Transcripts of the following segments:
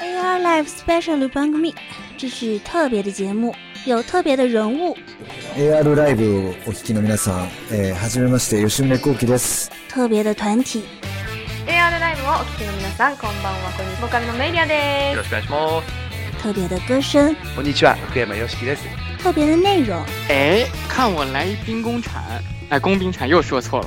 AR Live Special 番組，这是特别的节目，有特别的人物， AR ライブをお聞きの皆さん、えー、はじめまして吉宗幸喜です特别的团体， AR ライブをお聞きの皆さんこんばんはこんにちはボーカルのメイリアでよろしくお願いします。特别的歌声，こんにちは、福山よしきです。特别的内容，哎，看我来一兵工铲，哎，工兵铲又说错了。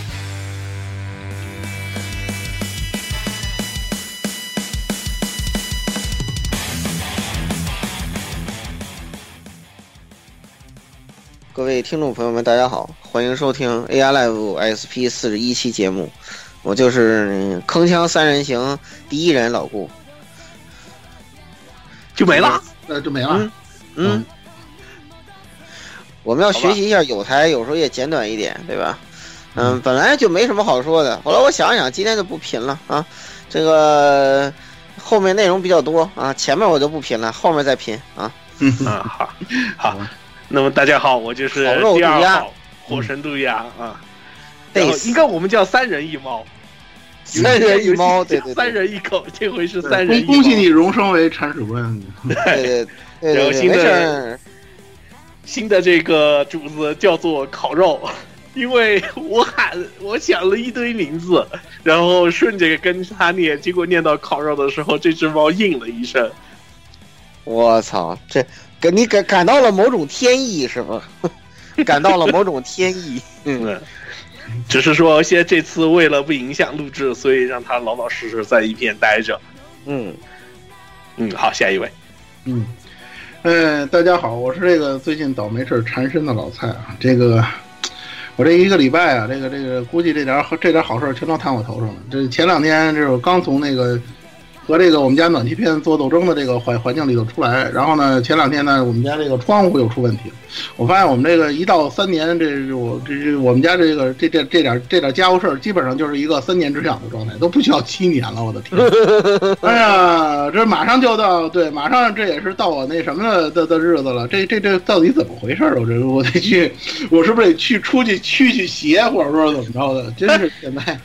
各位听众朋友们，大家好，欢迎收听 AI Live SP 四十一期节目，我就是嗯铿锵三人行第一人老顾，就没了。那就没了。嗯嗯，我们要学习一下有台，有时候也简短一点，对吧？嗯，本来就没什么好说的，后来我想想，今天就不拼了啊，这个后面内容比较多啊，前面我就不拼了，后面再拼啊。嗯，好，好。那么大家好，我就是烤肉第二号火神杜鸦啊。对应该我们叫三人一猫，三人一猫，有对对对，三人一口，这回是三人一猫。恭恭喜你荣升为铲屎官。对对对对对，没然后新的。新的这个主子叫做烤肉，因为我喊我想了一堆名字，然后顺着跟他念，结果念到烤肉的时候，这只猫应了一声。我操，这感你感感到了某种天意是吧？感到了某种天意。嗯，嗯，只是说现在这次为了不影响录制，所以让他老老实实在一边待着。嗯，嗯，好，下一位。嗯，呃，大家好，我是这个最近倒霉事缠身的老蔡啊。这个我这一个礼拜啊，这个这个估计这点好这点好事全都摊我头上了。这前两天这我刚从那个和这个我们家暖气片做斗争的这个环环境里头出来，然后呢，前两天呢，我们家这个窗户又出问题了。我发现我们这个一到三年，这我这这我们家这个这这这点这点家务事儿，基本上就是一个三年之痒的状态，都不需要七年了。我的天！哎呀，这马上就到对，马上这也是到我那什么的的的日子了。这这这到底怎么回事儿？我这我得去，我是不是得去出去驱驱邪，或者说怎么着的？真是现在。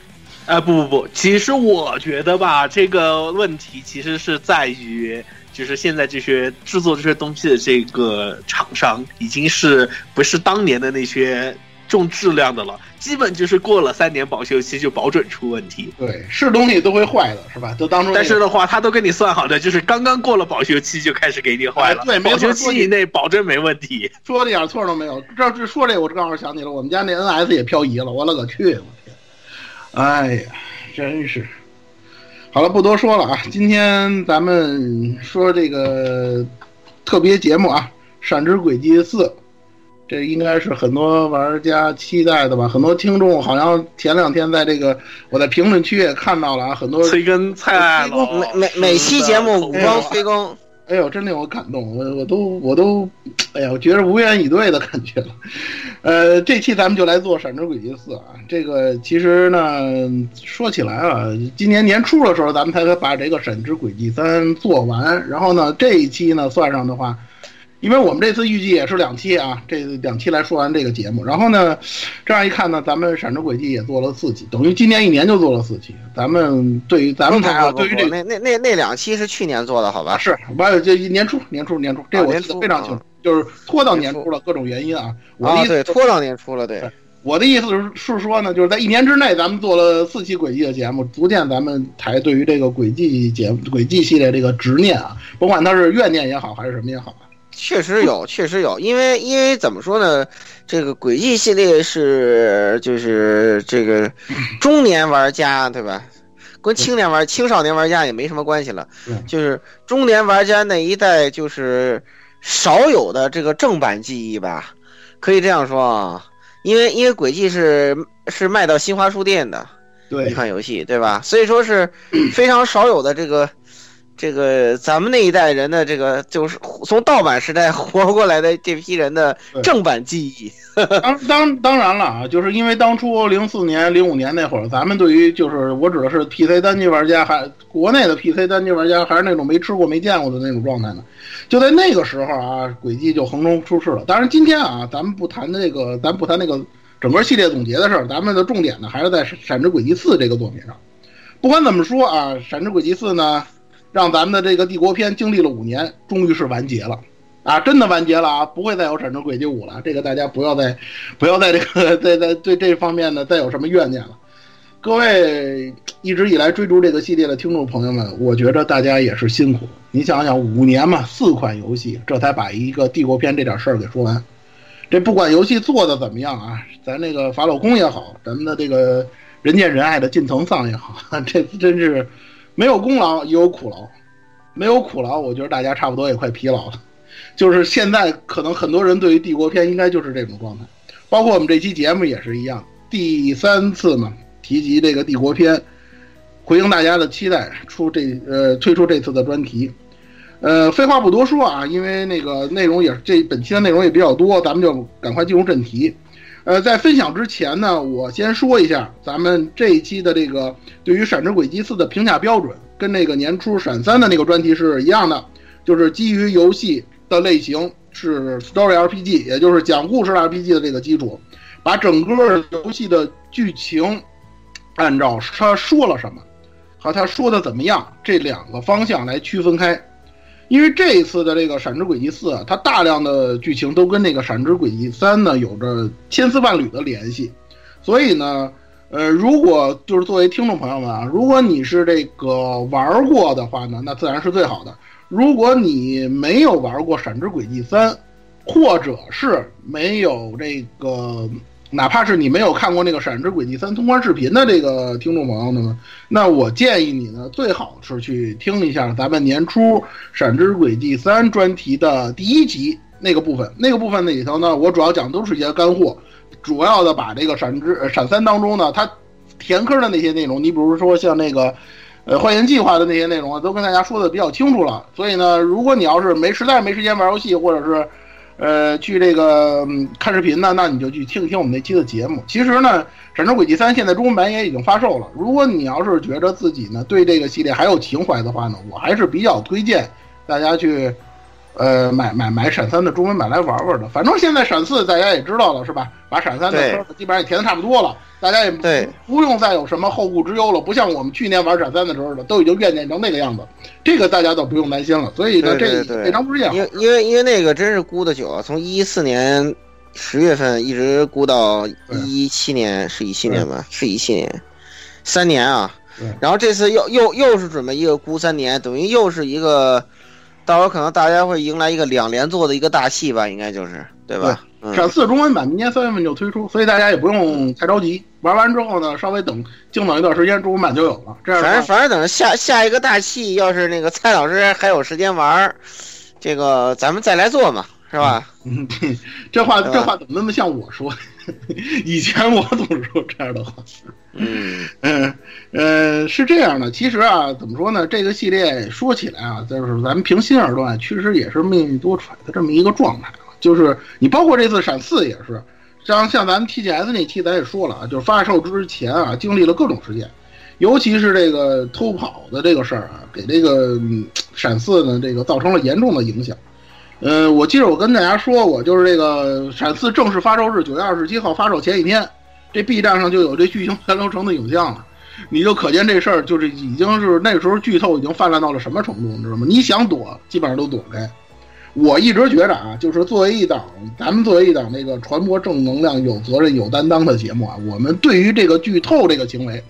啊，不不不，其实我觉得吧，这个问题其实是在于，就是现在这些制作这些东西的这个厂商，已经是不是当年的那些重质量的了，基本就是过了三年保修期就保准出问题。对，是东西都会坏的，是吧？都当初、那个。但是的话，他都给你算好的，就是刚刚过了保修期就开始给你坏了，哎对没保修期以内保证没问题。说的一点错都没有。这这说这，我正好想起了，我们家那 NS 也漂移了，我勒个去！哎呀，真是。好了，不多说了啊，今天咱们说这个特别节目啊，《闪之轨迹四》，这应该是很多玩家期待的吧？很多听众好像前两天在这个我在评论区也看到了啊，很多催更菜了，每每每期节目五光催更，哎呦，真令我感动，我我都我都，哎呀，我觉得无言以对的感觉了。呃，这期咱们就来做《闪之轨迹四》啊。这个其实呢，说起来啊，今年年初的时候，咱们才把这个《闪之轨迹三》做完。然后呢，这一期呢算上的话，因为我们这次预计也是两期啊，这两期来说完这个节目。然后呢，这样一看呢，咱们《闪之轨迹》也做了四期，等于今年一年就做了四期。咱们对于咱们台啊，对于这那那那那两期是去年做的，好吧？是，完了这年初年初年初，这我记得非常清楚，就是拖到年初了，各种原因啊。我的意思啊对，拖到年初了，对。我的意思是是说呢，就是在一年之内，咱们做了四期轨迹的节目，逐渐咱们台对于这个轨迹节轨迹系列这个执念啊，甭管它是怨念也好，还是什么也好啊，确实有，确实有，因为因为怎么说呢，这个轨迹系列是就是这个 中年玩家对吧？跟青年玩青少年玩家也没什么关系了，就是中年玩家那一代就是少有的这个正版记忆吧，可以这样说啊。因为因为轨迹是是卖到新华书店的对一款游戏，对吧？所以说是 非常少有的这个这个咱们那一代人的这个就是从盗版时代活过来的这批人的正版记忆。当当当然了啊，就是因为当初零四年、零五年那会儿，咱们对于就是我指的是 PC 单机玩家，还国内的 PC 单机玩家还是那种没吃过、没见过的那种状态呢。就在那个时候啊，轨迹就横空出世了。当然，今天啊，咱们不谈那个，咱不谈那个整个系列总结的事儿，咱们的重点呢还是在《闪之轨迹四》这个作品上。不管怎么说啊，《闪之轨迹四》呢，让咱们的这个帝国篇经历了五年，终于是完结了。啊，真的完结了啊！不会再有《产生轨迹五》了，这个大家不要再，不要在这个在在对这方面呢再有什么怨念了。各位一直以来追逐这个系列的听众朋友们，我觉得大家也是辛苦。你想想，五年嘛，四款游戏，这才把一个帝国篇这点事儿给说完。这不管游戏做的怎么样啊，咱那个法老宫也好，咱们的这个人见人爱的近藤丧也好，这真是没有功劳也有苦劳，没有苦劳，我觉得大家差不多也快疲劳了。就是现在，可能很多人对于帝国篇应该就是这种状态，包括我们这期节目也是一样，第三次嘛提及这个帝国篇，回应大家的期待，出这呃推出这次的专题，呃，废话不多说啊，因为那个内容也这本期的内容也比较多，咱们就赶快进入正题。呃，在分享之前呢，我先说一下咱们这一期的这个对于《闪之轨迹四》的评价标准，跟那个年初《闪三》的那个专题是一样的，就是基于游戏。的类型是 Story RPG，也就是讲故事 RPG 的这个基础，把整个游戏的剧情按照他说了什么和他说的怎么样这两个方向来区分开。因为这一次的这个《闪之轨迹四》，它大量的剧情都跟那个《闪之轨迹三》呢有着千丝万缕的联系，所以呢，呃，如果就是作为听众朋友们啊，如果你是这个玩过的话呢，那自然是最好的。如果你没有玩过《闪之轨迹三》，或者是没有这个，哪怕是你没有看过那个《闪之轨迹三》通关视频的这个听众朋友们，那我建议你呢，最好是去听一下咱们年初《闪之轨迹三》专题的第一集那个部分。那个部分里头呢，我主要讲都是一些干货，主要的把这个《闪之》《闪三》当中呢，它填坑的那些内容，你比如说像那个。呃，换言计划的那些内容啊，都跟大家说的比较清楚了。所以呢，如果你要是没实在没时间玩游戏，或者是，呃，去这个看视频呢，那你就去听一听我们那期的节目。其实呢，《闪之轨迹三》现在中文版也已经发售了。如果你要是觉得自己呢对这个系列还有情怀的话呢，我还是比较推荐大家去，呃，买买买闪三的中文版来玩玩的。反正现在闪四大家也知道了，是吧？把闪三的基本上也填的差不多了。大家也对不用再有什么后顾之忧了，不像我们去年玩闪三的时候的，都已经怨念成那个样子，这个大家倒不用担心了。所以呢，这非常不是这样。因因为因为那个真是估的久啊，从一四年十月份一直估到一七年，是一七年吧？是一七年，三年啊。然后这次又又又是准备一个估三年，等于又是一个，到时候可能大家会迎来一个两连做的一个大戏吧，应该就是对吧？闪四中文版明年三月份就推出，所以大家也不用太着急。玩完之后呢，稍微等静等一段时间，中文版就有了。这样，反正反正等下下一个大戏，要是那个蔡老师还有时间玩，这个咱们再来做嘛，是吧？嗯，这话这话怎么那么像我说？以前我总是说这样的话。嗯呃，是这样的。其实啊，怎么说呢？这个系列说起来啊，就是咱们平心而论，确实也是命运多舛的这么一个状态啊。就是你包括这次闪四也是，像像咱们 TGS 那期咱也说了啊，就是发售之前啊，经历了各种事件，尤其是这个偷跑的这个事儿啊，给这个闪四呢这个造成了严重的影响。呃，我记得我跟大家说过，就是这个闪四正式发售日九月二十七号发售前一天，这 B 站上就有这剧情全流程的影像了，你就可见这事儿就是已经是那时候剧透已经泛滥到了什么程度，你知道吗？你想躲，基本上都躲开。我一直觉着啊，就是作为一档，咱们作为一档那个传播正能量、有责任、有担当的节目啊，我们对于这个剧透这个行为，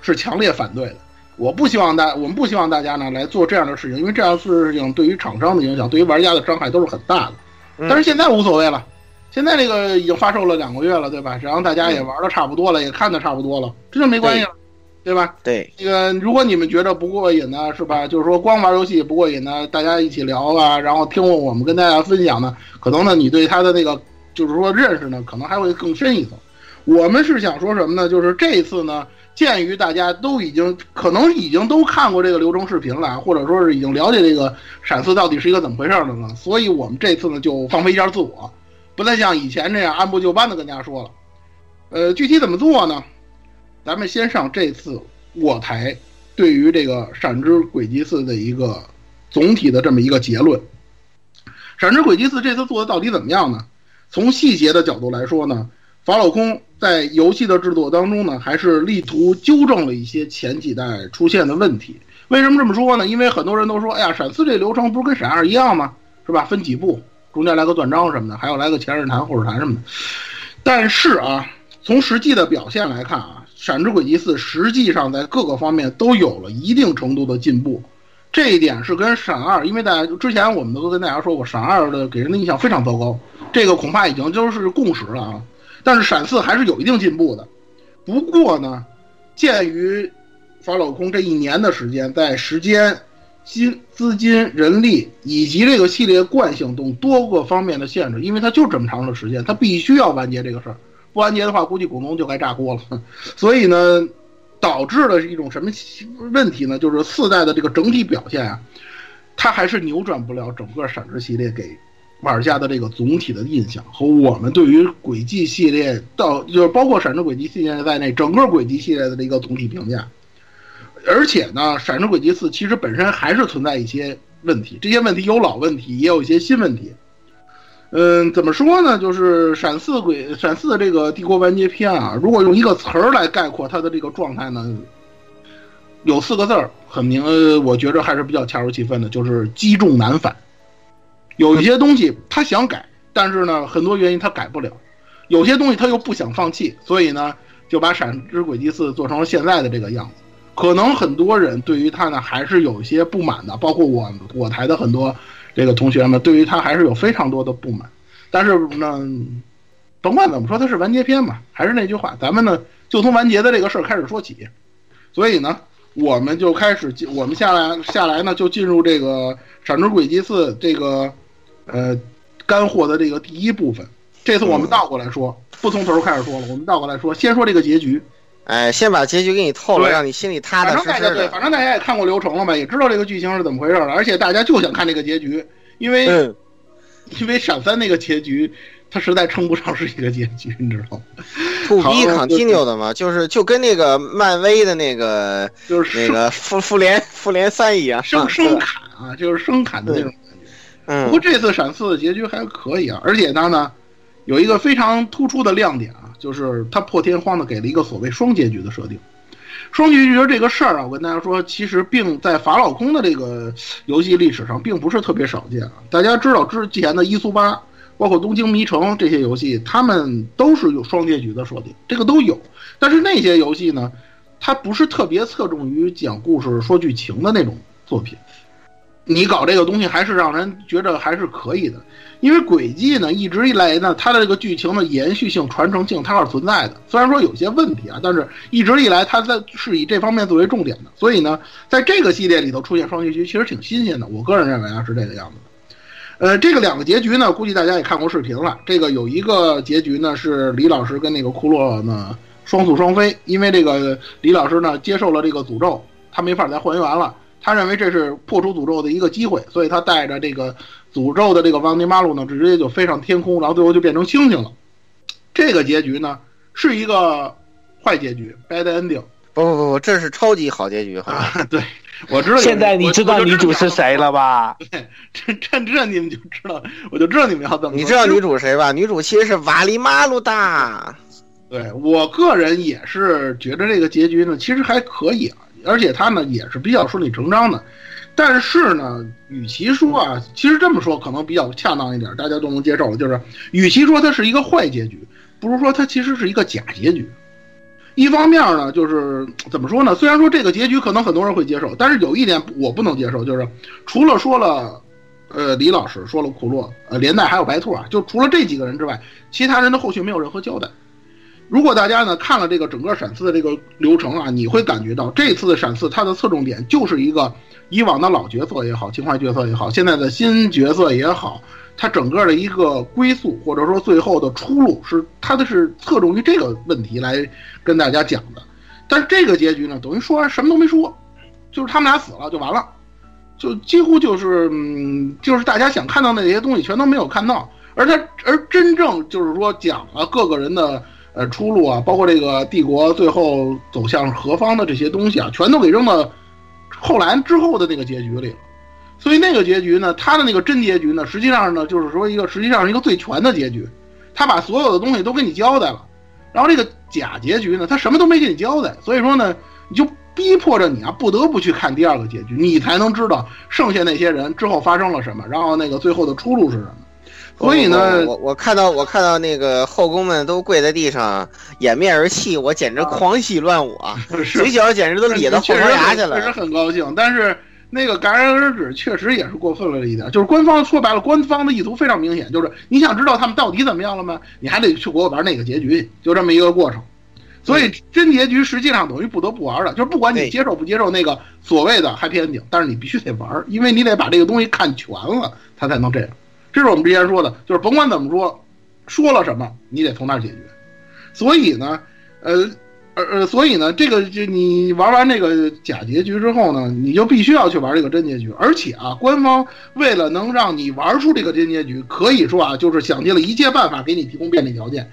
是强烈反对的。我不希望大，我们不希望大家呢来做这样的事情，因为这样的事情对于厂商的影响，对于玩家的伤害都是很大的。但是现在无所谓了，现在这个已经发售了两个月了，对吧？然后大家也玩的差不多了，也看的差不多了，这就没关系了。对吧？对，这个如果你们觉得不过瘾呢，是吧？就是说光玩游戏不过瘾呢，大家一起聊啊，然后听我们跟大家分享呢，可能呢你对他的那个就是说认识呢，可能还会更深一层。我们是想说什么呢？就是这次呢，鉴于大家都已经可能已经都看过这个流程视频了，或者说是已经了解这个闪四到底是一个怎么回事的呢，所以我们这次呢就放飞一下自我，不再像以前这样按部就班的跟大家说了。呃，具体怎么做呢？咱们先上这次我台对于这个闪之轨迹四的一个总体的这么一个结论。闪之轨迹四这次做的到底怎么样呢？从细节的角度来说呢，法老空在游戏的制作当中呢，还是力图纠正了一些前几代出现的问题。为什么这么说呢？因为很多人都说，哎呀，闪四这流程不是跟闪二一样吗？是吧？分几步，中间来个断章什么的，还要来个前日谈后日谈什么的。但是啊，从实际的表现来看啊，闪之轨迹四实际上在各个方面都有了一定程度的进步。这一点是跟闪二，因为大家之前我们都跟大家说过，闪二的给人的印象非常糟糕，这个恐怕已经就是共识了啊。但是闪四还是有一定进步的。不过呢，鉴于法老空这一年的时间，在时间、金、资金、人力以及这个系列惯性等多个方面的限制，因为它就这么长的时间，它必须要完结这个事儿，不完结的话，估计股东就该炸锅了。所以呢。导致了一种什么问题呢？就是四代的这个整体表现啊，它还是扭转不了整个闪之系列给玩家的这个总体的印象和我们对于轨迹系列到就是包括闪之轨迹系列在内整个轨迹系列的这个总体评价。而且呢，闪之轨迹四其实本身还是存在一些问题，这些问题有老问题，也有一些新问题。嗯，怎么说呢？就是闪四轨闪四这个帝国完结篇啊，如果用一个词儿来概括它的这个状态呢，有四个字儿，很明，我觉着还是比较恰如其分的，就是积重难返。有一些东西他想改，但是呢，很多原因他改不了；有些东西他又不想放弃，所以呢，就把闪之轨迹四做成了现在的这个样子。可能很多人对于他呢还是有一些不满的，包括我我台的很多。这个同学们对于他还是有非常多的不满，但是呢，甭管怎么说，它是完结篇嘛，还是那句话，咱们呢就从完结的这个事儿开始说起。所以呢，我们就开始，我们下来下来呢，就进入这个《闪之轨迹四》这个呃干货的这个第一部分。这次我们倒过来说，不从头开始说了，我们倒过来说，先说这个结局。哎，先把结局给你透了，让你心里踏踏实实的。对，反正大家也看过流程了嘛，也知道这个剧情是怎么回事了。而且大家就想看这个结局，因为 因为闪三那个结局，它实在称不上是一个结局，你知道吗？To be continue 的嘛，就是就跟那个漫威的那个就是那个复复联复联三一样，生生砍啊，就是生砍的那种感觉。嗯。不过这次闪四的结局还可以啊，而且它呢有一个非常突出的亮点啊。就是他破天荒的给了一个所谓双结局的设定，双结局这个事儿啊，我跟大家说，其实并在法老空的这个游戏历史上并不是特别少见啊。大家知道之前的伊苏八，包括东京迷城这些游戏，他们都是有双结局的设定，这个都有。但是那些游戏呢，它不是特别侧重于讲故事、说剧情的那种作品。你搞这个东西还是让人觉得还是可以的。因为轨迹呢，一直以来呢，它的这个剧情的延续性、传承性，它是存在的。虽然说有些问题啊，但是一直以来，它在是以这方面作为重点的。所以呢，在这个系列里头出现双结局，其实挺新鲜的。我个人认为啊，是这个样子的。呃，这个两个结局呢，估计大家也看过视频了。这个有一个结局呢，是李老师跟那个库洛呢双宿双飞，因为这个李老师呢接受了这个诅咒，他没法再还原了。他认为这是破除诅咒的一个机会，所以他带着这个。诅咒的这个王尼马路呢，直接就飞上天空，然后最后就变成星星了。这个结局呢，是一个坏结局，bad ending。不不不不，这是超级好结局啊！对，我知道。现在你知道女主是谁了吧？对，这这这你们就知道，我就知道你们要怎么。你知道女主谁吧？女主其实是瓦里马路达。对我个人也是觉得这个结局呢，其实还可以啊，而且它呢也是比较顺理成章的。但是呢，与其说啊，其实这么说可能比较恰当一点，大家都能接受。就是与其说它是一个坏结局，不如说它其实是一个假结局。一方面呢，就是怎么说呢？虽然说这个结局可能很多人会接受，但是有一点我不能接受，就是除了说了，呃，李老师说了库洛，呃，连带还有白兔啊，就除了这几个人之外，其他人的后续没有任何交代。如果大家呢看了这个整个闪四的这个流程啊，你会感觉到这次的闪四它的侧重点就是一个。以往的老角色也好，情怀角色也好，现在的新角色也好，它整个的一个归宿或者说最后的出路是它的是侧重于这个问题来跟大家讲的。但是这个结局呢，等于说什么都没说，就是他们俩死了就完了，就几乎就是嗯，就是大家想看到那些东西全都没有看到，而他而真正就是说讲了各个人的呃出路啊，包括这个帝国最后走向何方的这些东西啊，全都给扔到后来之后的那个结局里了。所以那个结局呢，他的那个真结局呢，实际上呢，就是说一个实际上是一个最全的结局，他把所有的东西都给你交代了。然后这个假结局呢，他什么都没给你交代，所以说呢，你就逼迫着你啊，不得不去看第二个结局，你才能知道剩下那些人之后发生了什么，然后那个最后的出路是什么。所以呢，我我看到我看到那个后宫们都跪在地上掩面而泣，我简直狂喜乱舞啊，嘴角简直都咧到后槽牙去了。确实很高兴，但是那个戛然而止确实也是过分了一点。就是官方说白了，官方的意图非常明显，就是你想知道他们到底怎么样了吗？你还得去给我玩那个结局，就这么一个过程。所以真结局实际上等于不得不玩了，就是不管你接受不接受那个所谓的 happy ending，但是你必须得玩，因为你得把这个东西看全了，它才能这样。这是我们之前说的，就是甭管怎么说，说了什么，你得从那儿解决。所以呢，呃，呃，所以呢，这个就你玩完这个假结局之后呢，你就必须要去玩这个真结局。而且啊，官方为了能让你玩出这个真结局，可以说啊，就是想尽了一切办法给你提供便利条件，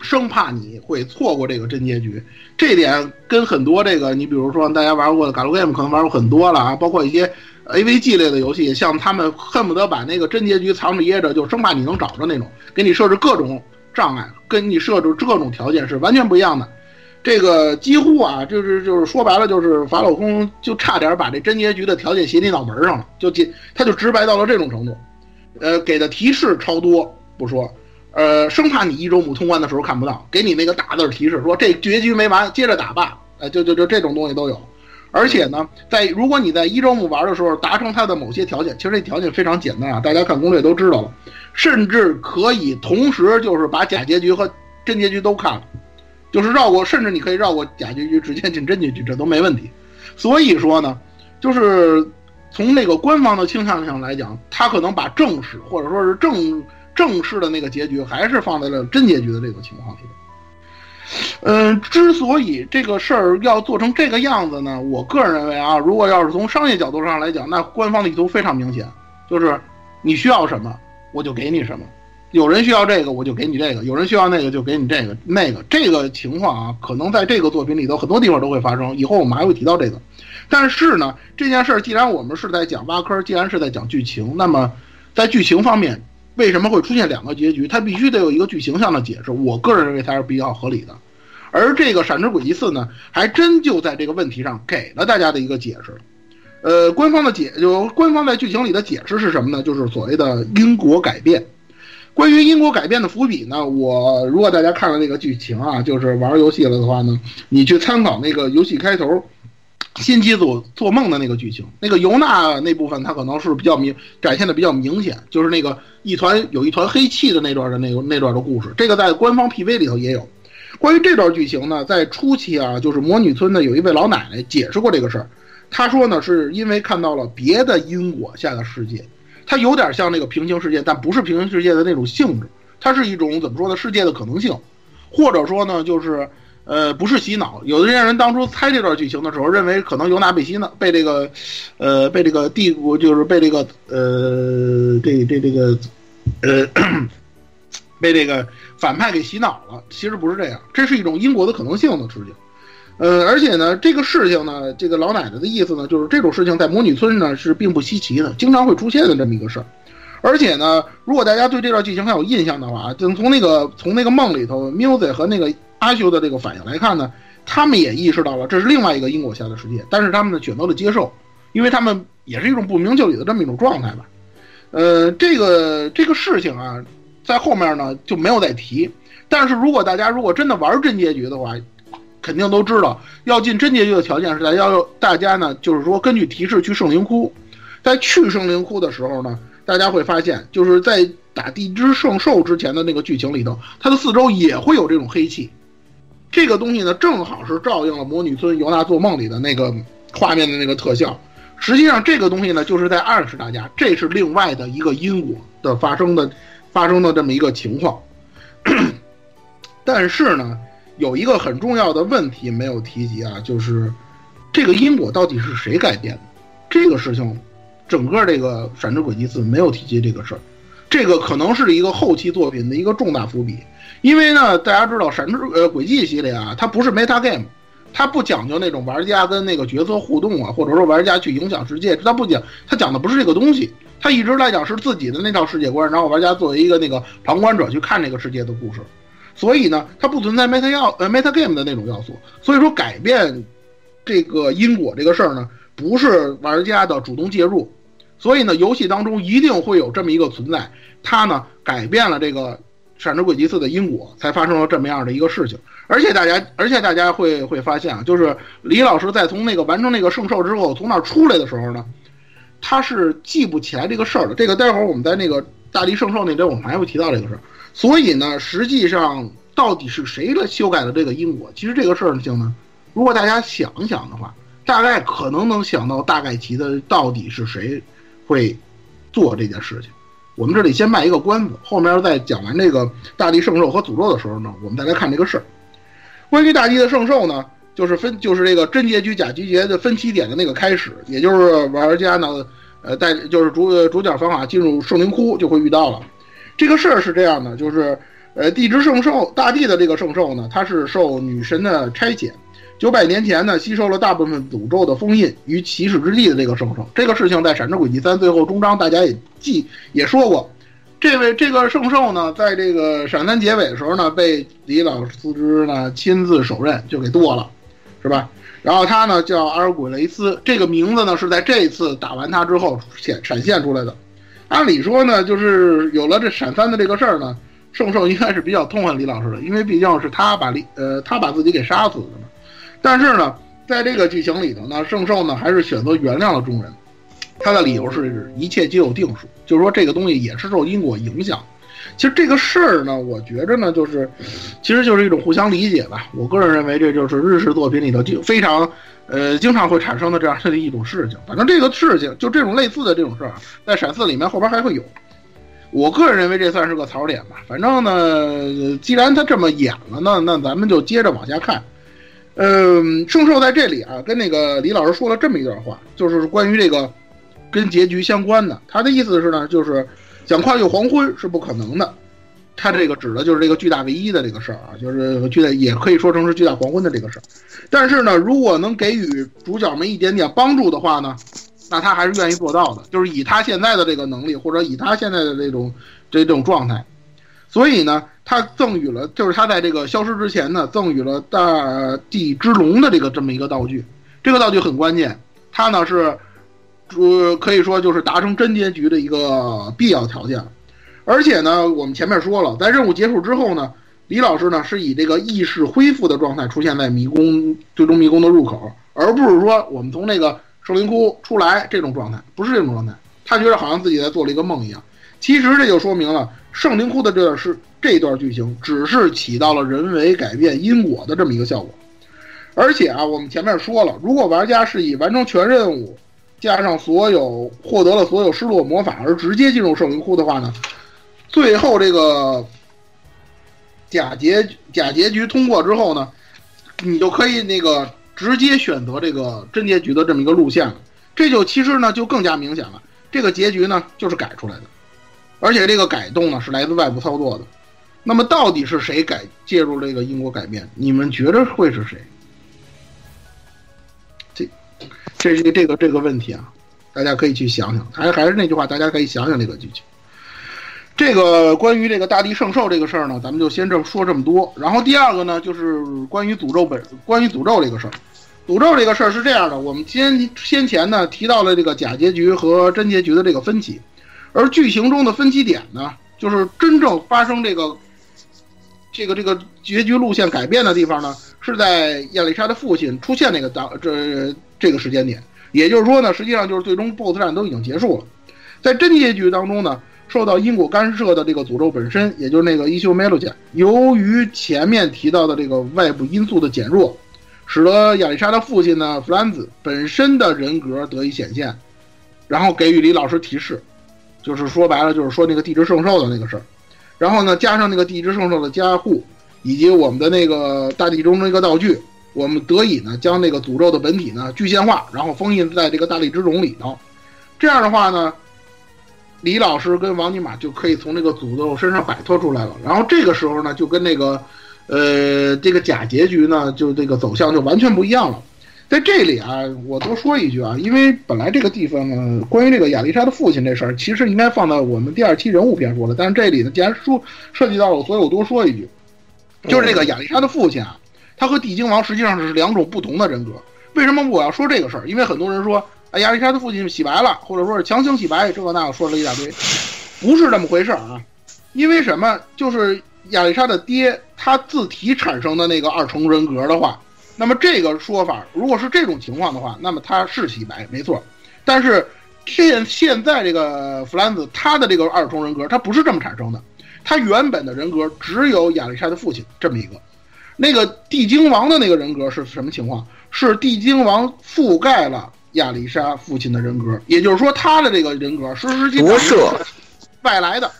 生怕你会错过这个真结局。这点跟很多这个，你比如说大家玩过的《Galgame》可能玩过很多了啊，包括一些。AVG 类的游戏，像他们恨不得把那个真结局藏着掖着，就生怕你能找着那种，给你设置各种障碍，跟你设置各种条件是完全不一样的。这个几乎啊，就是就是说白了，就是法老空就差点把这真结局的条件写你脑门上了，就他就直白到了这种程度。呃，给的提示超多不说，呃，生怕你一周目通关的时候看不到，给你那个大字提示说这结局没完，接着打吧，呃，就就就这种东西都有。而且呢，在如果你在一周目玩的时候达成它的某些条件，其实这条件非常简单啊，大家看攻略都知道了，甚至可以同时就是把假结局和真结局都看了，就是绕过，甚至你可以绕过假结局直接进真结局，这都没问题。所以说呢，就是从那个官方的倾向上来讲，他可能把正史或者说是正正式的那个结局还是放在了真结局的这个情况里。嗯，之所以这个事儿要做成这个样子呢，我个人认为啊，如果要是从商业角度上来讲，那官方的意图非常明显，就是你需要什么我就给你什么，有人需要这个我就给你这个，有人需要那个就给你这个那个。这个情况啊，可能在这个作品里头很多地方都会发生，以后我们还会提到这个。但是呢，这件事儿既然我们是在讲挖坑，既然是在讲剧情，那么在剧情方面为什么会出现两个结局？它必须得有一个剧情上的解释。我个人认为它是比较合理的。而这个《闪之轨迹四》呢，还真就在这个问题上给了大家的一个解释。呃，官方的解就官方在剧情里的解释是什么呢？就是所谓的因果改变。关于因果改变的伏笔呢，我如果大家看了那个剧情啊，就是玩游戏了的话呢，你去参考那个游戏开头新机组做梦的那个剧情，那个尤娜那部分，它可能是比较明展现的比较明显，就是那个一团有一团黑气的那段的那个那段的故事，这个在官方 PV 里头也有。关于这段剧情呢，在初期啊，就是魔女村的有一位老奶奶解释过这个事儿。她说呢，是因为看到了别的因果下的世界，它有点像那个平行世界，但不是平行世界的那种性质，它是一种怎么说呢？世界的可能性，或者说呢，就是呃，不是洗脑。有的些人当初猜这段剧情的时候，认为可能尤娜被洗脑，被这个，呃，被这个帝国，就是被这个，呃，这这这个，呃，被这个。反派给洗脑了，其实不是这样，这是一种因果的可能性的事情。呃，而且呢，这个事情呢，这个老奶奶的意思呢，就是这种事情在魔女村呢是并不稀奇的，经常会出现的这么一个事儿。而且呢，如果大家对这段剧情还有印象的话，就从那个从那个梦里头，Music 和那个阿修的这个反应来看呢，他们也意识到了这是另外一个因果下的世界，但是他们呢选择了接受，因为他们也是一种不明就里的这么一种状态吧。呃，这个这个事情啊。在后面呢就没有再提，但是如果大家如果真的玩真结局的话，肯定都知道要进真结局的条件是在要大家呢就是说根据提示去圣灵窟，在去圣灵窟的时候呢，大家会发现就是在打地之圣兽之前的那个剧情里头，它的四周也会有这种黑气，这个东西呢正好是照应了魔女村尤娜做梦里的那个画面的那个特效，实际上这个东西呢就是在暗示大家这是另外的一个因果的发生的。发生的这么一个情况，但是呢，有一个很重要的问题没有提及啊，就是这个因果到底是谁改变的？这个事情，整个这个《闪之轨迹四》没有提及这个事儿，这个可能是一个后期作品的一个重大伏笔。因为呢，大家知道《闪之呃轨迹》系列啊，它不是 meta game，它不讲究那种玩家跟那个角色互动啊，或者说玩家去影响世界，它不讲，它讲的不是这个东西。它一直来讲是自己的那套世界观，然后玩家作为一个那个旁观者去看这个世界的故事。所以呢，它不存在 meta 要呃 meta game 的那种要素。所以说改变这个因果这个事儿呢，不是玩家的主动介入。所以呢，游戏当中一定会有这么一个存在，它呢改变了这个。闪之轨迹四的因果才发生了这么样的一个事情，而且大家，而且大家会会发现啊，就是李老师在从那个完成那个圣兽之后，从那出来的时候呢，他是记不起来这个事儿的。这个待会儿我们在那个大力圣兽那边，我们还会提到这个事儿。所以呢，实际上到底是谁来修改了这个因果？其实这个事情呢，如果大家想一想的话，大概可能能想到大概其的到底是谁会做这件事情。我们这里先卖一个关子，后面在讲完这个大地圣兽和诅咒的时候呢，我们再来看这个事儿。关于大地的圣兽呢，就是分就是这个真结局假结局的分歧点的那个开始，也就是玩家呢，呃，带就是主主角方法进入圣灵窟就会遇到了。这个事儿是这样的，就是呃，地之圣兽大地的这个圣兽呢，它是受女神的差遣。九百年前呢，吸收了大部分诅咒的封印与骑士之地的这个圣兽，这个事情在《闪之轨迹三》最后终章大家也记也说过。这位这个圣兽呢，在这个闪三结尾的时候呢，被李老师呢亲自手刃就给剁了，是吧？然后他呢叫阿尔古雷斯，这个名字呢是在这次打完他之后显闪现出来的。按理说呢，就是有了这闪三的这个事儿呢，圣兽应该是比较痛恨李老师的，因为毕竟是他把李呃他把自己给杀死的嘛。但是呢，在这个剧情里头呢，圣兽呢还是选择原谅了众人，他的理由是一切皆有定数，就是说这个东西也是受因果影响。其实这个事儿呢，我觉着呢，就是其实就是一种互相理解吧。我个人认为，这就是日式作品里头就非常呃经常会产生的这样的一种事情。反正这个事情就这种类似的这种事儿，在闪四里面后边还会有。我个人认为这算是个槽点吧。反正呢，既然他这么演了，那那咱们就接着往下看。嗯，圣兽在这里啊，跟那个李老师说了这么一段话，就是关于这个跟结局相关的。他的意思是呢，就是想跨越黄昏是不可能的。他这个指的就是这个巨大唯一的这个事儿啊，就是巨大也可以说成是巨大黄昏的这个事儿。但是呢，如果能给予主角们一点点帮助的话呢，那他还是愿意做到的。就是以他现在的这个能力，或者以他现在的这种这种状态，所以呢。他赠予了，就是他在这个消失之前呢，赠予了大地之龙的这个这么一个道具，这个道具很关键，它呢是，呃，可以说就是达成真结局的一个必要条件。而且呢，我们前面说了，在任务结束之后呢，李老师呢是以这个意识恢复的状态出现在迷宫最终迷宫的入口，而不是说我们从那个圣灵窟出来这种状态，不是这种状态。他觉得好像自己在做了一个梦一样。其实这就说明了圣灵窟的这段是。这段剧情只是起到了人为改变因果的这么一个效果，而且啊，我们前面说了，如果玩家是以完成全任务，加上所有获得了所有失落魔法而直接进入圣灵窟的话呢，最后这个假结假结局通过之后呢，你就可以那个直接选择这个真结局的这么一个路线了。这就其实呢就更加明显了，这个结局呢就是改出来的，而且这个改动呢是来自外部操作的。那么到底是谁改介入这个因果改变？你们觉得会是谁？这，这是这个这个问题啊，大家可以去想想。还还是那句话，大家可以想想这个剧情。这个关于这个大地圣兽这个事儿呢，咱们就先这么说这么多。然后第二个呢，就是关于诅咒本，关于诅咒这个事儿。诅咒这个事儿是这样的，我们先先前呢提到了这个假结局和真结局的这个分歧，而剧情中的分歧点呢，就是真正发生这个。这个这个结局路线改变的地方呢，是在亚历莎的父亲出现那个当这这个时间点，也就是说呢，实际上就是最终 BOSS 战都已经结束了。在真结局当中呢，受到因果干涉的这个诅咒本身，也就是那个伊修梅洛加，由于前面提到的这个外部因素的减弱，使得亚历莎的父亲呢弗兰兹本身的人格得以显现，然后给予李老师提示，就是说白了就是说那个地之圣兽的那个事儿。然后呢，加上那个地之圣兽的加护，以及我们的那个大地中的一个道具，我们得以呢将那个诅咒的本体呢具现化，然后封印在这个大力之种里头。这样的话呢，李老师跟王尼玛就可以从这个诅咒身上摆脱出来了。然后这个时候呢，就跟那个呃这个假结局呢，就这个走向就完全不一样了。在这里啊，我多说一句啊，因为本来这个地方呢，关于这个亚历莎的父亲这事儿，其实应该放到我们第二期人物篇说了。但是这里呢，既然说涉及到了，所以我多说一句，就是这个亚历莎的父亲啊，他和地精王实际上是两种不同的人格。为什么我要说这个事儿？因为很多人说，啊，亚历莎的父亲洗白了，或者说是强行洗白，这个那个说了一大堆，不是这么回事儿啊。因为什么？就是亚历莎的爹他自体产生的那个二重人格的话。那么这个说法，如果是这种情况的话，那么他是洗白没错。但是现现在这个弗兰兹他的这个二重人格，他不是这么产生的。他原本的人格只有亚历山的父亲这么一个。那个地精王的那个人格是什么情况？是地精王覆盖了亚历山父亲的人格，也就是说他的这个人格实实际上是外来的。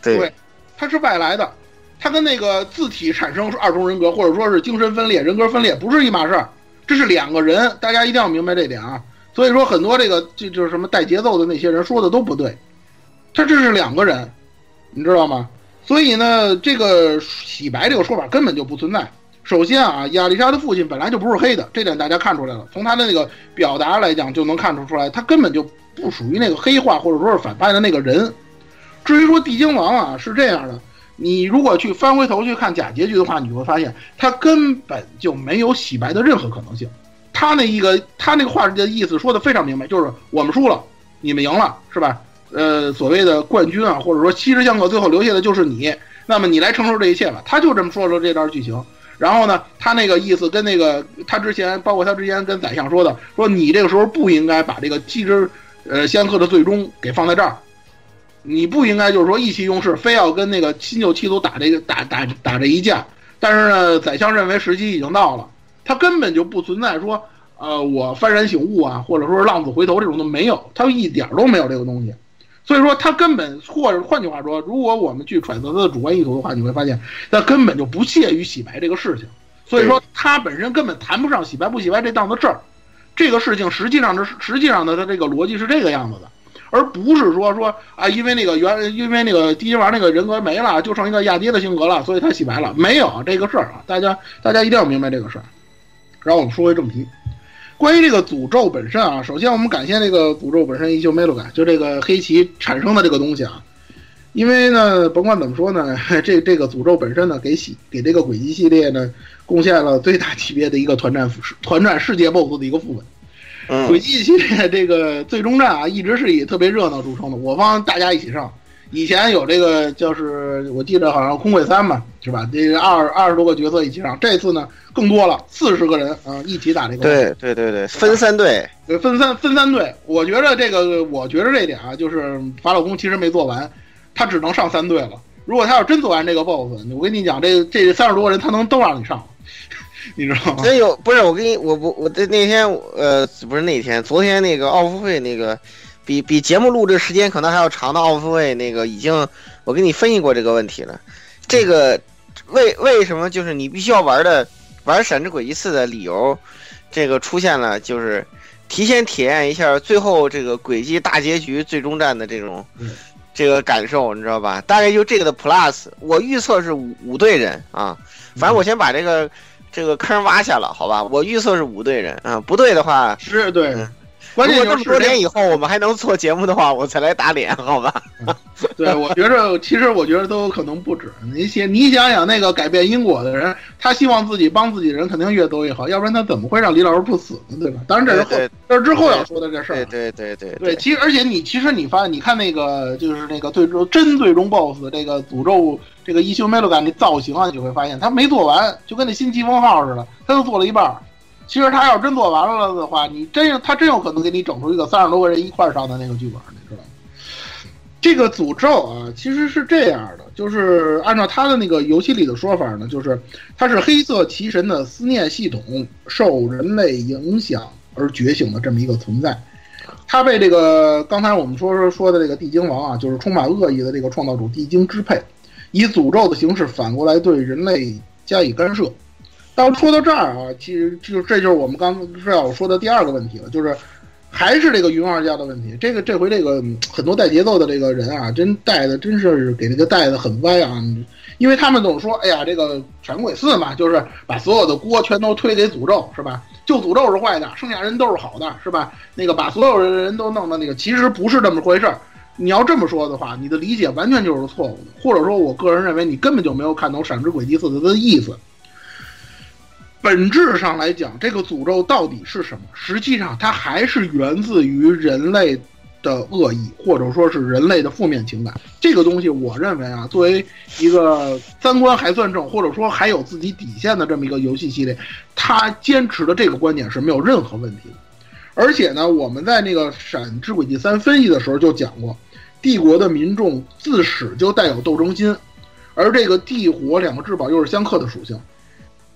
对，他是外来的。他跟那个字体产生二重人格，或者说是精神分裂、人格分裂，不是一码事儿，这是两个人，大家一定要明白这点啊。所以说，很多这个这就是什么带节奏的那些人说的都不对，他这是两个人，你知道吗？所以呢，这个洗白这个说法根本就不存在。首先啊，亚历山的父亲本来就不是黑的，这点大家看出来了。从他的那个表达来讲，就能看出出来，他根本就不属于那个黑化或者说是反派的那个人。至于说地精王啊，是这样的。你如果去翻回头去看假结局的话，你会发现他根本就没有洗白的任何可能性。他那一个他那个话的意思说的非常明白，就是我们输了，你们赢了，是吧？呃，所谓的冠军啊，或者说七十相克最后留下的就是你，那么你来承受这一切吧。他就这么说了这段剧情。然后呢，他那个意思跟那个他之前，包括他之前跟宰相说的，说你这个时候不应该把这个七只呃相克的最终给放在这儿。你不应该就是说意气用事，非要跟那个新旧七族打这个打打打这一架。但是呢，宰相认为时机已经到了，他根本就不存在说，呃，我幡然醒悟啊，或者说是浪子回头这种都没有，他一点都没有这个东西。所以说他根本，或者换句话说，如果我们去揣测他的主观意图的话，你会发现他根本就不屑于洗白这个事情。所以说他本身根本谈不上洗白不洗白这档子事儿。这个事情实际上是实际上的他这个逻辑是这个样子的。而不是说说啊，因为那个原因为那个第一玩那个人格没了，就剩一个亚爹的性格了，所以他洗白了。没有这个事儿啊，大家大家一定要明白这个事儿。然后我们说回正题，关于这个诅咒本身啊，首先我们感谢这个诅咒本身依旧没了改，就这个黑棋产生的这个东西啊，因为呢，甭管怎么说呢，这这个诅咒本身呢，给洗给这个轨迹系列呢，贡献了最大级别的一个团战团战世界 BOSS 的一个副本。轨迹系列这个最终战啊，一直是以特别热闹著称的。我方大家一起上，以前有这个就是我记得好像空轨三嘛，是吧？这二二十多个角色一起上，这次呢更多了，四十个人啊一起打这个。对对对对，分三队，对分三分三队。我觉得这个，我觉得这点啊，就是法老宫其实没做完，他只能上三队了。如果他要真做完这个 BOSS，我跟你讲，这这三十多个人他能都让你上。你知道吗？真有不是我给你我我我的那天呃不是那天昨天那个奥运会那个比比节目录制时间可能还要长的奥运会那个已经我给你分析过这个问题了。这个为为什么就是你必须要玩的玩闪之轨迹四的理由，这个出现了就是提前体验一下最后这个轨迹大结局最终战的这种这个感受，你知道吧？大概就这个的 plus，我预测是五五队人啊，反正我先把这个。这个坑挖下了，好吧，我预测是五队人啊，不对的话是对。关键这么多年以后我们还能做节目的话，我才来打脸，好吧？对，我觉着其实我觉得都有可能不止。你想，你想想那个改变因果的人，他希望自己帮自己人肯定越多越好，要不然他怎么会让李老师不死呢？对吧？当然这是后这是之后要说的这事儿。对对对对。对，其实而且你其实你发现，你看那个就是那个最终真最终 BOSS 这个诅咒这个一休梅洛感那造型啊，你会发现他没做完，就跟那新疾风号似的，他就做了一半。其实他要真做完了的话，你真他真有可能给你整出一个三十多个人一块上的那个剧本，你知道吗？这个诅咒啊，其实是这样的，就是按照他的那个游戏里的说法呢，就是他是黑色奇神的思念系统受人类影响而觉醒的这么一个存在。他被这个刚才我们说说说的这个地精王啊，就是充满恶意的这个创造主地精支配。以诅咒的形式反过来对人类加以干涉。到说到这儿啊，其实就这就是我们刚是要说的第二个问题了，就是还是这个云玩家的问题。这个这回这个很多带节奏的这个人啊，真带的真是给那个带的很歪啊，因为他们总说，哎呀，这个闪鬼四嘛，就是把所有的锅全都推给诅咒，是吧？就诅咒是坏的，剩下人都是好的，是吧？那个把所有的人都弄到那个，其实不是这么回事儿。你要这么说的话，你的理解完全就是错误的，或者说，我个人认为你根本就没有看懂《闪之轨迹四》的意思。本质上来讲，这个诅咒到底是什么？实际上，它还是源自于人类的恶意，或者说是人类的负面情感。这个东西，我认为啊，作为一个三观还算正，或者说还有自己底线的这么一个游戏系列，它坚持的这个观点是没有任何问题的。而且呢，我们在那个《闪之轨迹三》分析的时候就讲过，帝国的民众自始就带有斗争心，而这个地火两个至宝又是相克的属性。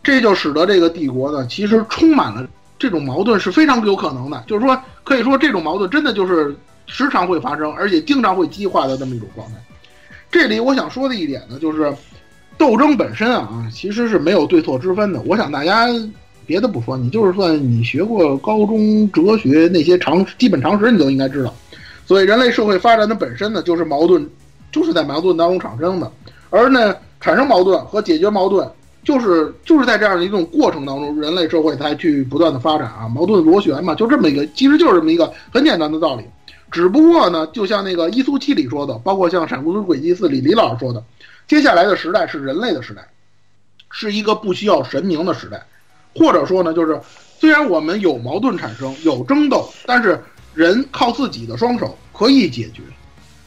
这就使得这个帝国呢，其实充满了这种矛盾是非常有可能的。就是说，可以说这种矛盾真的就是时常会发生，而且经常会激化的这么一种状态。这里我想说的一点呢，就是斗争本身啊，其实是没有对错之分的。我想大家别的不说，你就是算你学过高中哲学那些常基本常识，你都应该知道。所以人类社会发展的本身呢，就是矛盾，就是在矛盾当中产生的。而呢，产生矛盾和解决矛盾。就是就是在这样的一种过程当中，人类社会才去不断的发展啊，矛盾螺旋嘛，就这么一个，其实就是这么一个很简单的道理。只不过呢，就像那个伊苏七里说的，包括像《闪之轨迹四》里李老师说的，接下来的时代是人类的时代，是一个不需要神明的时代，或者说呢，就是虽然我们有矛盾产生，有争斗，但是人靠自己的双手可以解决。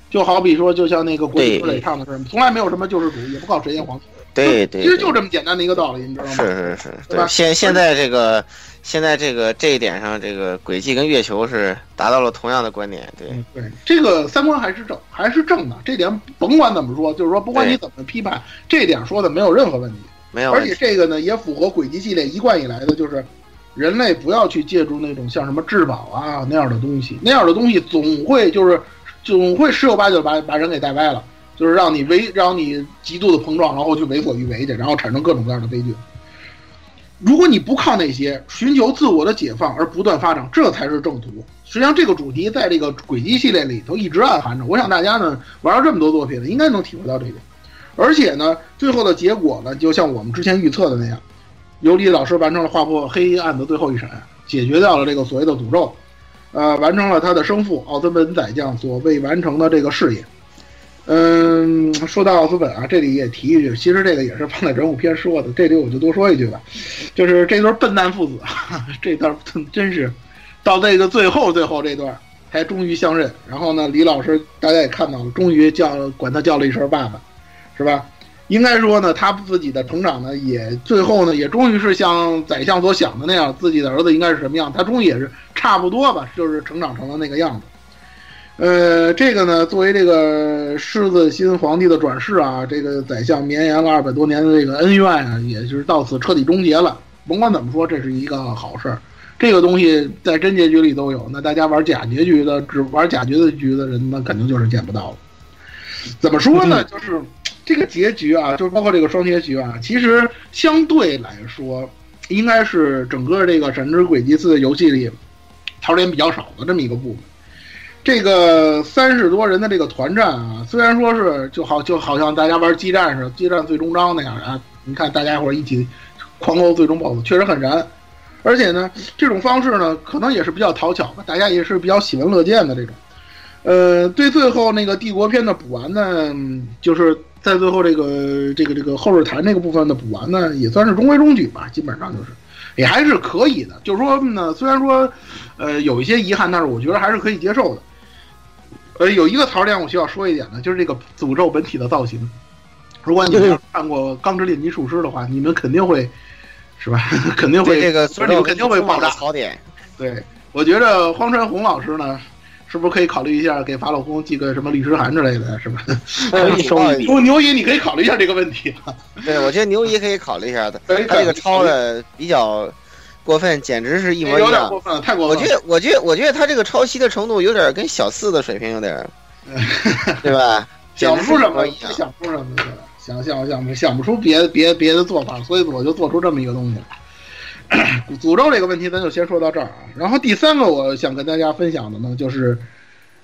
就好比说，就像那个国语歌里唱的是，从来没有什么救世主，也不靠神仙皇帝。对对，其实就这么简单的一个道理，你知道吗？是是是，对。现现在这个，现在这个这一点上，这个轨迹跟月球是达到了同样的观点。对对，这个三观还是正，还是正的。这点甭管怎么说，就是说，不管你怎么批判，这点说的没有任何问题。没有。而且这个呢，也符合轨迹系列一贯以来的，就是人类不要去借助那种像什么至宝啊那样的东西，那样的东西总会就是总会十有八九把把人给带歪了。就是让你为让你极度的膨胀，然后去为所欲为去，然后产生各种各样的悲剧。如果你不靠那些，寻求自我的解放而不断发展，这才是正途。实际上，这个主题在这个轨迹系列里头一直暗含着。我想大家呢玩了这么多作品了，应该能体会到这点。而且呢，最后的结果呢，就像我们之前预测的那样，尤里老师完成了划破黑暗的最后一闪，解决掉了这个所谓的诅咒，呃，完成了他的生父奥斯本宰相所未完成的这个事业。嗯，说到奥斯本啊，这里也提一句，其实这个也是放在人物篇说的，这里我就多说一句吧，就是这对笨蛋父子，这段真是到这个最后最后这段才终于相认。然后呢，李老师大家也看到了，终于叫管他叫了一声爸爸，是吧？应该说呢，他自己的成长呢，也最后呢，也终于是像宰相所想的那样，自己的儿子应该是什么样，他终于也是差不多吧，就是成长成了那个样子。呃，这个呢，作为这个狮子新皇帝的转世啊，这个宰相绵延了二百多年的这个恩怨啊，也就是到此彻底终结了。甭管怎么说，这是一个好事儿。这个东西在真结局里都有，那大家玩假结局的，只玩假结局的人，那肯定就是见不到了。怎么说呢？就是这个结局啊，就是包括这个双结局啊，其实相对来说，应该是整个这个《神之轨迹四》游戏里槽点比较少的这么一个部分。这个三十多人的这个团战啊，虽然说是就好就好像大家玩激战似的，激战最终章那样啊，你看大家伙一起狂殴最终 BOSS，确实很燃。而且呢，这种方式呢，可能也是比较讨巧吧，大家也是比较喜闻乐见的这种。呃，对最后那个帝国篇的补完呢，就是在最后这个这个这个后日谈这个部分的补完呢，也算是中规中矩吧，基本上就是也还是可以的。就是说呢，虽然说呃有一些遗憾，但是我觉得还是可以接受的。呃，有一个槽点我需要说一点呢，就是这个诅咒本体的造型。如果你们看过《钢之炼金术师》的话，你们肯定会，是吧？肯定会这个，肯定会爆炸。槽点。对，我觉得荒川弘老师呢，是不是可以考虑一下给法老公寄个什么律师函之类的，是吧？可以收一笔。牛姨，你可以考虑一下这个问题。对，我觉得牛姨可以考虑一下的。他这个抄的比较。过分，简直是一模一样。有点过分，太过分。我觉得，我觉得，我觉得他这个抄袭的程度有点跟小四的水平有点，对吧？想不出什么？想不出什么？想想想想不出别别别的做法，所以我就做出这么一个东西。诅咒这个问题，咱就先说到这儿啊。然后第三个，我想跟大家分享的呢，就是，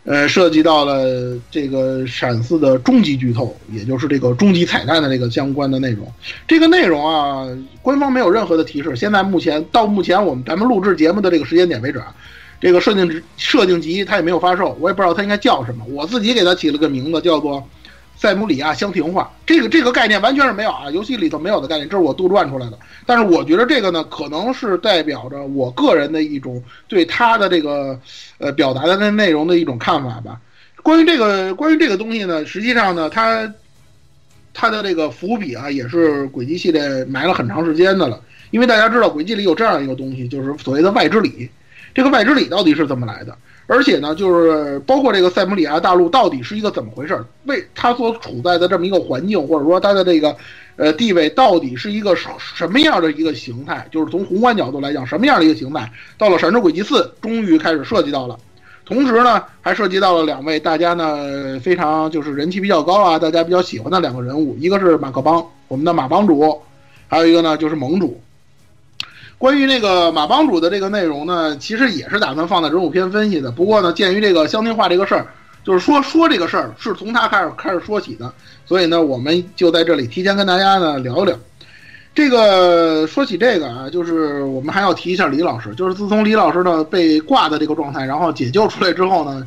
呃，涉及到了这个闪四的终极剧透，也就是这个终极彩蛋的这个相关的内容。这个内容啊，官方没有任何的提示。现在目前到目前我们咱们录制节目的这个时间点为止啊，这个设定设定集它也没有发售，我也不知道它应该叫什么。我自己给它起了个名字，叫做。塞姆里亚香亭话，这个这个概念完全是没有啊，游戏里头没有的概念，这是我杜撰出来的。但是我觉得这个呢，可能是代表着我个人的一种对他的这个呃表达的那内容的一种看法吧。关于这个关于这个东西呢，实际上呢，它它的这个伏笔啊，也是轨迹系列埋了很长时间的了。因为大家知道轨迹里有这样一个东西，就是所谓的外之理。这个外之理到底是怎么来的？而且呢，就是包括这个塞姆里亚大陆到底是一个怎么回事？为它所处在的这么一个环境，或者说它的这个呃地位，到底是一个什么样的一个形态？就是从宏观角度来讲，什么样的一个形态？到了《闪之轨迹四》，终于开始涉及到了。同时呢，还涉及到了两位大家呢非常就是人气比较高啊，大家比较喜欢的两个人物，一个是马克邦，我们的马帮主，还有一个呢就是盟主。关于那个马帮主的这个内容呢，其实也是打算放在人物篇分析的。不过呢，鉴于这个香亭话这个事儿，就是说说这个事儿是从他开始开始说起的，所以呢，我们就在这里提前跟大家呢聊一聊。这个说起这个啊，就是我们还要提一下李老师，就是自从李老师呢被挂的这个状态，然后解救出来之后呢，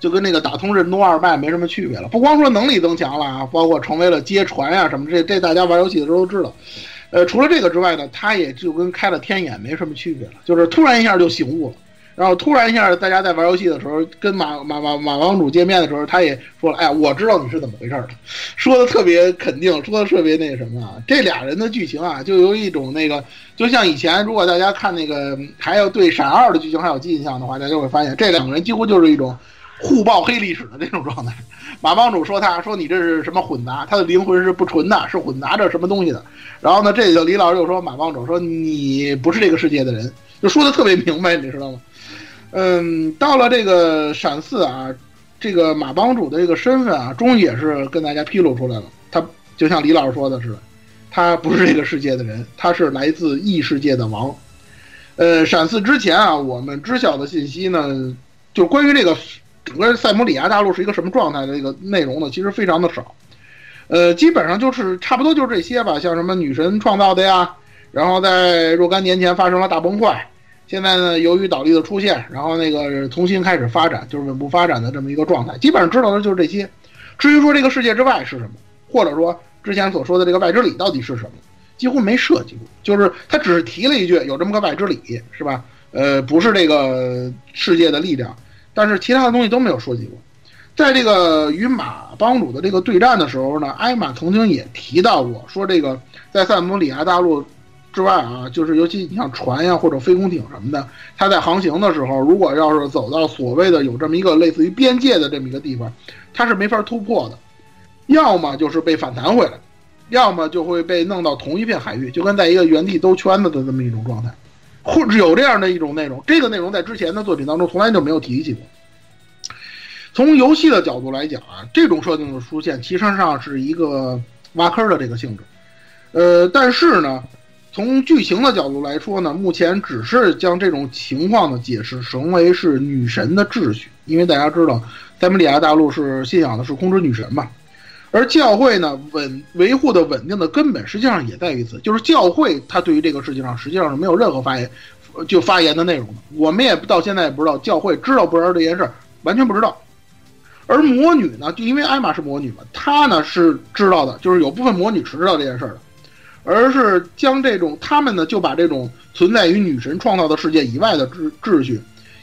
就跟那个打通任督二脉没什么区别了。不光说能力增强了啊，包括成为了接传呀什么，这这大家玩游戏的时候都知道。呃，除了这个之外呢，他也就跟开了天眼没什么区别了，就是突然一下就醒悟了，然后突然一下，大家在玩游戏的时候，跟马马马马王主见面的时候，他也说了，哎呀，我知道你是怎么回事的，说的特别肯定，说的特别那什么啊，这俩人的剧情啊，就有一种那个，就像以前如果大家看那个还有对闪二的剧情还有印象的话，大家会发现这两个人几乎就是一种互爆黑历史的那种状态。马帮主说：“他说你这是什么混杂？他的灵魂是不纯的，是混杂着什么东西的。”然后呢，这个李老师又说：“马帮主说你不是这个世界的人，就说的特别明白，你知道吗？”嗯，到了这个闪四啊，这个马帮主的这个身份啊，终于也是跟大家披露出来了。他就像李老师说的似的，他不是这个世界的人，他是来自异世界的王。呃，闪四之前啊，我们知晓的信息呢，就关于这个。整个塞姆里亚大陆是一个什么状态的这个内容呢？其实非常的少，呃，基本上就是差不多就是这些吧，像什么女神创造的呀，然后在若干年前发生了大崩坏，现在呢由于岛力的出现，然后那个重新开始发展，就是稳步发展的这么一个状态，基本上知道的就是这些。至于说这个世界之外是什么，或者说之前所说的这个外之里到底是什么，几乎没涉及过，就是他只是提了一句有这么个外之里，是吧？呃，不是这个世界的力量。但是其他的东西都没有涉及过，在这个与马帮主的这个对战的时候呢，艾玛曾经也提到过，说这个在塞姆里亚大陆之外啊，就是尤其你像船呀或者飞空艇什么的，它在航行的时候，如果要是走到所谓的有这么一个类似于边界的这么一个地方，它是没法突破的，要么就是被反弹回来，要么就会被弄到同一片海域，就跟在一个原地兜圈子的这么一种状态。或者有这样的一种内容，这个内容在之前的作品当中从来就没有提起过。从游戏的角度来讲啊，这种设定的出现其实上是一个挖坑的这个性质。呃，但是呢，从剧情的角度来说呢，目前只是将这种情况呢解释成为是女神的秩序，因为大家知道，塞姆利亚大陆是信仰的是空之女神嘛。而教会呢，稳维护的稳定的根本，实际上也在于此，就是教会它对于这个事情上，实际上是没有任何发言，就发言的内容的。我们也到现在也不知道教会知道不知道这件事儿，完全不知道。而魔女呢，就因为艾玛是魔女嘛，她呢是知道的，就是有部分魔女是知道这件事儿的，而是将这种他们呢就把这种存在于女神创造的世界以外的秩秩序。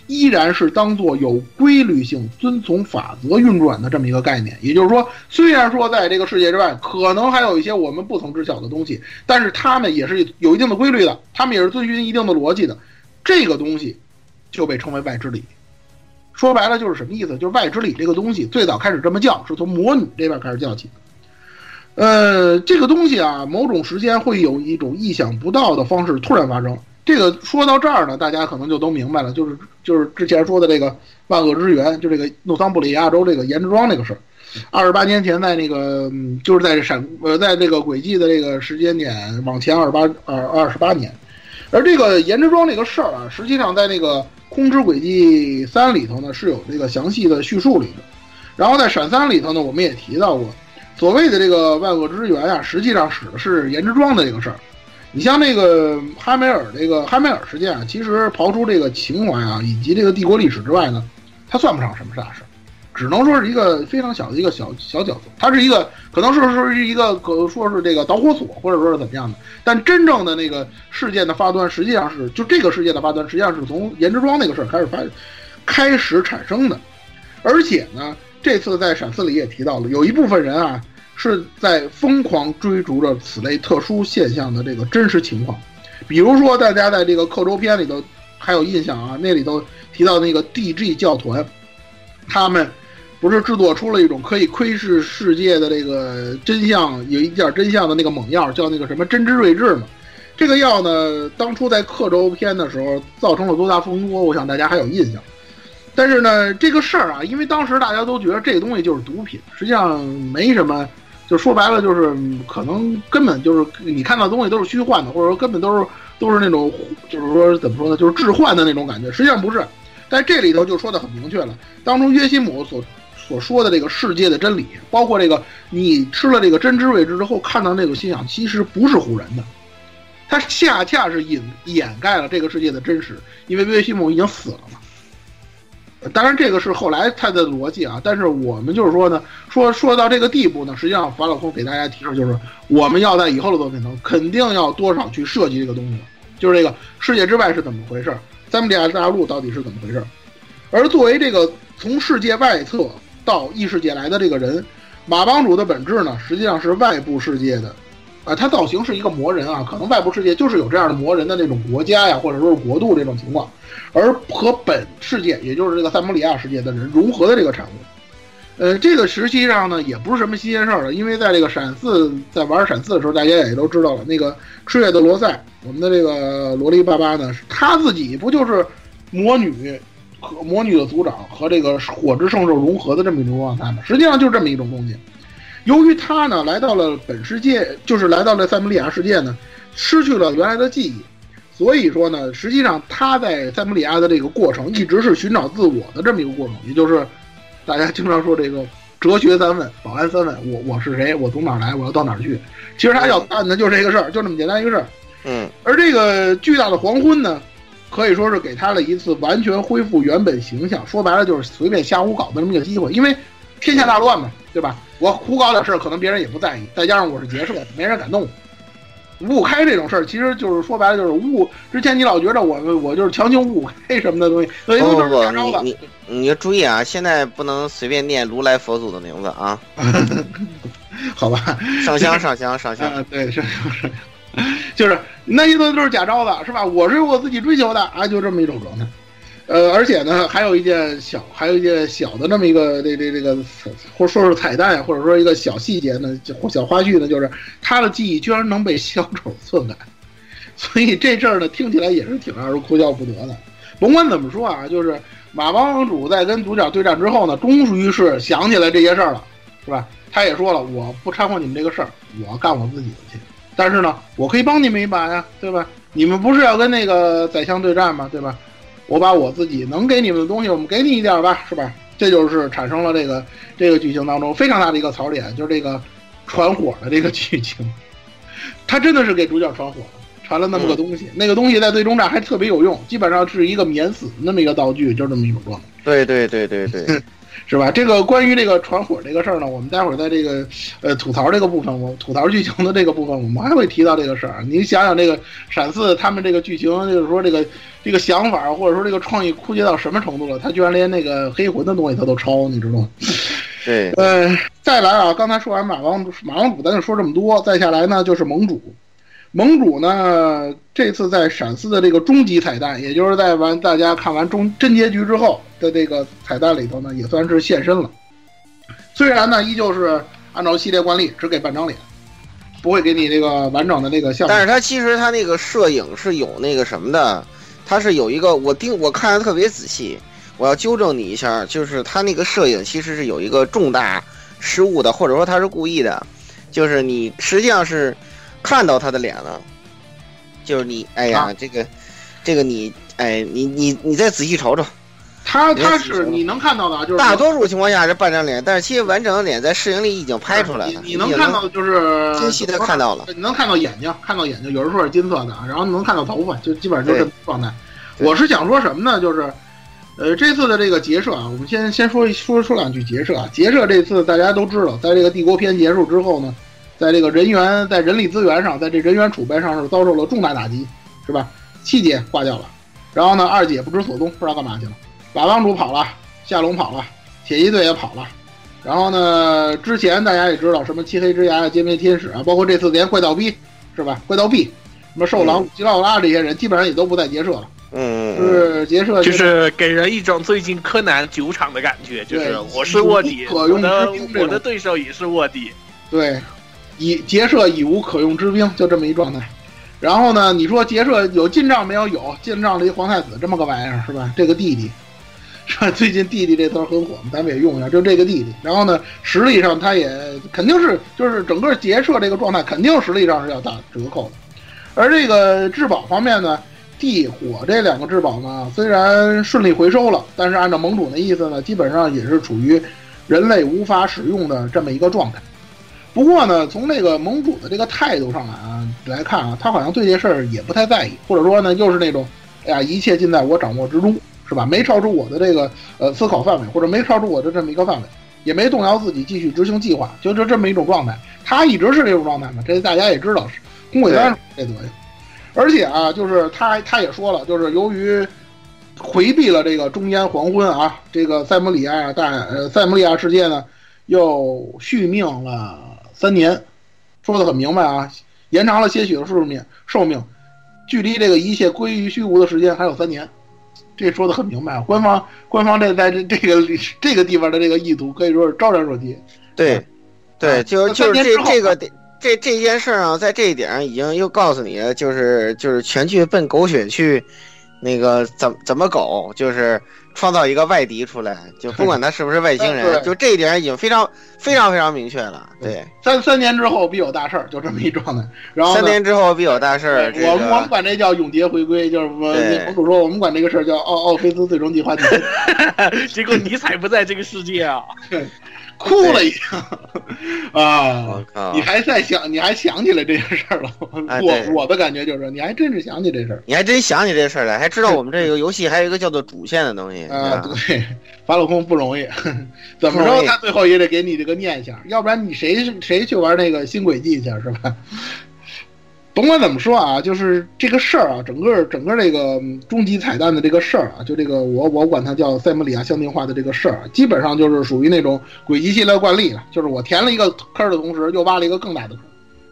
依然是当做有规律性、遵从法则运转的这么一个概念。也就是说，虽然说在这个世界之外，可能还有一些我们不曾知晓的东西，但是他们也是有一定的规律的，他们也是遵循一定的逻辑的。这个东西就被称为外之理。说白了就是什么意思？就是外之理这个东西最早开始这么叫，是从魔女这边开始叫起的。呃，这个东西啊，某种时间会有一种意想不到的方式突然发生。这个说到这儿呢，大家可能就都明白了，就是就是之前说的这个万恶之源，就这个诺桑布里亚州这个盐之庄这个事儿。二十八年前，在那个嗯就是在闪呃，在这个轨迹的这个时间点往前二十八二二十八年，而这个岩之庄这个事儿啊，实际上在那个《空之轨迹三》里头呢是有这个详细的叙述里的。然后在闪三里头呢，我们也提到过，所谓的这个万恶之源啊，实际上使的是岩之庄的这个事儿。你像那个哈梅尔这个哈梅尔事件啊，其实刨出这个情怀啊以及这个帝国历史之外呢，它算不上什么大事，只能说是一个非常小的一个小小角色。它是一个可能是说是一个可说是这个导火索，或者说是怎么样的。但真正的那个事件的发端，实际上是就这个事件的发端，实际上是从颜值庄那个事儿开始发开始产生的。而且呢，这次在闪四里也提到了，有一部分人啊。是在疯狂追逐着此类特殊现象的这个真实情况，比如说大家在这个刻舟篇里头还有印象啊，那里头提到那个 D.G 教团，他们不是制作出了一种可以窥视世界的这个真相，有一点真相的那个猛药，叫那个什么真知睿智嘛？这个药呢，当初在刻舟篇的时候造成了多大风波，我想大家还有印象。但是呢，这个事儿啊，因为当时大家都觉得这东西就是毒品，实际上没什么。就说白了，就是可能根本就是你看到东西都是虚幻的，或者说根本都是都是那种，就是说怎么说呢，就是置换的那种感觉。实际上不是，在这里头就说的很明确了。当初约西姆所所说的这个世界的真理，包括这个你吃了这个真知未知之后看到那个信仰，其实不是唬人的，它恰恰是掩掩盖了这个世界的真实，因为约西姆已经死了嘛。当然，这个是后来他的逻辑啊。但是我们就是说呢，说说到这个地步呢，实际上法老空给大家提示就是，我们要在以后的作品中肯定要多少去设计这个东西，就是这个世界之外是怎么回事，三姆利亚大陆到底是怎么回事。而作为这个从世界外侧到异世界来的这个人，马帮主的本质呢，实际上是外部世界的，啊，他造型是一个魔人啊，可能外部世界就是有这样的魔人的那种国家呀，或者说是国度这种情况。而和本世界，也就是这个塞姆里亚世界的人融合的这个产物，呃，这个实际上呢也不是什么新鲜事儿了，因为在这个闪四在玩闪四的时候，大家也都知道了，那个赤月的罗塞，我们的这个萝莉爸爸呢，他自己不就是魔女和魔女的族长和这个火之圣兽融合的这么一种状态吗？实际上就是这么一种东西。由于他呢来到了本世界，就是来到了塞姆利亚世界呢，失去了原来的记忆。所以说呢，实际上他在塞姆利亚的这个过程一直是寻找自我的这么一个过程，也就是大家经常说这个哲学三问、保安三问：我我是谁？我从哪来？我要到哪儿去？其实他要干的就是这个事儿，就这么简单一个事儿。嗯。而这个巨大的黄昏呢，可以说是给他了一次完全恢复原本形象，说白了就是随便瞎胡搞的这么一个机会。因为天下大乱嘛，对吧？我胡搞点事儿，可能别人也不在意，再加上我是劫社，没人敢动我。五五开这种事儿，其实就是说白了就是五五。之前你老觉得我我就是强行五五开什么的东西，不不不，你你你要注意啊！现在不能随便念如来佛祖的名字啊。好吧，上香上香上香。对，上香上香，就是那些都都是假招的，是吧？我是我自己追求的啊，就这么一种状态。呃，而且呢，还有一件小，还有一件小的这么一个这这这个，或者说是彩蛋，或者说一个小细节呢，小花絮呢，就是他的记忆居然能被小丑篡改，所以这阵儿呢，听起来也是挺让人哭笑不得的。甭管怎么说啊，就是马帮主在跟独角对战之后呢，终于是想起来这些事儿了，是吧？他也说了，我不掺和你们这个事儿，我干我自己的去。但是呢，我可以帮你们一把呀，对吧？你们不是要跟那个宰相对战吗？对吧？我把我自己能给你们的东西，我们给你一点吧，是吧？这就是产生了这个这个剧情当中非常大的一个槽点，就是这个传火的这个剧情。他真的是给主角传火了，传了那么个东西，那个东西在最终战还特别有用，基本上是一个免死那么一个道具，就这么一种状态。对对对对对。是吧？这个关于这个传火这个事儿呢，我们待会儿在这个呃吐槽这个部分，我吐槽剧情的这个部分，我们还会提到这个事儿。你想想，这个闪四他们这个剧情，就是说这个这个想法或者说这个创意枯竭到什么程度了？他居然连那个黑魂的东西他都抄，你知道吗？对，呃，再来啊，刚才说完马王马王主，咱就说这么多。再下来呢，就是盟主。盟主呢，这次在闪四的这个终极彩蛋，也就是在完大家看完终真结局之后的这个彩蛋里头呢，也算是现身了。虽然呢，依旧是按照系列惯例只给半张脸，不会给你这个完整的那个像。但是它其实它那个摄影是有那个什么的，它是有一个我盯我看的特别仔细，我要纠正你一下，就是它那个摄影其实是有一个重大失误的，或者说他是故意的，就是你实际上是看到他的脸了，就是你哎呀、啊。这个这个你哎你你你再仔细瞅瞅，他他是你能看到的啊，就是大多数情况下是半张脸，但是其实完整的脸在摄影里已经拍出来了，你你能看到就是清晰的看到了，你能看到眼睛，看到眼睛，有人说是金色的，然后能看到头发，就基本上就是状态。我是想说什么呢？就是，呃，这次的这个劫舍啊，我们先先说说说两句劫舍啊。劫舍这次大家都知道，在这个帝国篇结束之后呢，在这个人员在人力资源上，在这人员储备上是遭受了重大打击，是吧？七姐挂掉了，然后呢，二姐不知所踪，不知道干嘛去了。瓦帮主跑了，夏龙跑了，铁骑队也跑了。然后呢，之前大家也知道什么漆黑之牙啊、歼灭天使啊，包括这次连怪盗 B 是吧？怪盗 B，什么兽狼、吉奥拉这些人，基本上也都不在结社了。嗯，是结社就是给人一种最近柯南酒厂的感觉，就是我是卧底，用我的我的对手也是卧底。对，以劫社已无可用之兵，就这么一状态。然后呢，你说劫社有进账没有？有进账了一皇太子这么个玩意儿是吧？这个弟弟，是吧？最近弟弟这词儿很火，咱们也用一下，就这个弟弟。然后呢，实力上他也肯定是，就是整个劫社这个状态，肯定实力上是要打折扣的。而这个质保方面呢，地火这两个质保呢，虽然顺利回收了，但是按照盟主的意思呢，基本上也是处于人类无法使用的这么一个状态。不过呢，从这个盟主的这个态度上来啊来看啊，他好像对这事儿也不太在意，或者说呢，又是那种，哎呀，一切尽在我掌握之中，是吧？没超出我的这个呃思考范围，或者没超出我的这么一个范围，也没动摇自己继续执行计划，就就这么一种状态。他一直是这种状态嘛，这大家也知道是宫尾三这德行。而且啊，就是他他也说了，就是由于回避了这个中烟黄昏啊，这个塞姆里亚大呃塞姆里亚世界呢又续命了三年，说的很明白啊，延长了些许的寿命寿命，距离这个一切归于虚无的时间还有三年，这说的很明白啊。官方官方这在这这个这个地方的这个意图可以说是昭然若揭。对，对，就是就是这这个这这件事儿啊，在这一点上已经又告诉你，就是就是全去奔狗血去，那个怎怎么狗，就是创造一个外敌出来，就不管他是不是外星人，就这一点已经非常非常非常明确了。对，三三年之后必有大事儿，就这么一状态。然后三年之后必有大事儿。这我们我们管这叫永劫回归，就是我博主说我们管这个事儿叫奥奥菲斯最终计划 结果尼采不在这个世界啊！哭了一下啊我！靠你！还在想，你还想起来这件事儿了？我我的感觉就是，你还真是想起这事儿你还真想起这事儿来，还知道我们这个游戏还有一个叫做主线的东西。啊！对，法老空不容易，怎么不容易着他最后也得给你这个念想，要不然你谁谁去玩那个新轨迹去是吧？甭管怎么说啊，就是这个事儿啊，整个整个这个嗯终极彩蛋的这个事儿啊，就这个我我管它叫塞姆里亚相定化的这个事儿啊，基本上就是属于那种轨迹系列惯例了，就是我填了一个坑儿的同时，又挖了一个更大的坑，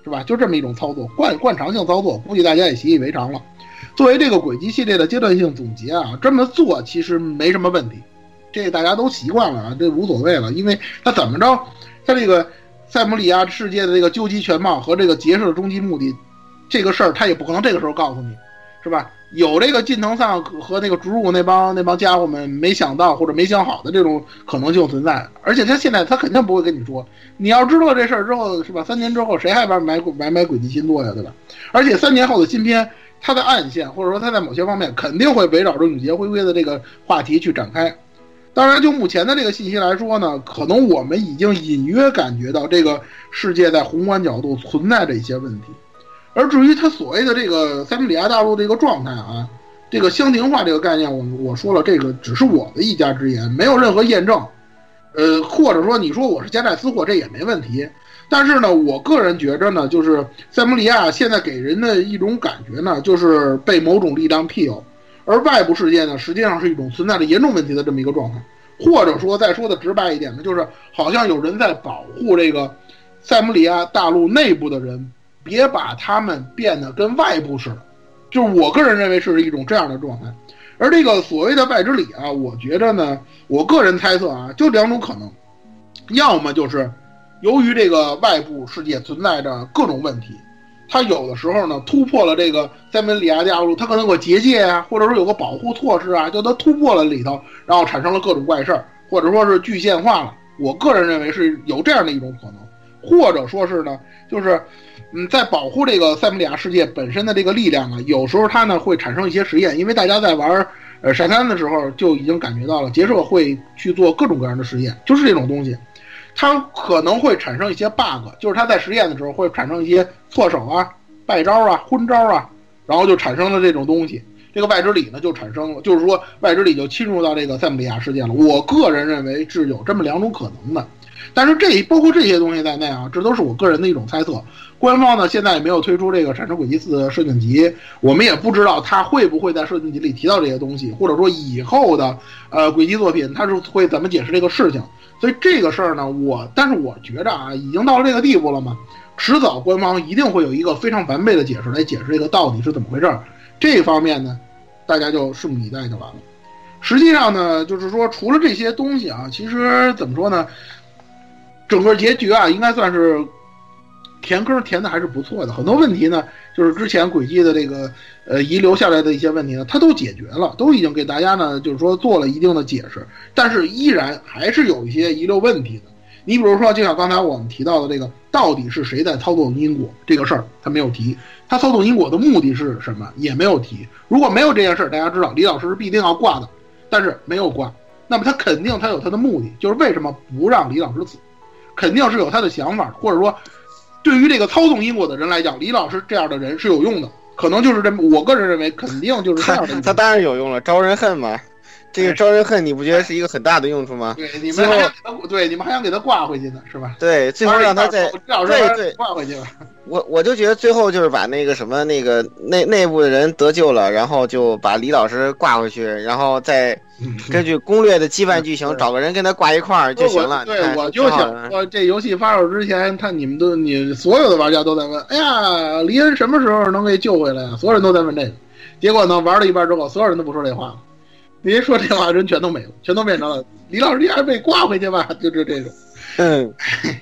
是吧？就这么一种操作，惯惯常性操作，估计大家也习以为常了。作为这个轨迹系列的阶段性总结啊，这么做其实没什么问题，这大家都习惯了啊，这无所谓了，因为它怎么着，它这个塞姆里亚世界的这个究极全貌和这个结社的终极目的，这个事儿他也不可能这个时候告诉你，是吧？有这个近藤上和那个竹入那帮那帮家伙们没想到或者没想好的这种可能性存在，而且他现在他肯定不会跟你说，你要知道这事儿之后，是吧？三年之后谁还玩买买买轨迹新作呀，对吧？而且三年后的新片，它的暗线或者说它在某些方面肯定会围绕着永劫回归的这个话题去展开。当然，就目前的这个信息来说呢，可能我们已经隐约感觉到这个世界在宏观角度存在着一些问题。而至于它所谓的这个塞姆里亚大陆的一个状态啊，这个箱庭化这个概念，我我说了，这个只是我的一家之言，没有任何验证。呃，或者说你说我是夹带私货，这也没问题。但是呢，我个人觉着呢，就是塞姆利亚现在给人的一种感觉呢，就是被某种力量庇佑，而外部世界呢，实际上是一种存在着严重问题的这么一个状态。或者说，再说的直白一点呢，就是好像有人在保护这个塞姆里亚大陆内部的人，别把他们变得跟外部似的。就是我个人认为是一种这样的状态。而这个所谓的外之理啊，我觉着呢，我个人猜测啊，就两种可能，要么就是由于这个外部世界存在着各种问题，它有的时候呢突破了这个塞门里亚大陆，它可能有个结界啊，或者说有个保护措施啊，就它突破了里头，然后产生了各种怪事儿，或者说是具现化了。我个人认为是有这样的一种可能，或者说是呢，就是嗯，在保护这个塞姆里亚世界本身的这个力量啊，有时候它呢会产生一些实验，因为大家在玩呃闪三的时候就已经感觉到了，结社会去做各种各样的实验，就是这种东西。它可能会产生一些 bug，就是它在实验的时候会产生一些错手啊、败招啊、昏招啊，然后就产生了这种东西。这个外之里呢就产生了，就是说外之里就侵入到这个塞姆利亚世界了。我个人认为是有这么两种可能的，但是这包括这些东西在内啊，这都是我个人的一种猜测。官方呢现在也没有推出这个产生轨迹四的设定集，我们也不知道它会不会在设定集里提到这些东西，或者说以后的呃轨迹作品它是会怎么解释这个事情。所以这个事儿呢，我但是我觉着啊，已经到了这个地步了嘛，迟早官方一定会有一个非常完备的解释来解释这个到底是怎么回事儿。这方面呢，大家就拭目以待就完了。实际上呢，就是说除了这些东西啊，其实怎么说呢，整个结局啊，应该算是填坑填的还是不错的。很多问题呢，就是之前轨迹的这个。呃，遗留下来的一些问题呢，它都解决了，都已经给大家呢，就是说做了一定的解释，但是依然还是有一些遗留问题的。你比如说，就像刚才我们提到的这个，到底是谁在操纵因果这个事儿，他没有提。他操纵因果的目的是什么，也没有提。如果没有这件事儿，大家知道李老师是必定要挂的，但是没有挂，那么他肯定他有他的目的，就是为什么不让李老师死，肯定是有他的想法，或者说，对于这个操纵因果的人来讲，李老师这样的人是有用的。可能就是这么，我个人认为肯定就是这样的。他当然有用了，招人恨嘛。这个招人恨，你不觉得是一个很大的用处吗？对，你们还想对你们还想给他挂回去呢，是吧？对，最后让他再对对挂回去吧。我我就觉得最后就是把那个什么那个内内部的人得救了，然后就把李老师挂回去，然后再 根据攻略的羁绊剧情找个人跟他挂一块儿就行了。对，我就想说，这游戏发售之前，他你们都你所有的玩家都在问，哎呀，李恩什么时候能给救回来啊？所有人都在问这个。结果呢，玩了一半之后，所有人都不说这话了。那些说这话人全都没了，全都变成了李老师，你还是被挂回去吧，就是这种。嗯，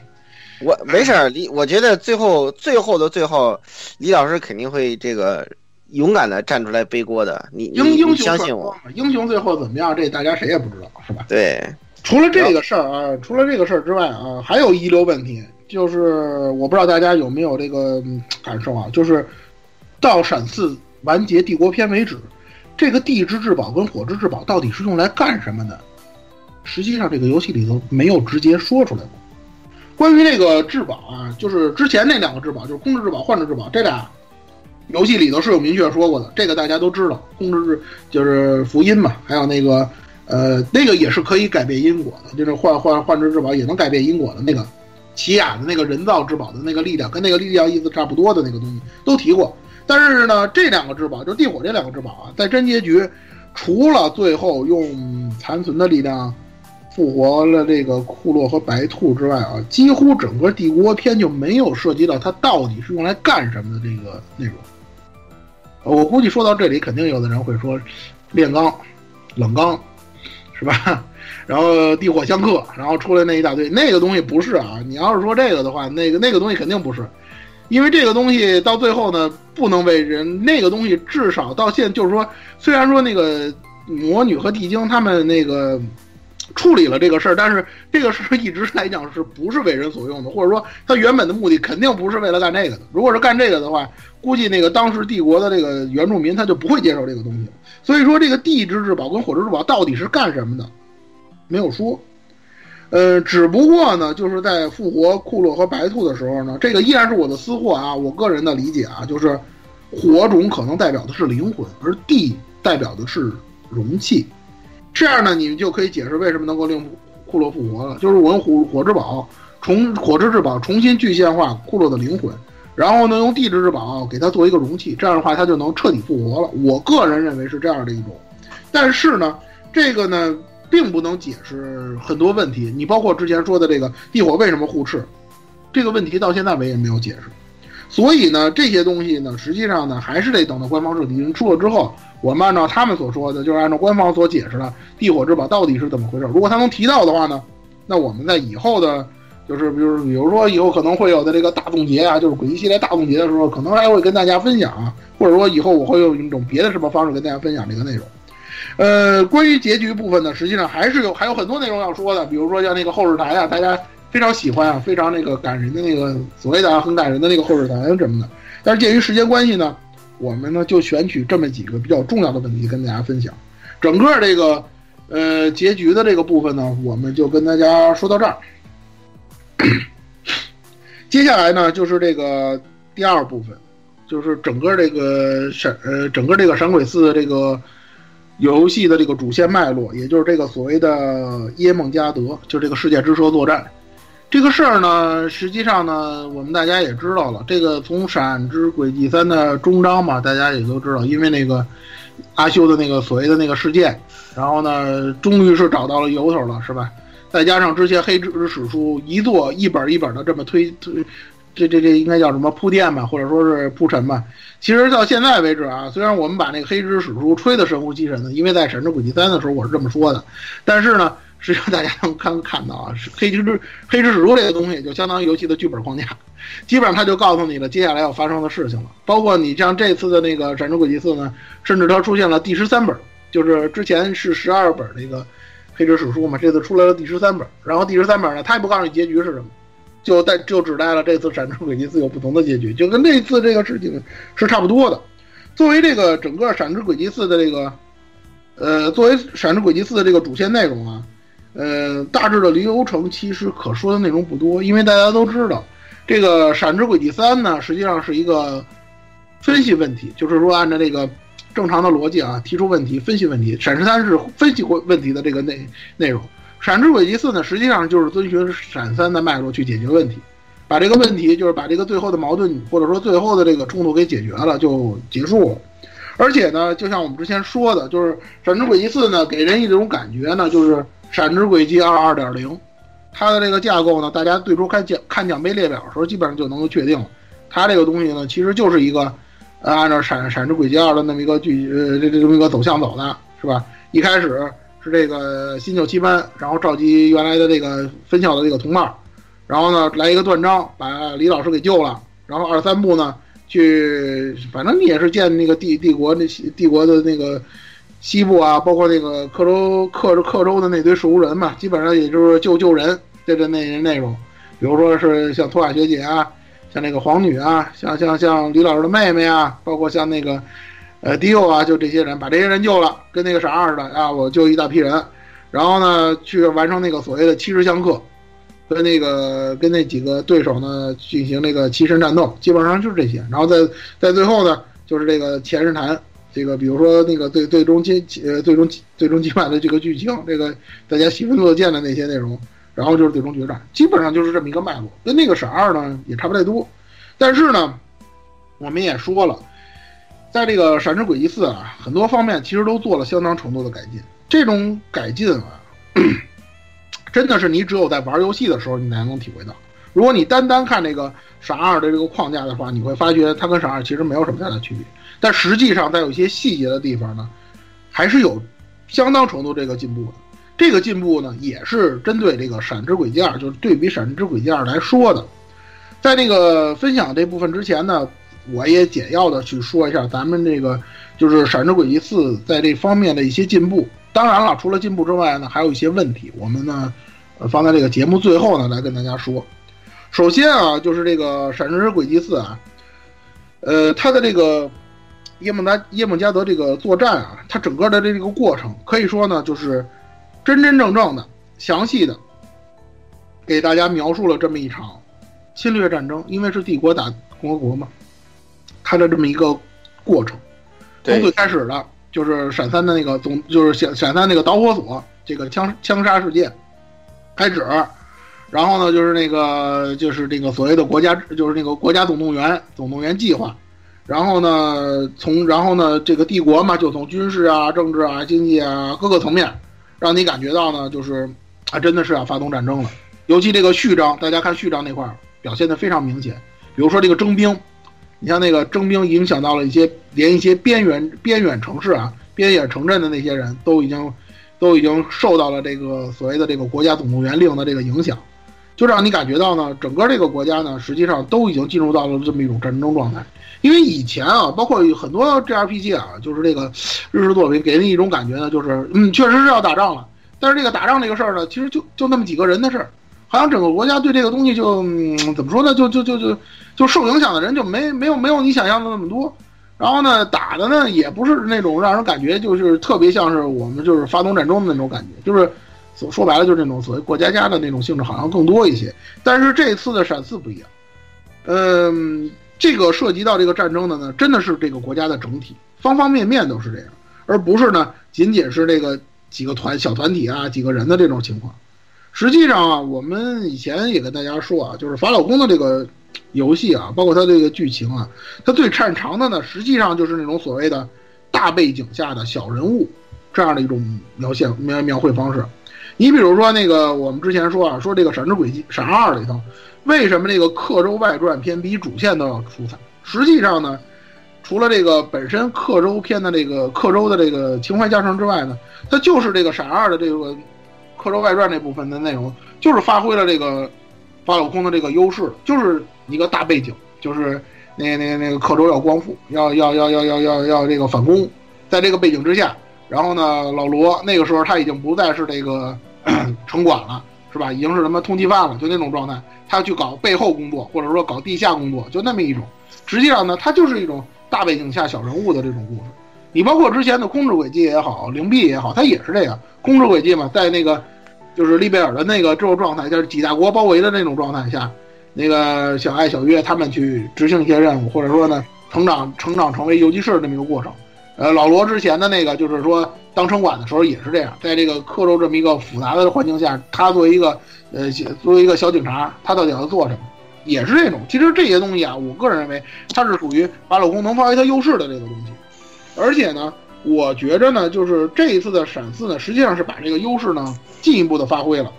我没事儿，李，我觉得最后最后的最后，李老师肯定会这个勇敢的站出来背锅的。你英英雄相信我，英雄最后怎么样？这大家谁也不知道，是吧？对。除了这个事儿啊，除了这个事儿之外啊，还有遗留问题，就是我不知道大家有没有这个感受啊，就是到闪四完结帝国篇为止。这个地之至宝跟火之至宝到底是用来干什么的？实际上，这个游戏里头没有直接说出来过。关于这个至宝啊，就是之前那两个至宝，就是空之至宝、幻之至宝，这俩游戏里头是有明确说过的。这个大家都知道，空之至就是福音嘛，还有那个呃，那个也是可以改变因果的，就是幻幻幻之至宝也能改变因果的那个奇雅的那个人造至宝的那个力量，跟那个力量意思差不多的那个东西都提过。但是呢，这两个至宝，就地火这两个至宝啊，在真结局，除了最后用残存的力量复活了这个库洛和白兔之外啊，几乎整个帝国篇就没有涉及到它到底是用来干什么的这个内容。我估计说到这里，肯定有的人会说，炼钢、冷钢，是吧？然后地火相克，然后出来那一大堆，那个东西不是啊。你要是说这个的话，那个那个东西肯定不是。因为这个东西到最后呢，不能为人。那个东西至少到现，就是说，虽然说那个魔女和地精他们那个处理了这个事儿，但是这个事儿一直来讲是不是为人所用的，或者说他原本的目的肯定不是为了干这个的。如果是干这个的话，估计那个当时帝国的这个原住民他就不会接受这个东西。所以说，这个地之至宝跟火之至宝到底是干什么的，没有说。呃，只不过呢，就是在复活库洛和白兔的时候呢，这个依然是我的私货啊。我个人的理解啊，就是火种可能代表的是灵魂，而地代表的是容器。这样呢，你们就可以解释为什么能够令库洛复活了。就是我用火火之宝重火之至宝重新具现化库洛的灵魂，然后呢，用地之至宝给它做一个容器，这样的话它就能彻底复活了。我个人认为是这样的一种，但是呢，这个呢。并不能解释很多问题，你包括之前说的这个地火为什么互斥，这个问题到现在为止没有解释。所以呢，这些东西呢，实际上呢，还是得等到官方设定出了之后，我们按照他们所说的，就是按照官方所解释的地火之宝到底是怎么回事。如果他能提到的话呢，那我们在以后的就是比如比如说以后可能会有的这个大总结啊，就是诡异系列大总结的时候，可能还会跟大家分享啊，或者说以后我会用一种别的什么方式跟大家分享这个内容。呃，关于结局部分呢，实际上还是有还有很多内容要说的，比如说像那个后视台啊，大家非常喜欢啊，非常那个感人的那个所谓的很感人的那个后视台什么的。但是鉴于时间关系呢，我们呢就选取这么几个比较重要的问题跟大家分享。整个这个呃结局的这个部分呢，我们就跟大家说到这儿。接下来呢，就是这个第二部分，就是整个这个闪呃整个这个闪鬼四的这个游戏的这个主线脉络，也就是这个所谓的耶梦加德，就这个世界之蛇作战。这个事儿呢，实际上呢，我们大家也知道了。这个从《闪之轨迹三》的终章嘛，大家也都知道，因为那个阿修的那个所谓的那个事件，然后呢，终于是找到了由头了，是吧？再加上之前黑之史书一座一本一本的这么推推，这这这应该叫什么铺垫吧，或者说是铺陈吧。其实到现在为止啊，虽然我们把那个黑之史书吹得神乎其神的，因为在《闪之轨迹三》的时候我是这么说的，但是呢。实际上，大家能看看到啊，是黑之黑之史书这个东西，就相当于游戏的剧本框架，基本上它就告诉你了接下来要发生的事情了。包括你像这次的那个《闪之轨迹四》呢，甚至它出现了第十三本，就是之前是十二本那个黑之史书嘛，这次出来了第十三本。然后第十三本呢，它也不告诉你结局是什么，就带就只带了这次《闪之轨迹四》有不同的结局，就跟那次这个事情是差不多的。作为这个整个《闪之轨迹四》的这个，呃，作为《闪之轨迹四》的这个主线内容啊。呃，大致的流程其实可说的内容不多，因为大家都知道，这个《闪之轨迹三》呢，实际上是一个分析问题，就是说按照这个正常的逻辑啊，提出问题、分析问题。《闪之三》是分析过问题的这个内内容，《闪之轨迹四》呢，实际上就是遵循《闪三》的脉络去解决问题，把这个问题就是把这个最后的矛盾或者说最后的这个冲突给解决了，就结束了。而且呢，就像我们之前说的，就是《闪之轨迹四》呢，给人一种感觉呢，就是。闪之轨迹二二点零，它的这个架构呢，大家最初看奖看奖杯列表的时候，基本上就能够确定了。它这个东西呢，其实就是一个，呃，按照闪闪之轨迹二的那么一个剧，呃，这这么一个走向走的，是吧？一开始是这个新九七班，然后召集原来的这个分校的这个同伴，然后呢来一个断章，把李老师给救了。然后二三部呢，去，反正你也是建那个帝帝国那帝国的那个。西部啊，包括那个克州、克克州的那堆熟人嘛，基本上也就是救救人这个内内容，比如说是像托雅学姐啊，像那个皇女啊，像像像李老师的妹妹啊，包括像那个呃迪欧啊，就这些人把这些人救了，跟那个啥似的啊，我救一大批人，然后呢去完成那个所谓的七十相克，跟那个跟那几个对手呢进行那个七神战斗，基本上就是这些，然后在在最后呢就是这个前世谈。这个比如说那个最最终结呃最终最终击败的这个剧情，这个大家喜闻乐见的那些内容，然后就是最终决战，基本上就是这么一个脉络，跟那个闪二呢也差不太多。但是呢，我们也说了，在这个《闪之轨迹四》啊，很多方面其实都做了相当程度的改进。这种改进啊，真的是你只有在玩游戏的时候你才能体会到。如果你单单看这个闪二的这个框架的话，你会发觉它跟闪二其实没有什么太大区别。但实际上，在有些细节的地方呢，还是有相当程度这个进步的。这个进步呢，也是针对这个《闪之轨迹二》，就是对比《闪之轨迹二》来说的。在那个分享这部分之前呢，我也简要的去说一下咱们这个就是《闪之轨迹四》在这方面的一些进步。当然了，除了进步之外呢，还有一些问题，我们呢，放在这个节目最后呢来跟大家说。首先啊，就是这个《闪之轨迹四》啊，呃，它的这个。耶梦达耶梦加德这个作战啊，它整个的这个过程可以说呢，就是真真正正的、详细的给大家描述了这么一场侵略战争，因为是帝国打共和国嘛，它的这么一个过程，从最开始的就是闪三的那个总，就是闪闪三那个导火索这个枪枪杀事件开始，然后呢，就是那个就是这个所谓的国家，就是那个国家总动员总动员计划。然后呢，从然后呢，这个帝国嘛，就从军事啊、政治啊、经济啊各个层面，让你感觉到呢，就是啊，真的是要发动战争了。尤其这个序章，大家看序章那块儿表现的非常明显。比如说这个征兵，你像那个征兵影响到了一些连一些边缘边远城市啊、边远城镇的那些人都已经都已经受到了这个所谓的这个国家总动员令的这个影响。就让你感觉到呢，整个这个国家呢，实际上都已经进入到了这么一种战争状态。因为以前啊，包括很多 JRPG 啊，就是这个日式作品，给人一种感觉呢，就是嗯，确实是要打仗了。但是这个打仗这个事儿呢，其实就就那么几个人的事儿，好像整个国家对这个东西就、怎么说呢，就就就就就受影响的人就没没有没有你想象的那么多。然后呢，打的呢也不是那种让人感觉就是特别像是我们就是发动战争的那种感觉，就是说说白了就是那种所谓过家家的那种性质好像更多一些。但是这次的闪四不一样，嗯。这个涉及到这个战争的呢，真的是这个国家的整体，方方面面都是这样，而不是呢仅仅是这个几个团小团体啊几个人的这种情况。实际上啊，我们以前也跟大家说啊，就是法老宫的这个游戏啊，包括它这个剧情啊，它最擅长的呢，实际上就是那种所谓的大背景下的小人物这样的一种描写描描绘方式。你比如说那个我们之前说啊，说这个《闪之轨迹》《闪二》里头。为什么这个刻舟外传片比主线都要出彩？实际上呢，除了这个本身刻舟篇的这个刻舟的这个情怀加成之外呢，它就是这个闪二的这个刻舟外传这部分的内容，就是发挥了这个法老空的这个优势，就是一个大背景，就是那那那个刻舟要光复，要要要要要要要这个反攻，在这个背景之下，然后呢，老罗那个时候他已经不再是这个城管了。是吧？已经是什么通缉犯了，就那种状态。他要去搞背后工作，或者说搞地下工作，就那么一种。实际上呢，它就是一种大背景下小人物的这种故事。你包括之前的空之轨迹也好，灵璧也好，它也是这样。空之轨迹嘛，在那个就是利贝尔的那个这种状态，就是几大国包围的那种状态下，那个小爱、小约他们去执行一些任务，或者说呢，成长、成长成为游击士这么一个过程。呃，老罗之前的那个就是说。当城管的时候也是这样，在这个克州这么一个复杂的环境下，他作为一个呃作为一个小警察，他到底要做什么，也是这种。其实这些东西啊，我个人认为它是属于把老公能发挥它优势的这个东西。而且呢，我觉着呢，就是这一次的闪四呢，实际上是把这个优势呢进一步的发挥了。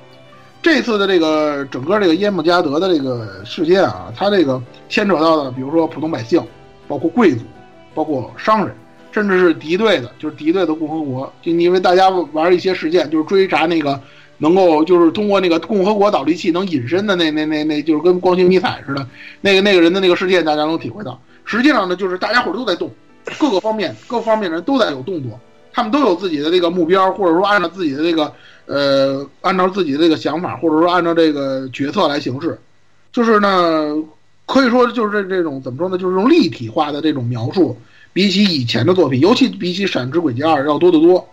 这次的这个整个这个耶姆加德的这个事件啊，它这个牵扯到的，比如说普通百姓，包括贵族，包括商人。甚至是敌对的，就是敌对的共和国，就因为大家玩一些事件，就是追查那个能够，就是通过那个共和国导力器能隐身的那那那那，就是跟光学迷彩似的，那个那个人的那个事件，大家能体会到。实际上呢，就是大家伙都在动，各个方面各方面的人都在有动作，他们都有自己的这个目标，或者说按照自己的这个呃，按照自己的这个想法，或者说按照这个决策来行事。就是呢，可以说就是这这种怎么说呢，就是这种立体化的这种描述。比起以前的作品，尤其比起《闪之轨迹二》要多得多，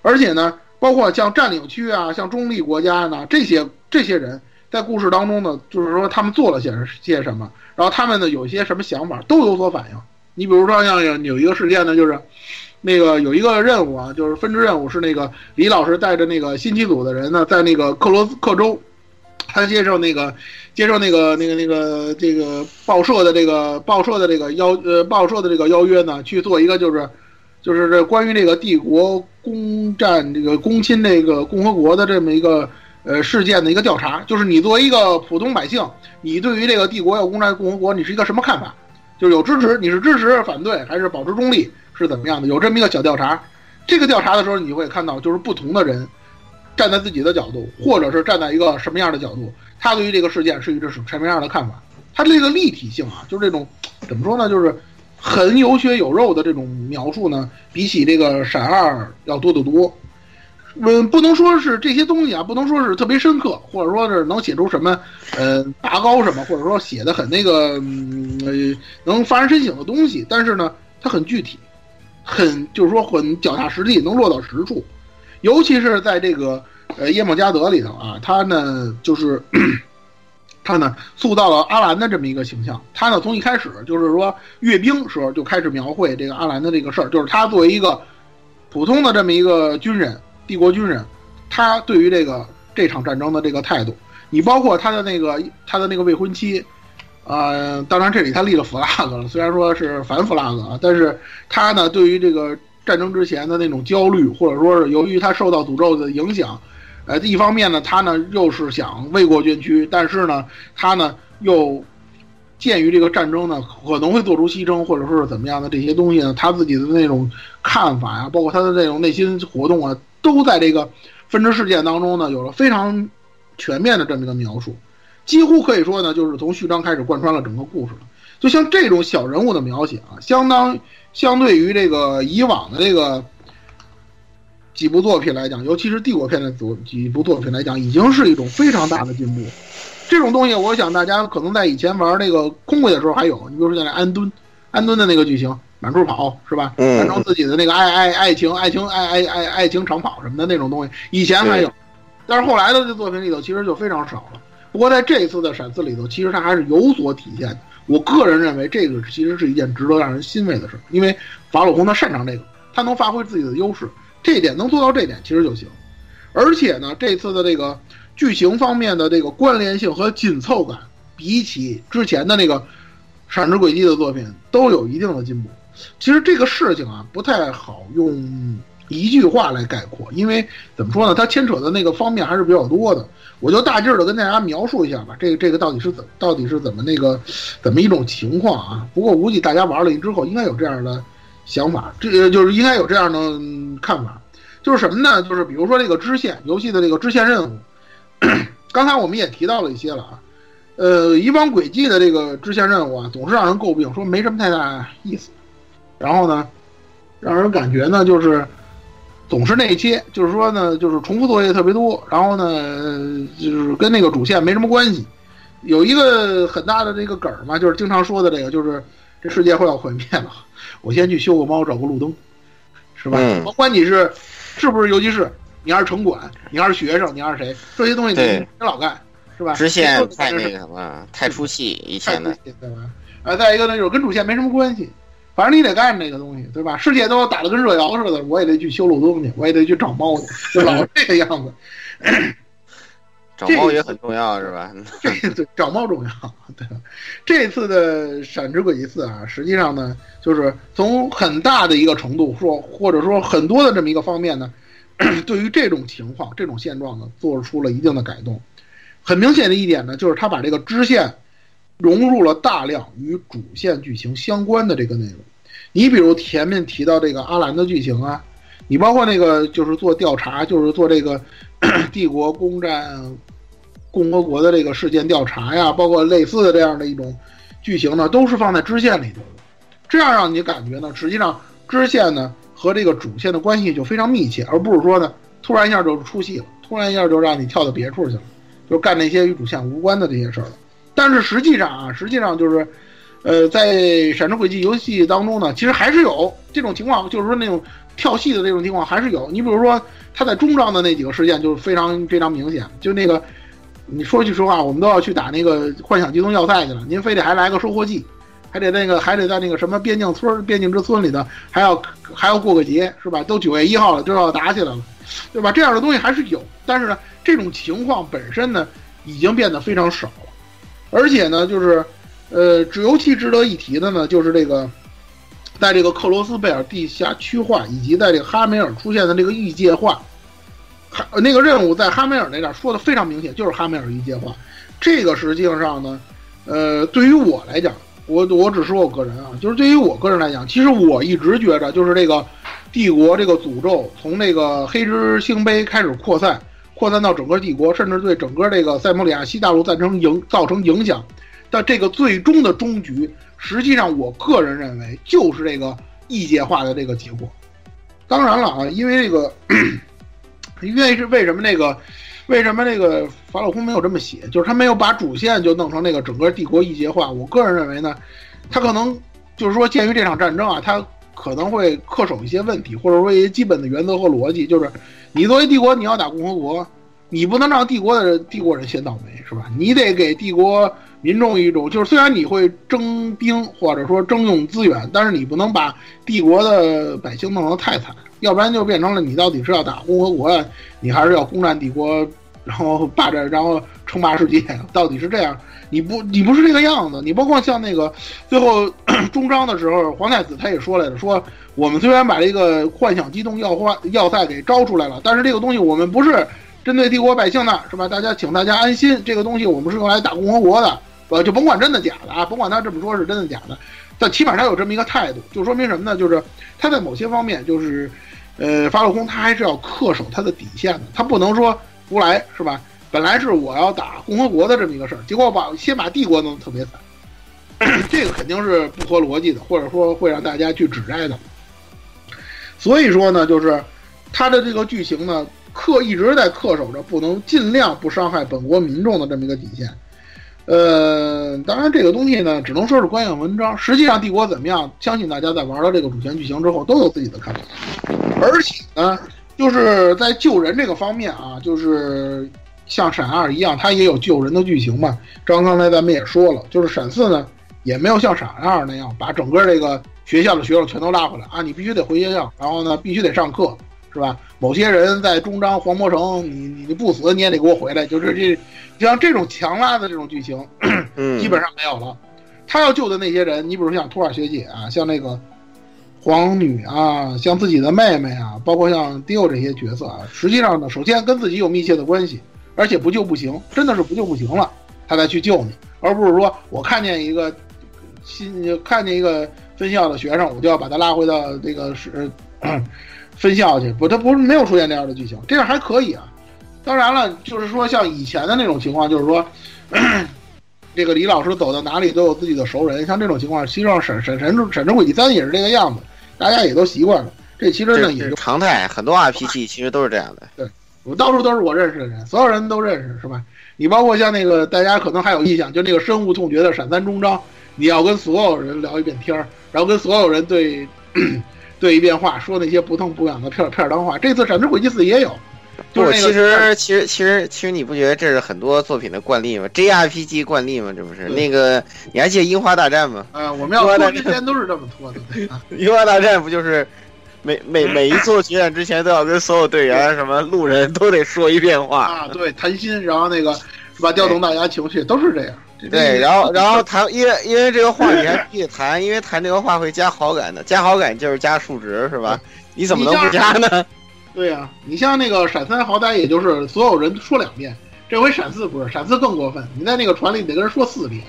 而且呢，包括像占领区啊、像中立国家呢，这些这些人在故事当中呢，就是说他们做了些些什么，然后他们呢有些什么想法都有所反映。你比如说像有有一个事件呢，就是那个有一个任务啊，就是分支任务是那个李老师带着那个新机组的人呢，在那个克罗斯克州，他接受那个。接受那个那个那个这个报社的这个报社的这个邀呃报社的这个邀约呢，去做一个就是，就是这关于这个帝国攻占这个攻侵这个共和国的这么一个呃事件的一个调查。就是你作为一个普通百姓，你对于这个帝国要攻占共和国，你是一个什么看法？就是有支持，你是支持反对还是保持中立是怎么样的？有这么一个小调查。这个调查的时候，你会看到就是不同的人站在自己的角度，或者是站在一个什么样的角度。他对于这个事件是一个什么样的看法？他这个立体性啊，就是这种怎么说呢？就是很有血有肉的这种描述呢，比起这个闪二要多得多。嗯，不能说是这些东西啊，不能说是特别深刻，或者说是能写出什么呃拔高什么，或者说写的很那个嗯能发人深省的东西。但是呢，它很具体，很就是说很脚踏实地，能落到实处，尤其是在这个。呃，耶梦加德里头啊，他呢就是 他呢塑造了阿兰的这么一个形象。他呢从一开始就是说阅兵时候就开始描绘这个阿兰的这个事儿，就是他作为一个普通的这么一个军人，帝国军人，他对于这个这场战争的这个态度，你包括他的那个他的那个未婚妻，呃，当然这里他立了 flag 了，虽然说是反 flag 啊，但是他呢对于这个战争之前的那种焦虑，或者说是由于他受到诅咒的影响。呃，一方面呢，他呢又是想为国捐躯，但是呢，他呢又鉴于这个战争呢可能会做出牺牲，或者说是怎么样的这些东西呢，他自己的那种看法呀，包括他的这种内心活动啊，都在这个分支事件当中呢有了非常全面的这么一个描述。几乎可以说呢，就是从序章开始贯穿了整个故事了。就像这种小人物的描写啊，相当相对于这个以往的这个几部作品来讲，尤其是帝国片的作几部作品来讲，已经是一种非常大的进步。这种东西，我想大家可能在以前玩那个空位的时候还有，你比如说像安敦，安敦的那个剧情，满处跑是吧？完成自己的那个爱爱爱情爱情爱爱爱爱情长跑什么的那种东西，以前还有，但是后来的这作品里头其实就非常少了。不过在这一次的闪四里头，其实它还是有所体现的。我个人认为，这个其实是一件值得让人欣慰的事，因为法鲁空他擅长这个，他能发挥自己的优势，这一点能做到这点其实就行。而且呢，这次的这个剧情方面的这个关联性和紧凑感，比起之前的那个《闪之轨迹》的作品都有一定的进步。其实这个事情啊，不太好用一句话来概括，因为怎么说呢，它牵扯的那个方面还是比较多的。我就大致的跟大家描述一下吧，这个这个到底是怎到底是怎么那个怎么一种情况啊？不过估计大家玩了之后应该有这样的想法，这就是应该有这样的看法，就是什么呢？就是比如说这个支线游戏的这个支线任务，刚才我们也提到了一些了啊。呃，以往轨迹的这个支线任务啊，总是让人诟病，说没什么太大意思，然后呢，让人感觉呢就是。总是那些，就是说呢，就是重复作业特别多，然后呢，就是跟那个主线没什么关系。有一个很大的这个梗儿嘛，就是经常说的这个，就是这世界快要毁灭了，我先去修个猫，找个路灯，是吧？甭管你是是不是游击士，你还是城管，你还是学生，你还是谁，这些东西你你老干，是吧？直线太那个什么，太出戏，以前的，对吧？啊，再一个呢，就是跟主线没什么关系。反正你得干这个东西，对吧？世界都打得跟热窑似的，我也得去修路东去，我也得去找猫去，就老是这个样子。找猫也很重要，是吧？这对找猫重要，对吧？这次的闪之轨迹四啊，实际上呢，就是从很大的一个程度说，或者说很多的这么一个方面呢，对于这种情况、这种现状呢，做出了一定的改动。很明显的一点呢，就是他把这个支线。融入了大量与主线剧情相关的这个内容，你比如前面提到这个阿兰的剧情啊，你包括那个就是做调查，就是做这个 帝国攻占共和国的这个事件调查呀，包括类似的这样的一种剧情呢，都是放在支线里头的，这样让你感觉呢，实际上支线呢和这个主线的关系就非常密切，而不是说呢突然一下就出戏了，突然一下就让你跳到别处去了，就干那些与主线无关的这些事儿了。但是实际上啊，实际上就是，呃，在《闪之轨迹》游戏当中呢，其实还是有这种情况，就是说那种跳戏的这种情况还是有。你比如说，他在中章的那几个事件就是非常非常明显，就那个，你说句实话，我们都要去打那个幻想机动要塞去了，您非得还来个收获季，还得那个还得在那个什么边境村、边境之村里头还要还要过个节，是吧？都九月一号了，就要打起来了，对吧？这样的东西还是有，但是呢，这种情况本身呢，已经变得非常少。而且呢，就是，呃，尤其值得一提的呢，就是这个，在这个克罗斯贝尔地下区划以及在这个哈梅尔出现的这个异界化，哈那个任务在哈梅尔那点说的非常明显，就是哈梅尔异界化。这个实际上呢，呃，对于我来讲，我我只说我个人啊，就是对于我个人来讲，其实我一直觉着，就是这个帝国这个诅咒从那个黑之星杯开始扩散。扩散到整个帝国，甚至对整个这个塞姆里亚西大陆战争影造成影响的这个最终的终局，实际上我个人认为就是这个异界化的这个结果。当然了啊，因为这个，因为是为什么那个，为什么那个法老空没有这么写，就是他没有把主线就弄成那个整个帝国异界化。我个人认为呢，他可能就是说，鉴于这场战争啊，他可能会恪守一些问题，或者说一些基本的原则和逻辑，就是。你作为帝国，你要打共和国，你不能让帝国的帝国人先倒霉，是吧？你得给帝国民众一种，就是虽然你会征兵或者说征用资源，但是你不能把帝国的百姓弄得太惨，要不然就变成了你到底是要打共和国呀，你还是要攻占帝国，然后霸占，然后称霸世界，到底是这样？你不，你不是这个样子。你包括像那个最后 终章的时候，皇太子他也说来了，说。我们虽然把这个幻想机动要化要塞给招出来了，但是这个东西我们不是针对帝国百姓的，是吧？大家请大家安心，这个东西我们是用来打共和国的，呃，就甭管真的假的啊，甭管他这么说是真的假的，但起码他有这么一个态度，就说明什么呢？就是他在某些方面，就是，呃，法老空他还是要恪守他的底线的，他不能说胡来，是吧？本来是我要打共和国的这么一个事儿，结果把先把帝国弄得特别惨，这个肯定是不合逻辑的，或者说会让大家去指摘的。所以说呢，就是他的这个剧情呢，恪一直在恪守着不能尽量不伤害本国民众的这么一个底线。呃，当然这个东西呢，只能说是观影文章。实际上帝国怎么样，相信大家在玩了这个主线剧情之后都有自己的看法。而且呢，就是在救人这个方面啊，就是像闪二一样，它也有救人的剧情嘛。刚刚才咱们也说了，就是闪四呢，也没有像闪二那样把整个这个学校的学生全都拉回来啊，你必须得回学校，然后呢必须得上课，是吧？某些人在中章黄魔城，你你你不死你也得给我回来，就是这像这种强拉的这种剧情，基本上没有了。他要救的那些人，你比如像托尔学姐啊，像那个皇女啊，像自己的妹妹啊，包括像迪欧这些角色啊，实际上呢，首先跟自己有密切的关系，而且不救不行，真的是不救不行了，他再去救你，而不是说我看见一个新看见一个分校的学生，我就要把他拉回到这个是。分校去不，他不是没有出现这样的剧情，这样还可以啊。当然了，就是说像以前的那种情况，就是说，这个李老师走到哪里都有自己的熟人，像这种情况，实际上沈沈沈沈之轨第三也是这个样子，大家也都习惯了。这其实呢也是常态，很多 RPG 其实都是这样的。对，我到处都是我认识的人，所有人都认识，是吧？你包括像那个大家可能还有印象，就那个深恶痛绝的闪三终章，你要跟所有人聊一遍天儿，然后跟所有人对。对一遍话，说那些不痛不痒的片片儿当话。这次《闪之轨迹四》也有，就是其实其实其实其实你不觉得这是很多作品的惯例吗？JRPG 惯例吗？这不是那个你还记得《樱花大战》吗？啊，我们要拖之前都是这么拖的。樱花大战不就是每每每一座决战之前都要跟所有队员什么路人都得说一遍话啊？对，谈心，然后那个是吧？调动大家情绪都是这样。对，然后然后谈，因为因为这个话你还必须谈，因为谈这个话会加好感的，加好感就是加数值，是吧？你怎么能不加呢？对呀，你像那个闪三，好歹也就是所有人说两遍，这回闪四不是，闪四更过分，你在那个船里得跟人说四遍，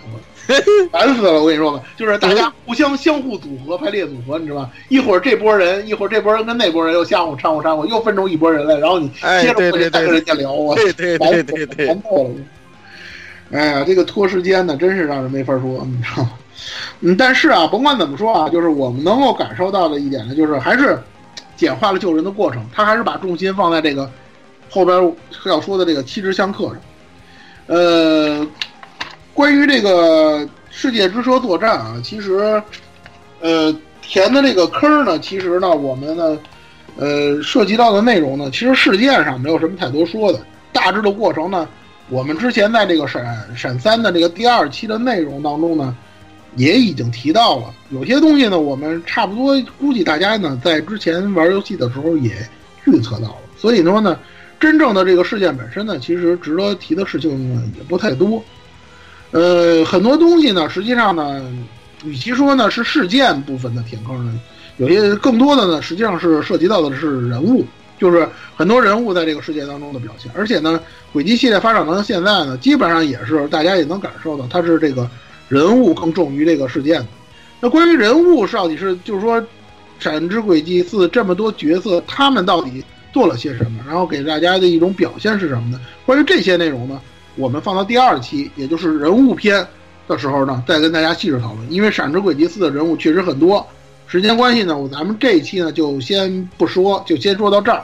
烦死了！我跟你说吧，就是大家互相相互组合排列组合，你知道吧？一会儿这波人，一会儿这波人跟那波人又相互掺和掺和，又分出一波人来，然后你接着过去再跟人家聊，我对对对对对，烦透了。哎呀，这个拖时间呢，真是让人没法说，你知道吗？嗯，但是啊，甭管怎么说啊，就是我们能够感受到的一点呢，就是还是简化了救人的过程，他还是把重心放在这个后边要说的这个七支相克上。呃，关于这个世界之车作战啊，其实呃填的这个坑呢，其实呢，我们呢呃涉及到的内容呢，其实事件上没有什么太多说的，大致的过程呢。我们之前在这个闪闪三的这个第二期的内容当中呢，也已经提到了有些东西呢，我们差不多估计大家呢在之前玩游戏的时候也预测到了。所以说呢，真正的这个事件本身呢，其实值得提的事情呢也不太多。呃，很多东西呢，实际上呢，与其说呢是事件部分的填坑呢，有些更多的呢，实际上是涉及到的是人物。就是很多人物在这个世界当中的表现，而且呢，轨迹系列发展到现在呢，基本上也是大家也能感受到，它是这个人物更重于这个事件。那关于人物到底是，就是说，闪之轨迹四这么多角色，他们到底做了些什么，然后给大家的一种表现是什么呢？关于这些内容呢，我们放到第二期，也就是人物篇的时候呢，再跟大家细致讨论。因为闪之轨迹四的人物确实很多。时间关系呢，我咱们这一期呢就先不说，就先说到这儿。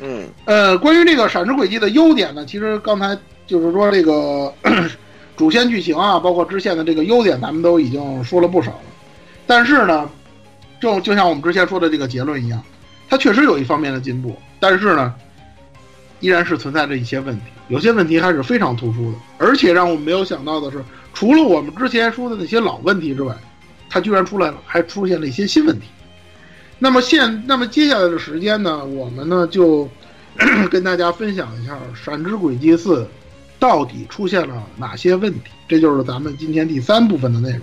嗯，呃，关于这个闪之轨迹的优点呢，其实刚才就是说这个主线剧情啊，包括支线的这个优点，咱们都已经说了不少了。但是呢，就就像我们之前说的这个结论一样，它确实有一方面的进步，但是呢，依然是存在着一些问题，有些问题还是非常突出的。而且让我们没有想到的是，除了我们之前说的那些老问题之外，它居然出来了，还出现了一些新问题。那么现，那么接下来的时间呢，我们呢就 跟大家分享一下《闪之轨迹四》到底出现了哪些问题。这就是咱们今天第三部分的内容。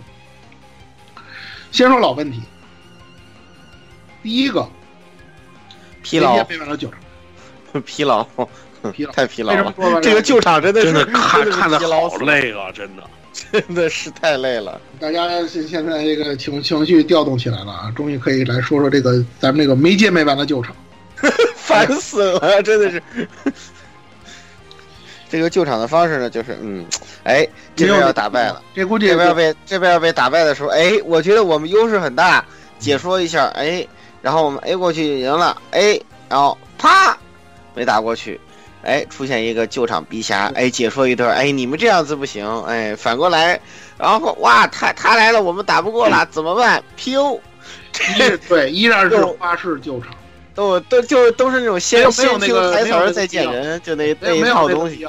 先说老问题，第一个，疲劳，背完了救场，疲劳，疲劳，太疲劳了。这个救场真的真的看看的好累啊，真的。真的是太累了，大家现现在这个情情绪调动起来了啊，终于可以来说说这个咱们这个没接没完的救场，烦死了，真的是。这个救场的方式呢，就是嗯，哎，这边要打败了，这估计这边要被这边要被打败的时候，哎，我觉得我们优势很大，解说一下，哎，然后我们 A 过去赢了，哎，然后啪没打过去，哎，出现一个救场逼侠，哎，解说一段，哎，你们这样子不行，哎，反过来，然后哇，他他来了，我们打不过了，怎么办？PO，对，依然是花式救场。都都就都是那种先先听台词儿再见人，就那那一套东西。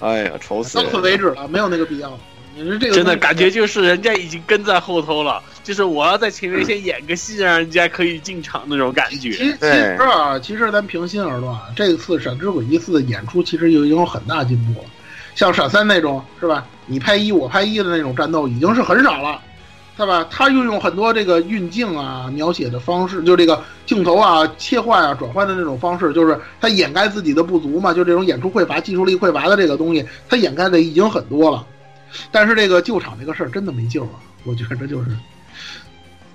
哎呀，愁死！到此为止了，没有那个必要。你说这个真的感觉就是人家已经跟在后头了，就是我要在前面先演个戏，让人家可以进场那种感觉。其其实啊，其实咱平心而论，啊这次《闪之轨迹四》的演出其实就已经有很大进步了。像闪三那种是吧？你拍一我拍一的那种战斗已经是很少了。对吧？他运用很多这个运镜啊、描写的方式，就这个镜头啊、切换啊、转换的那种方式，就是他掩盖自己的不足嘛。就这种演出匮乏、技术力匮乏的这个东西，他掩盖的已经很多了。但是这个救场这个事儿真的没救了，我觉得就是，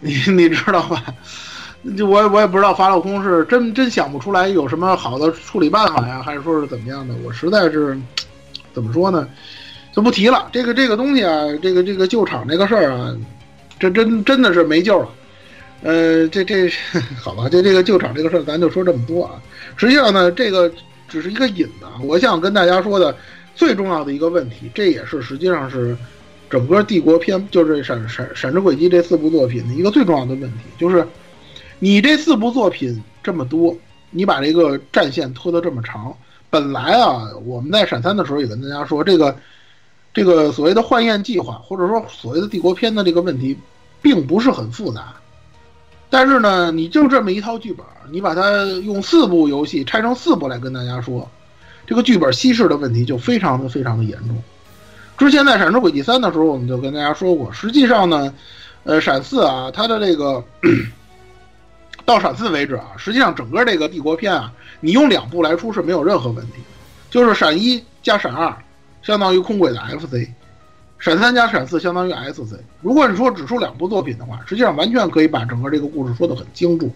你你知道吧？就我我也不知道法老空是真真想不出来有什么好的处理办法呀，还是说是怎么样的？我实在是怎么说呢？就不提了。这个这个东西啊，这个这个救场这个事儿啊。这真真的是没救了，呃，这这 好吧，就这个救场这个事儿，咱就说这么多啊。实际上呢，这个只是一个引子。我想跟大家说的最重要的一个问题，这也是实际上是整个帝国篇，就是《闪闪闪之轨迹》这四部作品的一个最重要的问题，就是你这四部作品这么多，你把这个战线拖得这么长。本来啊，我们在闪三的时候也跟大家说，这个这个所谓的幻焰计划，或者说所谓的帝国篇的这个问题。并不是很复杂，但是呢，你就这么一套剧本，你把它用四部游戏拆成四部来跟大家说，这个剧本稀释的问题就非常的非常的严重。之前在《闪之轨迹三》的时候，我们就跟大家说过，实际上呢，呃，闪四啊，它的这个 到闪四为止啊，实际上整个这个帝国篇啊，你用两部来出是没有任何问题，就是闪一加闪二，相当于空轨的 FC。闪三加闪四相当于 SC。如果你说只出两部作品的话，实际上完全可以把整个这个故事说得很精注。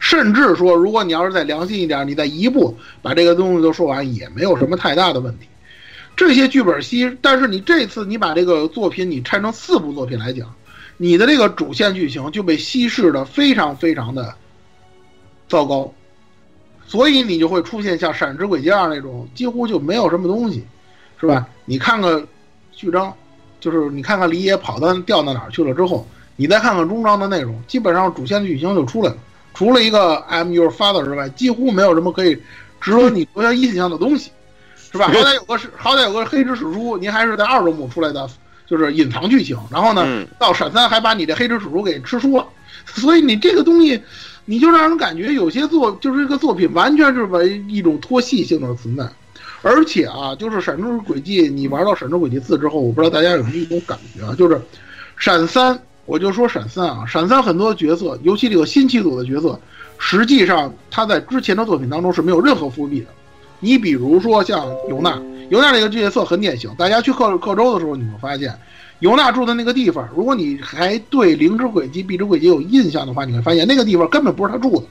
甚至说，如果你要是再良心一点，你再一部把这个东西都说完，也没有什么太大的问题。这些剧本稀，但是你这次你把这个作品你拆成四部作品来讲，你的这个主线剧情就被稀释的非常非常的糟糕，所以你就会出现像《闪之轨迹二》那种几乎就没有什么东西，是吧？你看看序章。就是你看看李野跑到掉到哪儿去了之后，你再看看中章的内容，基本上主线剧情就出来了。除了一个 I'm your father 之外，几乎没有什么可以值得你留下印象的东西，是吧？好歹有个是，好歹有个黑之史书，您还是在二周目出来的，就是隐藏剧情。然后呢，到闪三还把你这黑之史书给吃书了，所以你这个东西，你就让人感觉有些作就是这个作品完全是为一种拖戏性的存在。而且啊，就是《闪之轨迹》，你玩到《闪之轨迹四》之后，我不知道大家有没有一种感觉啊，就是《闪三》，我就说《闪三》啊，《闪三》很多角色，尤其这个新七组的角色，实际上他在之前的作品当中是没有任何伏笔的。你比如说像尤娜，尤娜这个角色很典型，大家去克克州的时候，你会发现，尤娜住的那个地方，如果你还对《灵之轨迹》《碧之轨迹》有印象的话，你会发现那个地方根本不是他住的。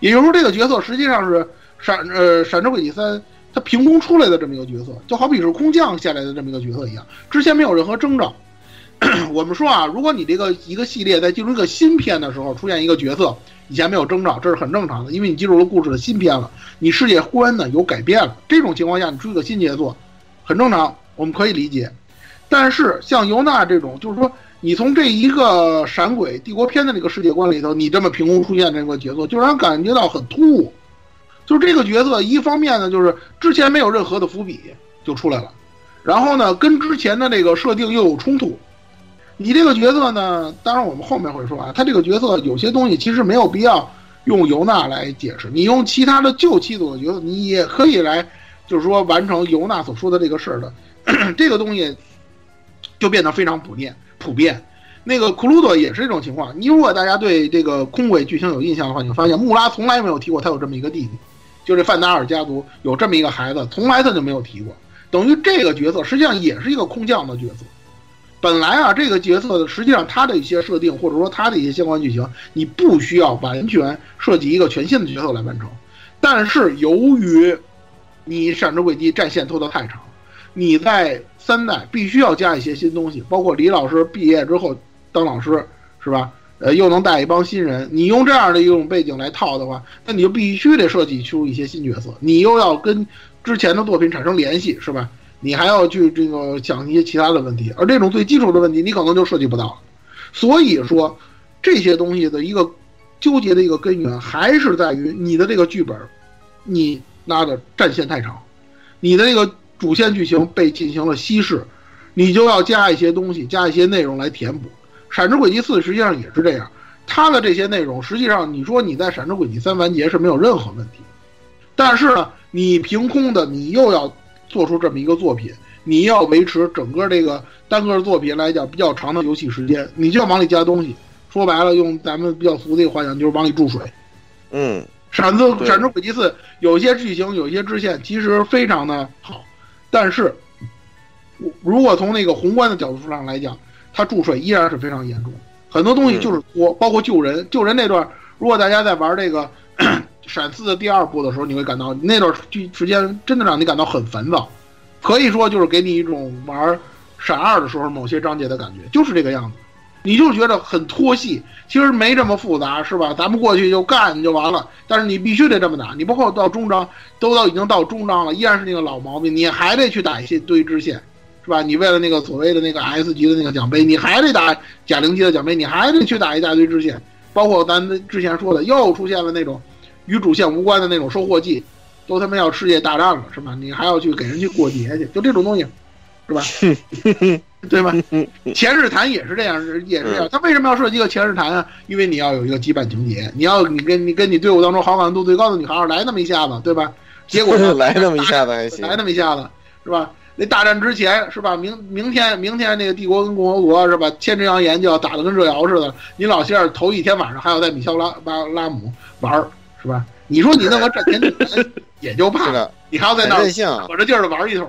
也就是说，这个角色实际上是《闪呃闪之轨迹三》。他凭空出来的这么一个角色，就好比是空降下来的这么一个角色一样，之前没有任何征兆。我们说啊，如果你这个一个系列在进入一个新片的时候出现一个角色，以前没有征兆，这是很正常的，因为你进入了故事的新篇了，你世界观呢有改变了。这种情况下，你出一个新杰作，很正常，我们可以理解。但是像尤娜这种，就是说你从这一个闪鬼帝国篇的这个世界观里头，你这么凭空出现这个角色，就让人感觉到很突兀。就是这个角色，一方面呢，就是之前没有任何的伏笔就出来了，然后呢，跟之前的这个设定又有冲突。你这个角色呢，当然我们后面会说啊，他这个角色有些东西其实没有必要用尤娜来解释，你用其他的旧七组的角色，你也可以来，就是说完成尤娜所说的这个事儿的，这个东西就变得非常普遍。普遍，那个库鲁多也是这种情况。你如果大家对这个空轨剧情有印象的话，你会发现穆拉从来没有提过他有这么一个弟弟。就这范达尔家族有这么一个孩子，从来他就没有提过。等于这个角色实际上也是一个空降的角色。本来啊，这个角色实际上他的一些设定或者说他的一些相关剧情，你不需要完全设计一个全新的角色来完成。但是由于你闪之轨迹战线拖得太长，你在三代必须要加一些新东西，包括李老师毕业之后当老师，是吧？呃，又能带一帮新人，你用这样的一种背景来套的话，那你就必须得设计出一些新角色，你又要跟之前的作品产生联系，是吧？你还要去这个想一些其他的问题，而这种最基础的问题，你可能就设计不到了。所以说，这些东西的一个纠结的一个根源，还是在于你的这个剧本，你拉的战线太长，你的那个主线剧情被进行了稀释，你就要加一些东西，加一些内容来填补。《闪之轨迹四》实际上也是这样，它的这些内容，实际上你说你在《闪之轨迹三》完结是没有任何问题，但是呢，你凭空的你又要做出这么一个作品，你要维持整个这个单个作品来讲比较长的游戏时间，你就要往里加东西。说白了，用咱们比较俗的一个话讲，就是往里注水。嗯，闪之闪之轨迹四有些剧情、有些支线其实非常的好，但是如果从那个宏观的角度上来讲，它注水依然是非常严重，很多东西就是拖，包括救人。救人那段，如果大家在玩这个 闪四的第二部的时候，你会感到那段剧时间真的让你感到很烦躁，可以说就是给你一种玩闪二的时候某些章节的感觉，就是这个样子。你就觉得很拖戏，其实没这么复杂，是吧？咱们过去就干就完了，但是你必须得这么打。你包括到中章，都到已经到中章了，依然是那个老毛病，你还得去打一些堆支线，是吧？你为了那个所谓的那个 S 级的那个奖杯，你还得打贾玲级的奖杯，你还得去打一大堆支线。包括咱之前说的，又出现了那种与主线无关的那种收获季，都他妈要世界大战了，是吧？你还要去给人去过节去，就这种东西，是吧？对吧？前日谈也是这样，也是这样。他为什么要设计个前日谈啊？因为你要有一个羁绊情节，你要你跟你跟你队伍当中好感度最高的女孩来那么一下子，对吧？结果 来那么一下子还行，来那么一下子是吧？那大战之前是吧？明明天明天那个帝国跟共和国是吧？千只羊岩就要打得跟热窑似的。你老先生头一天晚上还要在米肖拉巴拉姆玩儿是吧？你说你弄个战前 也就怕了，你还要在那儿可着劲儿的玩一通，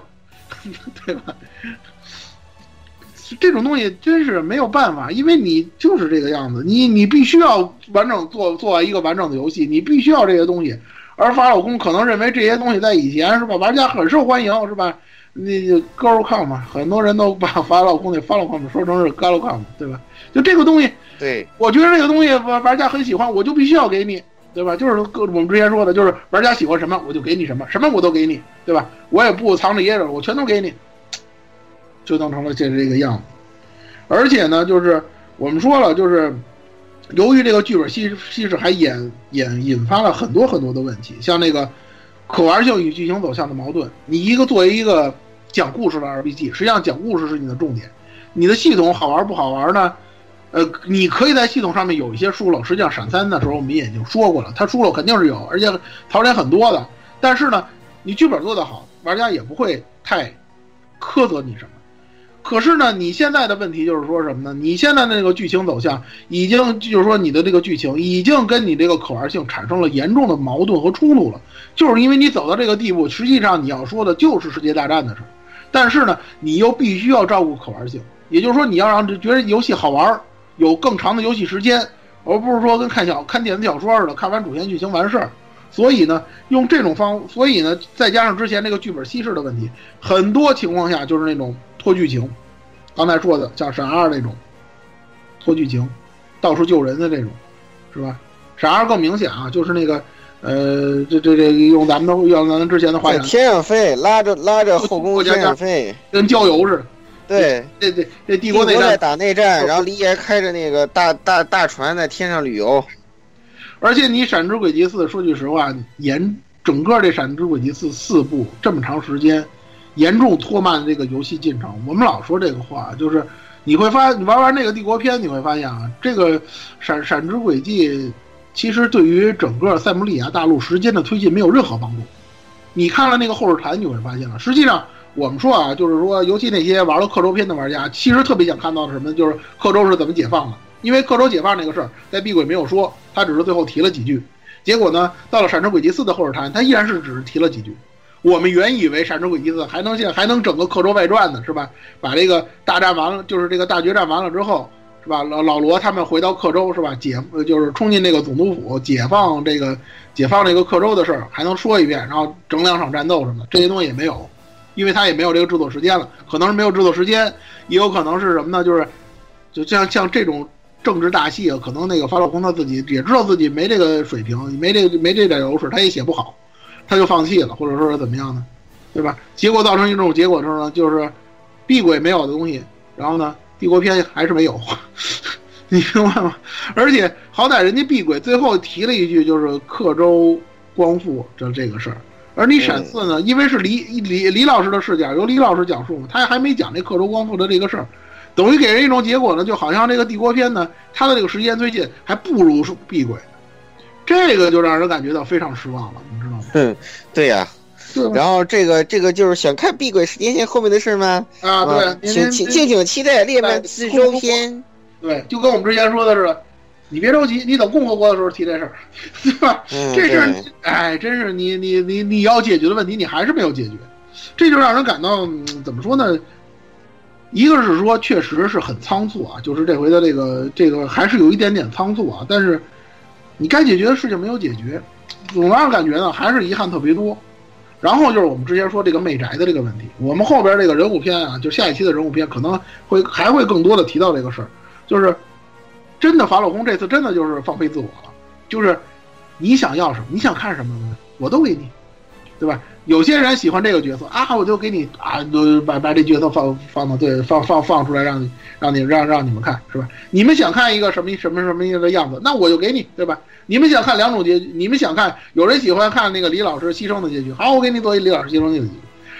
对吧？这种东西真是没有办法，因为你就是这个样子，你你必须要完整做做一个完整的游戏，你必须要这些东西。而法老宫可能认为这些东西在以前是吧，玩家很受欢迎是吧？那 girl com 嘛，很多人都把 法老宫那法老 com 说成是 girl com，对吧？就这个东西，对我觉得这个东西玩玩家很喜欢，我就必须要给你，对吧？就是我们之前说的，就是玩家喜欢什么我就给你什么，什么我都给你，对吧？我也不藏着掖着，我全都给你。就弄成了现在这个样子，而且呢，就是我们说了，就是由于这个剧本稀稀释，还引引引发了很多很多的问题，像那个可玩性与剧情走向的矛盾。你一个作为一个讲故事的 RPG，实际上讲故事是你的重点，你的系统好玩不好玩呢？呃，你可以在系统上面有一些疏漏，实际上闪三的时候我们也已经说过了，它疏漏肯定是有，而且槽点很多的。但是呢，你剧本做得好，玩家也不会太苛责你什么。可是呢，你现在的问题就是说什么呢？你现在的那个剧情走向已经就是说你的这个剧情已经跟你这个可玩性产生了严重的矛盾和冲突了，就是因为你走到这个地步，实际上你要说的就是世界大战的事儿，但是呢，你又必须要照顾可玩性，也就是说你要让觉得游戏好玩，有更长的游戏时间，而不是说跟看小看电子小说似的，看完主线剧情完事儿。所以呢，用这种方，所以呢，再加上之前那个剧本稀释的问题，很多情况下就是那种。拖剧情，刚才说的像闪二那种拖剧情，到处救人的这种，是吧？闪二更明显啊，就是那个，呃，这这这用咱们的用咱们之前的话讲，天上飞，拉着拉着后宫天上飞，跟郊游似的。对，这这这帝国内战打内战，然后李爷开着那个大大大船在天上旅游。而且你闪之轨迹四，说句实话，沿整个这闪之轨迹四四部这么长时间。严重拖慢这个游戏进程。我们老说这个话，就是你会发，你玩完那个帝国篇，你会发现啊，这个闪闪之轨迹其实对于整个塞姆利亚大陆时间的推进没有任何帮助。你看了那个后日谈，你会发现了，实际上我们说啊，就是说，尤其那些玩了克州篇的玩家，其实特别想看到的什么，就是克州是怎么解放的。因为克州解放那个事儿，在闭轨没有说，他只是最后提了几句。结果呢，到了闪之轨迹四的后日谈，他依然是只是提了几句。我们原以为《闪之轨迹四》还能现还能整个刻舟外传呢，是吧？把这个大战完了，就是这个大决战完了之后，是吧？老老罗他们回到克州是吧？解就是冲进那个总督府，解放这个解放这个克州的事儿，还能说一遍，然后整两场战斗什么，这些东西也没有，因为他也没有这个制作时间了，可能是没有制作时间，也有可能是什么呢？就是就像像这种政治大戏啊，可能那个法老空他自己也知道自己没这个水平，没这个没这点优势，他也写不好，他就放弃了，或者说是怎么样呢？对吧？结果造成一种结果之后呢，就是碧鬼没有的东西，然后呢，帝国篇还是没有，你明白吗？而且好歹人家碧鬼最后提了一句，就是克州光复这这个事儿，而你闪四呢，因为是李李李老师的视角，由李老师讲述嘛，他还没讲这克州光复的这个事儿，等于给人一种结果呢，就好像这个帝国篇呢，它的这个时间最近还不如是碧鬼，这个就让人感觉到非常失望了，你知道吗？嗯，对呀、然后这个这个就是想看碧鬼时间线后面的事吗？啊，对，请请敬请期待列曼四周篇。对，就跟我们之前说的似的，你别着急，你等共和国的时候提这事儿，对吧？嗯这事儿对，哎，真是你你你你要解决的问题，你还是没有解决，这就让人感到、嗯怎么说呢？一个是说确实是很仓促啊，就是这回的这个这个还是有一点点仓促啊，但是你该解决的事情没有解决，总让人感觉呢还是遗憾特别多。然后就是我们之前说这个媚宅的这个问题，我们后边这个人物篇啊，就下一期的人物篇可能会还会更多的提到这个事儿，就是真的法老宫这次真的就是放飞自我了，就是你想要什么，你想看什么，我都给你，对吧？有些人喜欢这个角色啊，我就给你啊，就把把这角色放放到对放放放出来，让你让你让让你们看，是吧？你们想看一个什么什么什么样的样子，那我就给你，对吧？你们想看两种结局，你们想看有人喜欢看那个李老师牺牲的结局，好，我给你做一李老师牺牲的结局。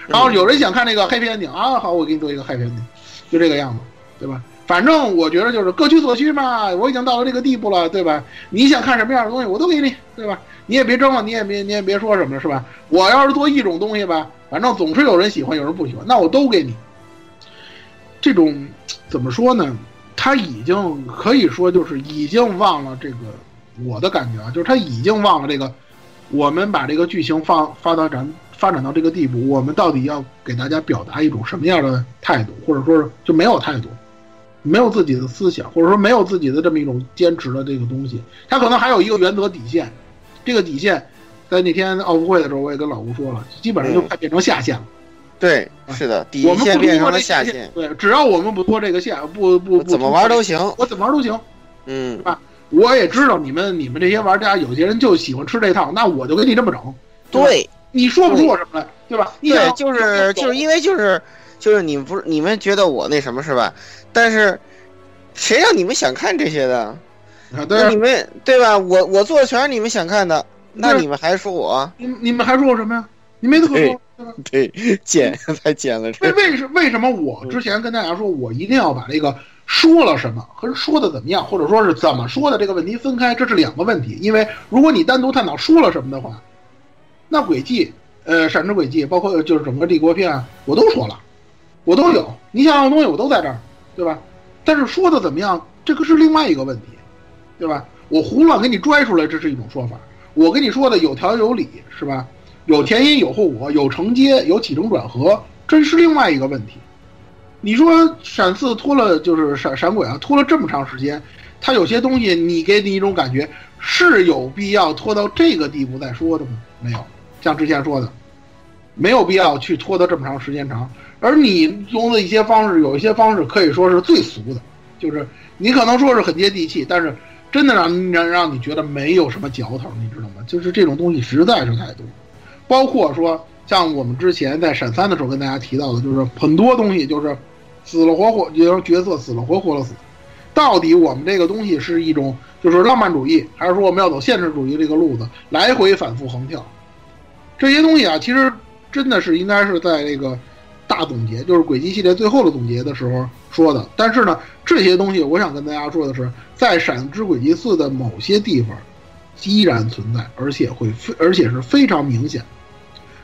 然后有人想看那个 happy ending 啊，好，我给你做一个 happy ending，就这个样子，对吧？反正我觉得就是各取所需嘛，我已经到了这个地步了，对吧？你想看什么样的东西，我都给你，对吧？你也别争了，你也别你也别说什么了，是吧？我要是做一种东西吧，反正总是有人喜欢，有人不喜欢，那我都给你。这种怎么说呢？他已经可以说就是已经忘了这个我的感觉啊，就是他已经忘了这个，我们把这个剧情放发到展发展到这个地步，我们到底要给大家表达一种什么样的态度，或者说是就没有态度，没有自己的思想，或者说没有自己的这么一种坚持的这个东西，他可能还有一个原则底线，这个底线在那天奥运会的时候我也跟老吴说了，基本上就快变成下线了。对，是的，底线变成了下限，对，只要我们不拖这个线，不不不怎么玩都行。我怎么玩都行。嗯，是吧？我也知道你们你们这些玩家有些人就喜欢吃这套，那我就给你这么整。对，你说不出我什么来，对吧？你对，就是就是因为就是就是你们不是你们觉得我那什么是吧？但是谁让你们想看这些的？啊，对啊那你，们对吧？我我做的全是你们想看的，那你们还说我？你你们还说我什么呀？你没得可说，对吧？对，贱太贱了，为这为什为什么我之前跟大家说，我一定要把这个说了什么和说的怎么样，或者说是怎么说的这个问题分开，这是两个问题。因为如果你单独探讨说了什么的话，那轨迹，呃，闪之轨迹，包括就是整个帝国篇啊，我都说了，我都有，你想要的东西我都在这儿，对吧？但是说的怎么样，这个是另外一个问题，对吧？我胡乱给你拽出来，这是一种说法；我跟你说的有条有理，是吧？有前因有后果，有承接，有起承转合，这是另外一个问题。你说闪四拖了，就是闪闪鬼啊，拖了这么长时间，它有些东西你给你一种感觉，是有必要拖到这个地步再说的吗？没有，像之前说的，没有必要去拖得这么长时间长。而你用的一些方式，有一些方式可以说是最俗的，就是你可能说是很接地气，但是真的让让让你觉得没有什么嚼头，你知道吗？就是这种东西实在是太多。包括说像我们之前在闪三的时候跟大家提到的，就是很多东西就是死了活活，就是角色死了活活了死。到底我们这个东西是一种就是浪漫主义，还是说我们要走现实主义这个路子，来回反复横跳？这些东西啊，其实真的是应该是在这个大总结，就是轨迹系列最后的总结的时候说的。但是呢，这些东西我想跟大家说的是，在闪之轨迹四的某些地方依然存在，而且会非而且是非常明显。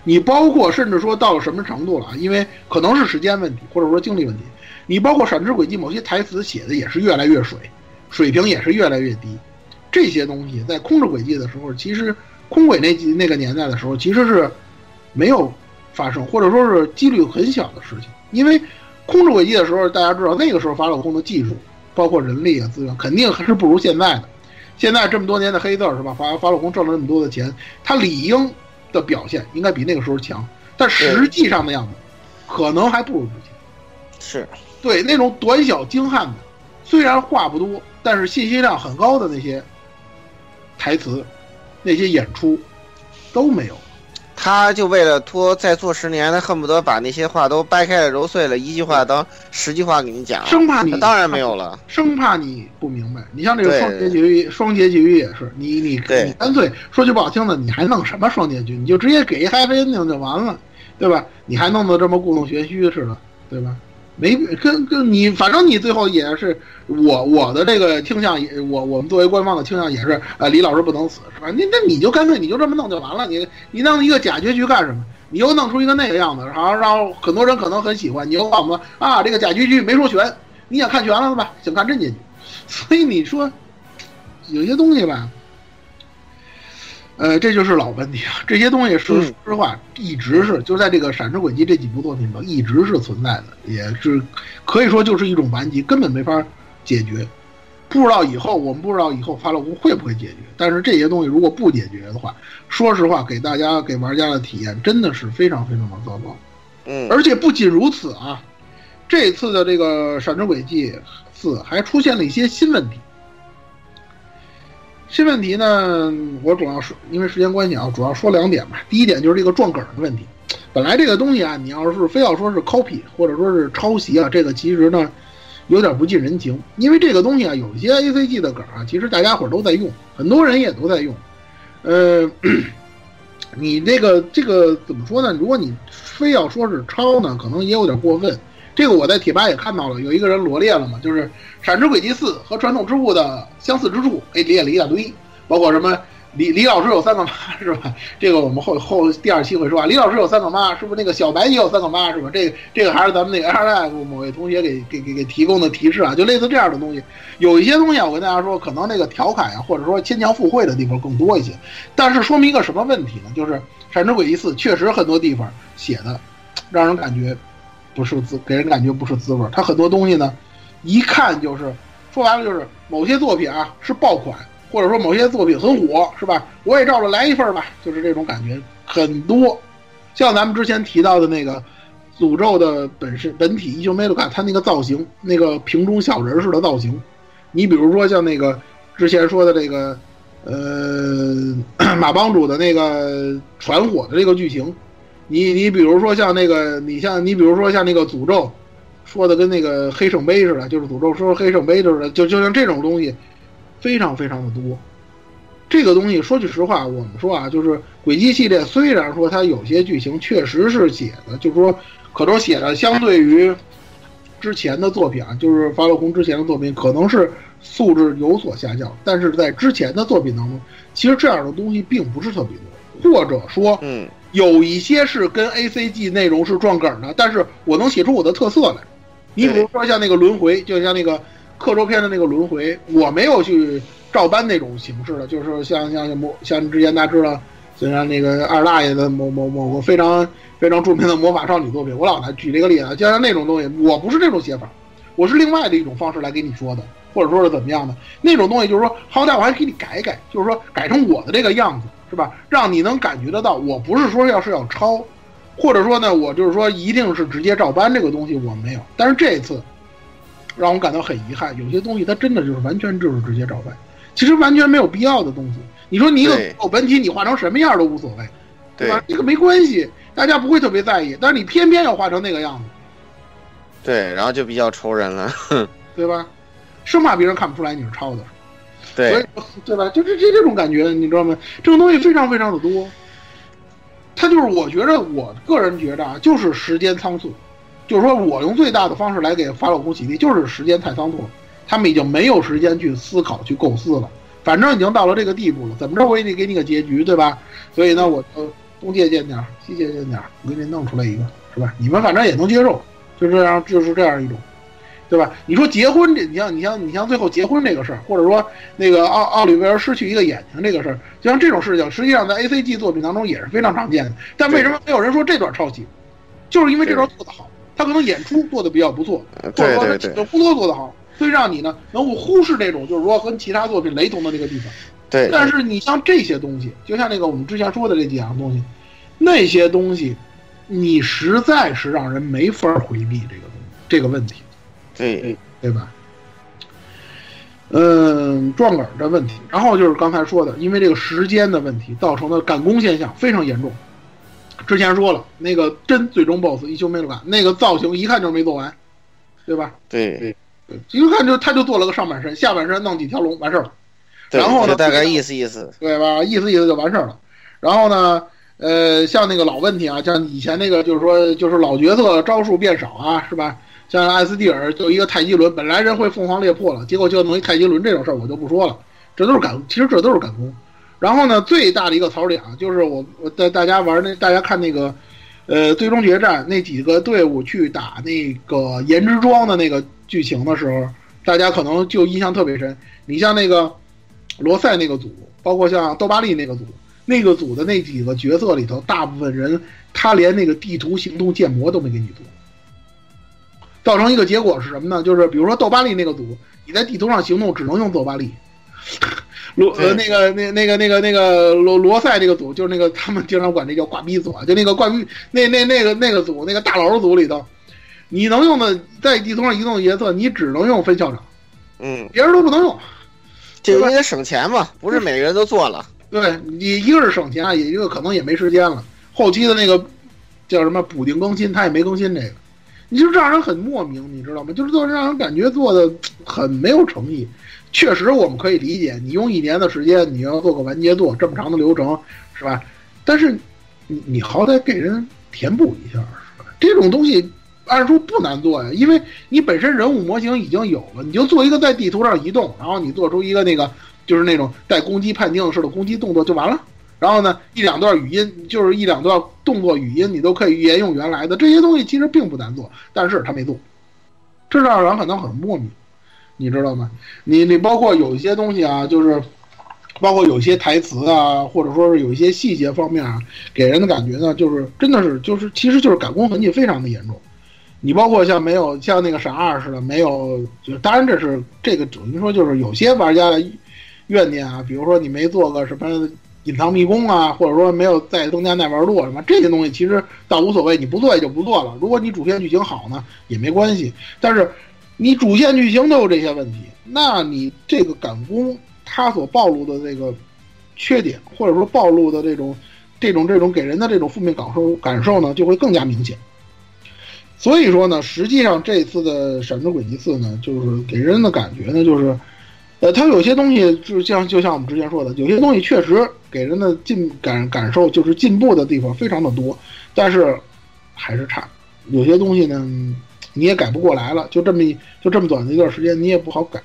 你包括甚至说到了什么程度了啊？因为可能是时间问题，或者说精力问题。你包括《闪之轨迹》某些台词写的也是越来越水，水平也是越来越低。这些东西在空之轨迹的时候，其实空轨那几那个年代的时候，其实是没有发生，或者说是几率很小的事情。因为空制轨迹的时候，大家知道那个时候法老空的技术包括人力啊资源，肯定还是不如现在的。现在这么多年的黑字是吧？法法老宫挣了那么多的钱，他理应的表现应该比那个时候强，但实际上的样子可能还不如之前。是对那种短小精悍的，虽然话不多，但是信息量很高的那些台词、那些演出都没有。他就为了拖再做十年，他恨不得把那些话都掰开了揉碎了，一句话当十句话给你讲，生怕你当然没有了，生怕你不明白。你像这个双结局，双结局也是，你你你干脆说句不好听的，你还弄什么双结局？你就直接给一 happy ending 就完了，对吧？你还弄得这么故弄玄虚似的，对吧？没跟跟你，反正你最后也是我我的这个倾向也，我我们作为官方的倾向也是，呃，李老师不能死，是吧？那那你就干脆你就这么弄就完了，你你弄一个假结局干什么？你又弄出一个那个样子，然后让很多人可能很喜欢，你又告诉我啊，这个假结局没说全，你想看全了吧？想看真结局，所以你说有些东西吧。呃，这就是老问题啊！这些东西说说实话，一直是就在这个《闪之轨迹》这几部作品中一直是存在的，也是可以说就是一种顽疾，根本没法解决。不知道以后我们不知道以后法老屋会不会解决，但是这些东西如果不解决的话，说实话，给大家给玩家的体验真的是非常非常的糟糕。嗯，而且不仅如此啊，这次的这个《闪之轨迹四》还出现了一些新问题。新问题呢，我主要是因为时间关系啊，主要说两点吧。第一点就是这个撞梗的问题。本来这个东西啊，你要是非要说是 copy 或者说是抄袭啊，这个其实呢有点不近人情。因为这个东西啊，有一些 A C G 的梗啊，其实大家伙都在用，很多人也都在用。呃，你这个这个怎么说呢？如果你非要说是抄呢，可能也有点过分。这个我在贴吧也看到了，有一个人罗列了嘛，就是《闪之轨迹四》和《传统之物》的相似之处，给列了一大堆，包括什么李李老师有三个妈是吧？这个我们后后第二期会说啊，李老师有三个妈，是不是那个小白也有三个妈是吧？这这个还是咱们那个 Air 某位同学给给给给提供的提示啊，就类似这样的东西。有一些东西啊，我跟大家说，可能那个调侃啊，或者说牵强附会的地方更多一些，但是说明一个什么问题呢？就是《闪之轨迹四》确实很多地方写的让人感觉。不是滋，给人感觉不是滋味儿。它很多东西呢，一看就是说白了就是某些作品啊是爆款，或者说某些作品很火，是吧？我也照着来一份吧，就是这种感觉很多。像咱们之前提到的那个诅咒的本身本体，依旧没有看它那个造型，那个瓶中小人似的造型。你比如说像那个之前说的这个，呃，马帮主的那个传火的这个剧情。你你比如说像那个，你像你比如说像那个诅咒，说的跟那个黑圣杯似的，就是诅咒说黑圣杯似的，就就像这种东西，非常非常的多。这个东西说句实话，我们说啊，就是轨迹系列虽然说它有些剧情确实是写的，就是说可能写的相对于之前的作品啊，就是法老宫之前的作品，可能是素质有所下降，但是在之前的作品当中，其实这样的东西并不是特别多，或者说，嗯。有一些是跟 A C G 内容是撞梗的，但是我能写出我的特色来。你比如说像那个轮回，就像那个刻舟篇的那个轮回，我没有去照搬那种形式的，就是像像魔像之前大家知道，就像那个二大爷的某某某个非常非常著名的魔法少女作品，我老拿举这个例子，就像那种东西，我不是这种写法，我是另外的一种方式来给你说的，或者说是怎么样的那种东西，就是说好歹我还给你改改，就是说改成我的这个样子。是吧？让你能感觉得到，我不是说要是要抄，或者说呢，我就是说一定是直接照搬这个东西，我没有。但是这次让我感到很遗憾，有些东西它真的就是完全就是直接照搬，其实完全没有必要的东西。你说你一个狗本体，你画成什么样都无所谓，对吧？这个没关系，大家不会特别在意。但是你偏偏要画成那个样子，对，然后就比较愁人了，对吧？生怕别人看不出来你是抄的。对，对吧？就是这这种感觉，你知道吗？这种东西非常非常的多。他就是我觉着，我个人觉着啊，就是时间仓促，就是说我用最大的方式来给法老宫洗地，就是时间太仓促了。他们已经没有时间去思考、去构思了。反正已经到了这个地步了，怎么着我也得给你个结局，对吧？所以呢，我就东借鉴点，西借鉴点，我给你弄出来一个，是吧？你们反正也能接受，就这样，就是这样一种。对吧？你说结婚这，你像你像你像最后结婚这个事儿，或者说那个奥奥利维尔失去一个眼睛这个事儿，就像这种事情，实际上在 A C G 作品当中也是非常常见的。但为什么没有人说这段抄袭？就是因为这段做得好，他可能演出做的比较不错，或者说他工作做得好，所以让你呢能够忽视这种就是说跟其他作品雷同的那个地方。对，但是你像这些东西，就像那个我们之前说的这几样东西，那些东西，你实在是让人没法回避这个东西这个问题，对对吧？嗯，撞杆的问题，然后就是刚才说的，因为这个时间的问题造成的赶工现象非常严重。之前说了，那个真最终 BOSS 一休没了赶，那个造型一看就是没做完，对吧？对对，一看就他就做了个上半身，下半身弄几条龙完事儿了。对然后呢就大概意思意思，对吧？意思意思就完事儿了。然后呢，呃，像那个老问题啊，像以前那个就是说，就是老角色招数变少啊，是吧？像艾斯蒂尔就一个太极轮，本来人会凤凰裂破了，结果就弄一太极轮这种事儿，我就不说了，这都是赶，其实这都是赶工。然后呢，最大的一个槽点啊，就是我我带大家玩那，大家看那个，呃，最终决战那几个队伍去打那个颜之庄的那个剧情的时候，大家可能就印象特别深。你像那个罗塞那个组，包括像豆巴利那个组，那个组的那几个角色里头，大部分人他连那个地图行动建模都没给你做，造成一个结果是什么呢？就是比如说豆巴利那个组，你在地图上行动只能用豆巴利。罗呃那个那那个那个那个罗罗塞这个组，就是那个他们经常管这叫挂逼组啊，就那个挂逼那那那个那个组那个大佬组里头，你能用的在地图上移动的角色，你只能用分校长，嗯，别人都不能用。就因为省钱嘛，不是每个人都做了。对你一个是省钱啊，也一个可能也没时间了。后期的那个叫什么补丁更新，他也没更新这个，你就让人很莫名，你知道吗？就是做让人感觉做的很没有诚意。确实我们可以理解，你用一年的时间，你要做个完结作，这么长的流程，是吧？但是你你好歹给人填补一下，是吧？这种东西按说不难做呀，因为你本身人物模型已经有了，你就做一个在地图上移动，然后你做出一个那个就是那种带攻击判定式的攻击动作就完了。然后呢，一两段语音就是一两段动作语音，你都可以沿用原来的这些东西，其实并不难做，但是他没做，这让人感到很莫名，你知道吗？你你包括有一些东西啊，就是包括有些台词啊，或者说是有一些细节方面啊，给人的感觉呢，就是真的是就是其实就是赶工痕迹非常的严重。你包括像没有像那个闪二似的，没有，就当然这是这个等于说就是有些玩家的怨念啊，比如说你没做个什么隐藏迷宫啊，或者说没有再增加耐玩度什么这些东西，其实倒无所谓，你不做也就不做了。如果你主线剧情好呢，也没关系。但是你主线剧情都有这些问题，那你这个赶工它所暴露的这个缺点，或者说暴露的这种这种这种给人的这种负面感受感受呢，就会更加明显。所以说呢，实际上这次的《闪之轨迹四》呢，就是给人的感觉呢，就是，呃，它有些东西就像就像我们之前说的，有些东西确实给人的进感感受就是进步的地方非常的多，但是还是差。有些东西呢，你也改不过来了，就这么就这么短的一段时间，你也不好改。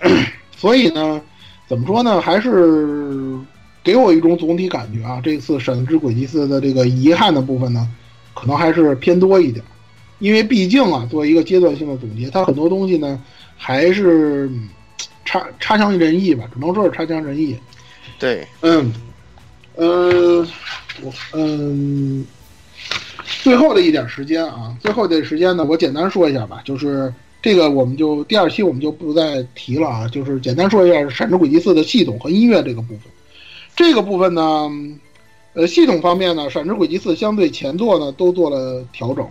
所以呢，怎么说呢，还是给我一种总体感觉啊，这次《神之轨迹四》的这个遗憾的部分呢。可能还是偏多一点，因为毕竟啊，作为一个阶段性的总结，它很多东西呢还是差差强人意吧，只能说是差强人意。对，嗯，呃，我嗯，最后的一点时间啊，最后的时间呢，我简单说一下吧，就是这个我们就第二期我们就不再提了啊，就是简单说一下《闪之轨迹四》的系统和音乐这个部分，这个部分呢。呃，系统方面呢，《闪之轨迹四》相对前作呢都做了调整，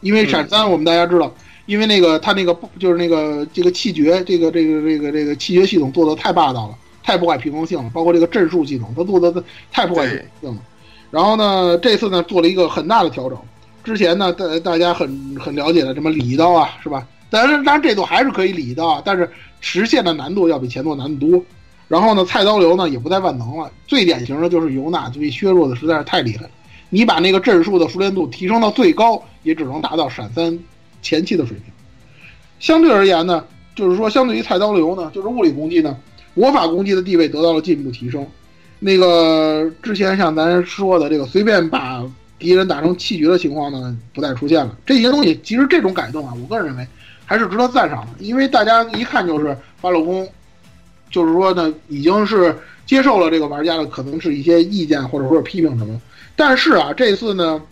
因为《闪三》我们大家知道，因为那个他那个就是那个这个气绝，这个这个这个这个气绝系统做的太霸道了，太破坏平衡性了，包括这个阵术系统，他做的太破坏平衡性了。然后呢，这次呢做了一个很大的调整，之前呢大大家很很了解的什么礼刀啊，是吧？当然当然这座还是可以礼刀啊，但是实现的难度要比前作难得多。然后呢，菜刀流呢也不再万能了。最典型的就是尤娜，被削弱的实在是太厉害了。你把那个阵术的熟练度提升到最高，也只能达到闪三前期的水平。相对而言呢，就是说相对于菜刀流呢，就是物理攻击呢，魔法攻击的地位得到了进一步提升。那个之前像咱说的这个随便把敌人打成气绝的情况呢，不再出现了。这些东西其实这种改动啊，我个人认为还是值得赞赏的，因为大家一看就是法老宫。就是说呢，已经是接受了这个玩家的可能是一些意见或者说是批评什么，但是啊，这次呢，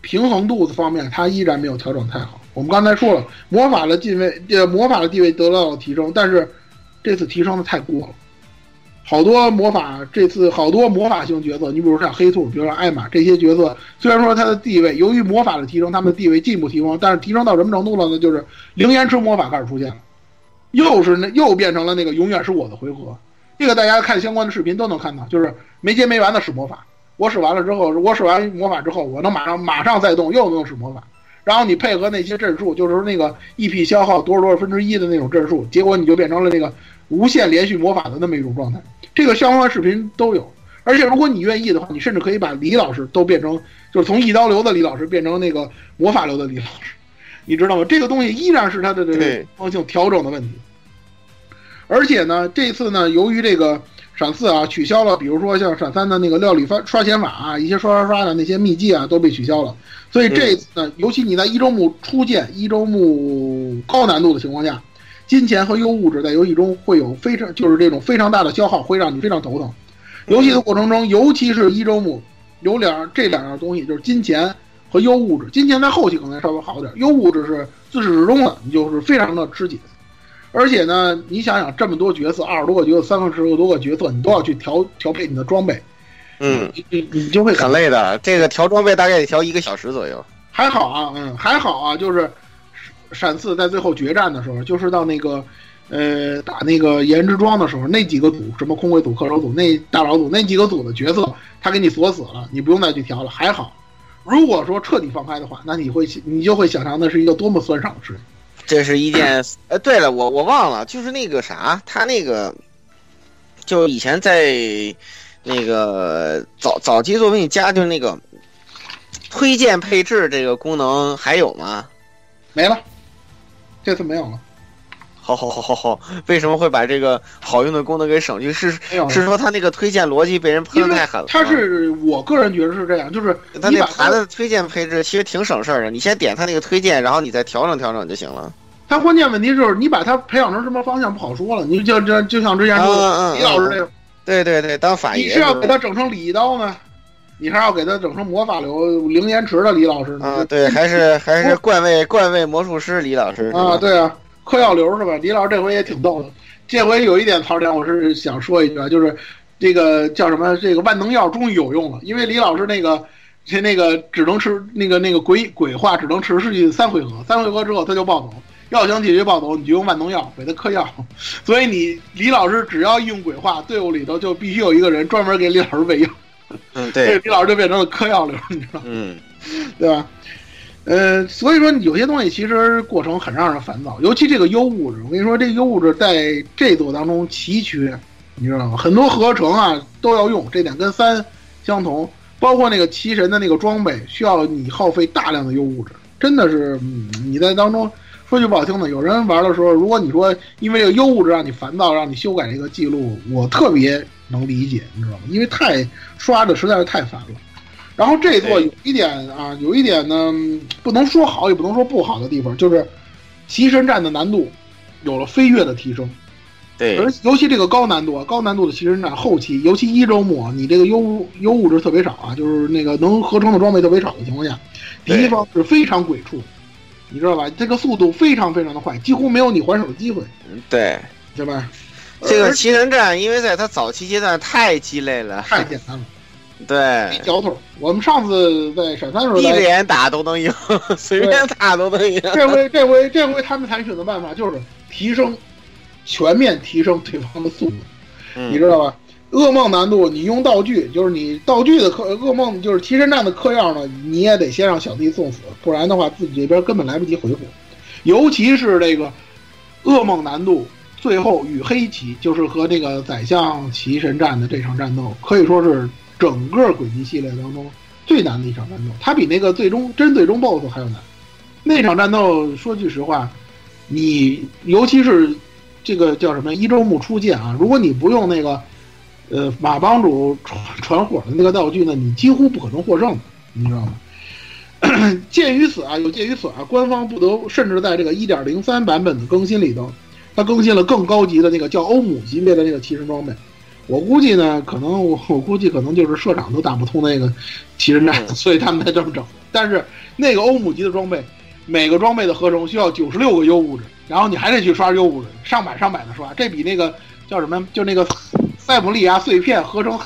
平衡度的方面它依然没有调整太好。我们刚才说了，魔法的地位，呃，魔法的地位得到了提升，但是这次提升的太过了。好多魔法这次好多魔法型角色，你比如像黑兔，比如说艾玛这些角色，虽然说他的地位由于魔法的提升，他们的地位进一步提升，但是提升到什么程度了呢？就是零延迟魔法开始出现了，又是那又变成了那个永远是我的回合。这个大家看相关的视频都能看到，就是没接没完的使魔法。我使完了之后，我使完魔法之后，我能马上马上再动，又能使魔法。然后你配合那些阵数，就是那个 EP 消耗多少多少分之一的那种阵数，结果你就变成了那个无限连续魔法的那么一种状态。这个相关视频都有，而且如果你愿意的话，你甚至可以把李老师都变成，就是从一刀流的李老师变成那个魔法流的李老师，你知道吗？这个东西依然是他的这个方向调整的问题。而且呢，这次呢，由于这个闪四啊取消了，比如说像闪三的那个料理刷刷钱法啊，一些刷刷刷的那些秘籍啊都被取消了。所以这次呢，尤其你在一周目初见、一周目高难度的情况下，金钱和优物质在游戏中会有非常就是这种非常大的消耗，会让你非常头疼。游戏的过程中，尤其是一周目有两这两样东西，就是金钱和优物质。金钱在后期可能稍微好点，优物质是自始至终的，你就是非常的吃紧。而且呢，你想想这么多角色，二十多个角色，三十多个角色，你都要去调调配你的装备，嗯，你你就会很累的。这个调装备大概得调一个小时左右。还好啊，嗯，还好啊，就是闪四在最后决战的时候，就是到那个呃打那个颜值庄的时候，那几个组，什么空鬼组、氪手组、那大佬组那几个组的角色，他给你锁死了，你不用再去调了。还好，如果说彻底放开的话，那你会你就会想象那是一个多么酸爽的事情。这是一件，呃，对了，我我忘了，就是那个啥，他那个，就以前在那个早早期作品加，就是那个推荐配置这个功能还有吗？没了，这次没有了。好好好好好，为什么会把这个好用的功能给省去？是是说他那个推荐逻辑被人喷的太狠了？他是我个人觉得是这样，就是他那盘的推荐配置其实挺省事儿的，你先点他那个推荐，然后你再调整调整就行了。他关键问题就是你把他培养成什么方向不好说了，你就就就像之前说的李老师那个，对对对，当法爷，你是要给他整成李一刀呢，你还要给他整成魔法流零延迟的李老师呢？啊，对，还是还是冠位冠位魔术师李老师啊，对啊。嗑药流是吧？李老师这回也挺逗的。这回有一点槽点，我是想说一句啊，就是这个叫什么？这个万能药终于有用了。因为李老师那个，这那个只能吃那个那个鬼鬼话，只能持续三回合，三回合之后他就暴走。要想解决暴走，你就用万能药给他嗑药。所以你李老师只要用鬼话，队伍里头就必须有一个人专门给李老师喂药。嗯，对，李老师就变成了嗑药流，你知道吗？嗯，对吧？呃，所以说有些东西其实过程很让人烦躁，尤其这个优物质。我跟你说，这优物质在这座当中奇缺，你知道吗？很多合成啊都要用，这点跟三相同。包括那个奇神的那个装备，需要你耗费大量的优物质，真的是，嗯，你在当中说句不好听的，有人玩的时候，如果你说因为这个优物质让你烦躁，让你修改这个记录，我特别能理解，你知道吗？因为太刷的实在是太烦了。然后这座有一点啊，有一点呢，不能说好，也不能说不好的地方，就是奇神战的难度有了飞跃的提升。对，而尤其这个高难度啊，高难度的奇神战后期，尤其一周末，你这个优优物质特别少啊，就是那个能合成的装备特别少的情况下，敌方是非常鬼畜，你知道吧？这个速度非常非常的快，几乎没有你还手的机会。对，对吧？这个奇神战，因为在它早期阶段太鸡肋了，太简单了。对，没嚼头。我们上次在闪三的时候，闭着眼打都能赢，随便打都能赢。这回，这回，这回他们采取的办法就是提升，全面提升对方的速度，你知道吧？噩梦难度，你用道具，就是你道具的克噩梦，就是提神战的克药呢，你也得先让小弟送死，不然的话自己这边根本来不及回复。尤其是这个噩梦难度，最后与黑旗，就是和这个宰相骑神战的这场战斗，可以说是。整个轨迹系列当中最难的一场战斗，它比那个最终真最终 BOSS 还要难。那场战斗说句实话，你尤其是这个叫什么一周目初见啊，如果你不用那个呃马帮主传传火的那个道具呢，你几乎不可能获胜的，你知道吗？鉴于此啊，有鉴于此啊，官方不得甚至在这个一点零三版本的更新里头，它更新了更高级的那个叫欧姆级别的那个骑士装备。我估计呢，可能我 我估计可能就是社长都打不通那个骑士战，所以他们才这么整。但是那个欧姆级的装备，每个装备的合成需要九十六个 U 物质，然后你还得去刷 U 物质，上百上百的刷，这比那个叫什么，就那个塞姆利亚碎片合成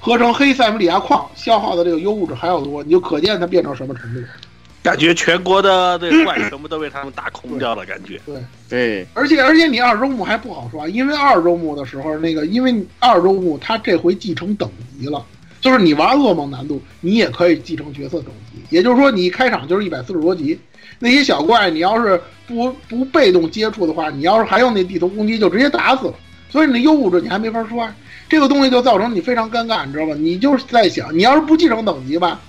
合成黑塞姆利亚矿消耗的这个优物质还要多，你就可见它变成什么程度。感觉全国的这怪 全部都被他们打空掉了，感觉。对对，而且而且你二周目还不好刷，因为二周目的时候，那个因为二周目它这回继承等级了，就是你玩噩梦难度，你也可以继承角色等级。也就是说，你一开场就是一百四十多级，那些小怪你要是不不被动接触的话，你要是还用那地图攻击，就直接打死了。所以你的优物质你还没法刷，这个东西就造成你非常尴尬，你知道吧？你就是在想，你要是不继承等级吧，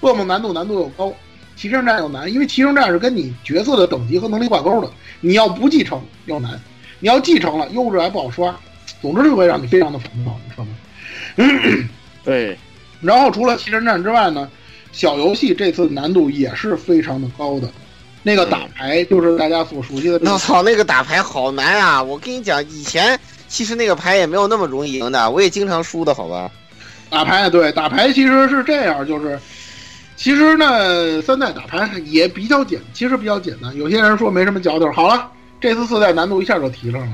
噩梦难度难度又高。骑乘战又难，因为骑乘战是跟你角色的等级和能力挂钩的。你要不继承又难，你要继承了优质还不好刷。总之就会让你非常的烦躁，你知道吗？对。然后除了骑乘战之外呢，小游戏这次难度也是非常的高的。那个打牌就是大家所熟悉的。我操，那个打牌好难啊！我跟你讲，以前其实那个牌也没有那么容易赢的，我也经常输的，好吧？打牌对，打牌其实是这样，就是。其实呢，三代打牌也比较简，其实比较简单。有些人说没什么嚼头。好了，这次四代难度一下就提上了。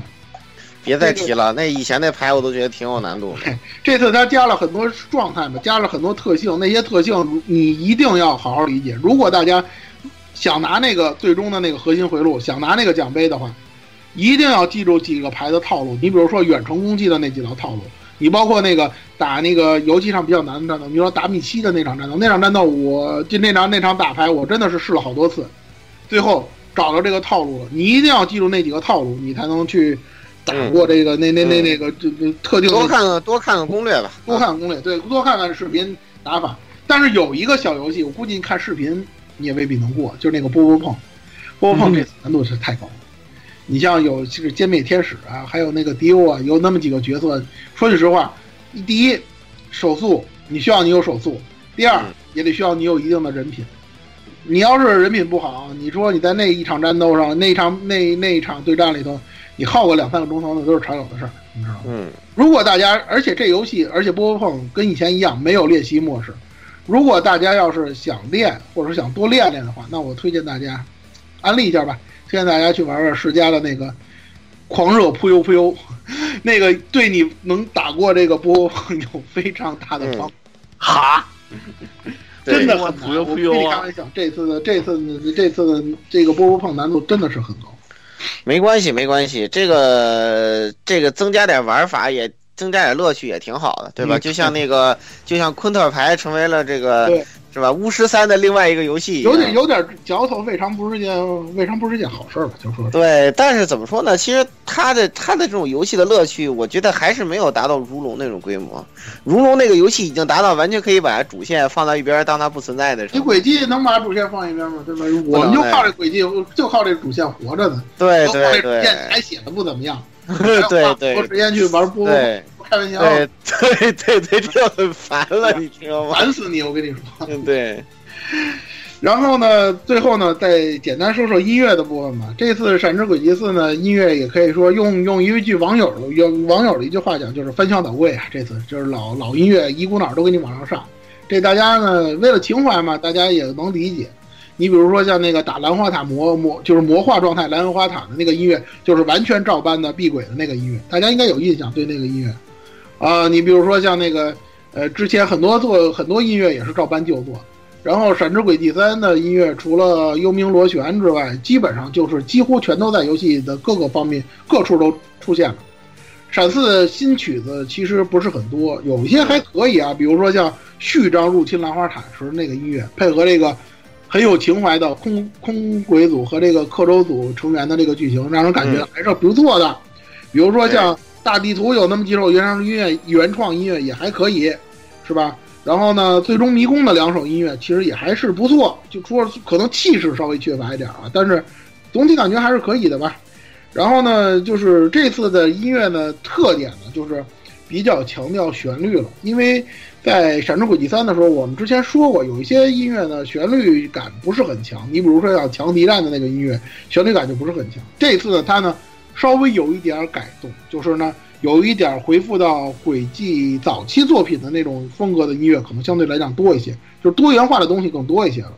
别再提了，那以前那牌我都觉得挺有难度。这次他加了很多状态嘛，加了很多特性，那些特性你一定要好好理解。如果大家想拿那个最终的那个核心回路，想拿那个奖杯的话，一定要记住几个牌的套路。你比如说远程攻击的那几条套路。你包括那个打那个游戏上比较难的战斗，你说打米七的那场战斗，那场战斗我就那场那场打牌，我真的是试了好多次，最后找到这个套路了。你一定要记住那几个套路，你才能去打过这个那那那那个这这特定。多看看多看看攻略吧，多看看攻略，对，多看看视频打法。但是有一个小游戏，我估计你看视频你也未必能过，就是那个波波碰，波波碰这次难度是太高了。你像有这个歼灭天使啊，还有那个迪欧啊，有那么几个角色。说句实话，第一，手速你需要你有手速；第二，也得需要你有一定的人品。你要是人品不好，你说你在那一场战斗上，那一场那那一场对战里头，你耗个两三个钟头，那都是常有的事儿，你知道吗？嗯。如果大家，而且这游戏，而且波波碰跟以前一样没有练习模式。如果大家要是想练，或者想多练练的话，那我推荐大家安利一下吧。推荐大家去玩玩世嘉的那个狂热扑悠扑悠，那个对你能打过这个波有非常大的帮助。哈，真的很扑悠扑悠啊！开玩笑，这次的这次的这次的这个波波碰难度真的是很高。没关系，没关系，这个这个增加点玩法也增加点乐趣也挺好的，对吧？就像那个，就像昆特牌成为了这个。是吧？巫师三的另外一个游戏，有点有点嚼头，未尝不是件未尝不是件好事吧？就说对，但是怎么说呢？其实它的它的这种游戏的乐趣，我觉得还是没有达到如龙那种规模。如龙那个游戏已经达到完全可以把主线放到一边，当它不存在的。你轨迹能把主线放一边吗？对吧？我们就靠这轨迹，就靠这主线活着呢。对对对，还写的不怎么样。对对，多时间去玩波。开玩笑，对对对对，这很烦了，你知道吗？烦死你！我跟你说，对。然后呢，最后呢，再简单说说音乐的部分吧。这次《闪之轨迹四》呢，音乐也可以说用用一句网友的用网友的一句话讲，就是翻箱倒柜啊。这次就是老老音乐一股脑都给你往上上。这大家呢，为了情怀嘛，大家也能理解。你比如说像那个打兰花塔魔魔，就是魔化状态兰花塔的那个音乐，就是完全照搬的碧鬼的那个音乐，大家应该有印象对那个音乐。啊，你比如说像那个，呃，之前很多做很多音乐也是照搬旧作，然后《闪之轨迹三》的音乐除了幽冥螺旋之外，基本上就是几乎全都在游戏的各个方面各处都出现了。闪四新曲子其实不是很多，有一些还可以啊，比如说像序章入侵兰花塔时那个音乐，配合这个很有情怀的空空鬼组和这个刻舟组成员的这个剧情，让人感觉还是不错的。比如说像。大地图有那么几首原创音乐，原创音乐也还可以，是吧？然后呢，最终迷宫的两首音乐其实也还是不错，就说可能气势稍微缺乏一点啊，但是总体感觉还是可以的吧。然后呢，就是这次的音乐呢特点呢，就是比较强调旋律了，因为在《闪之轨迹三》的时候，我们之前说过，有一些音乐呢旋律感不是很强，你比如说像强敌战的那个音乐，旋律感就不是很强。这次呢，它呢。稍微有一点改动，就是呢，有一点回复到轨迹早期作品的那种风格的音乐，可能相对来讲多一些，就是多元化的东西更多一些了。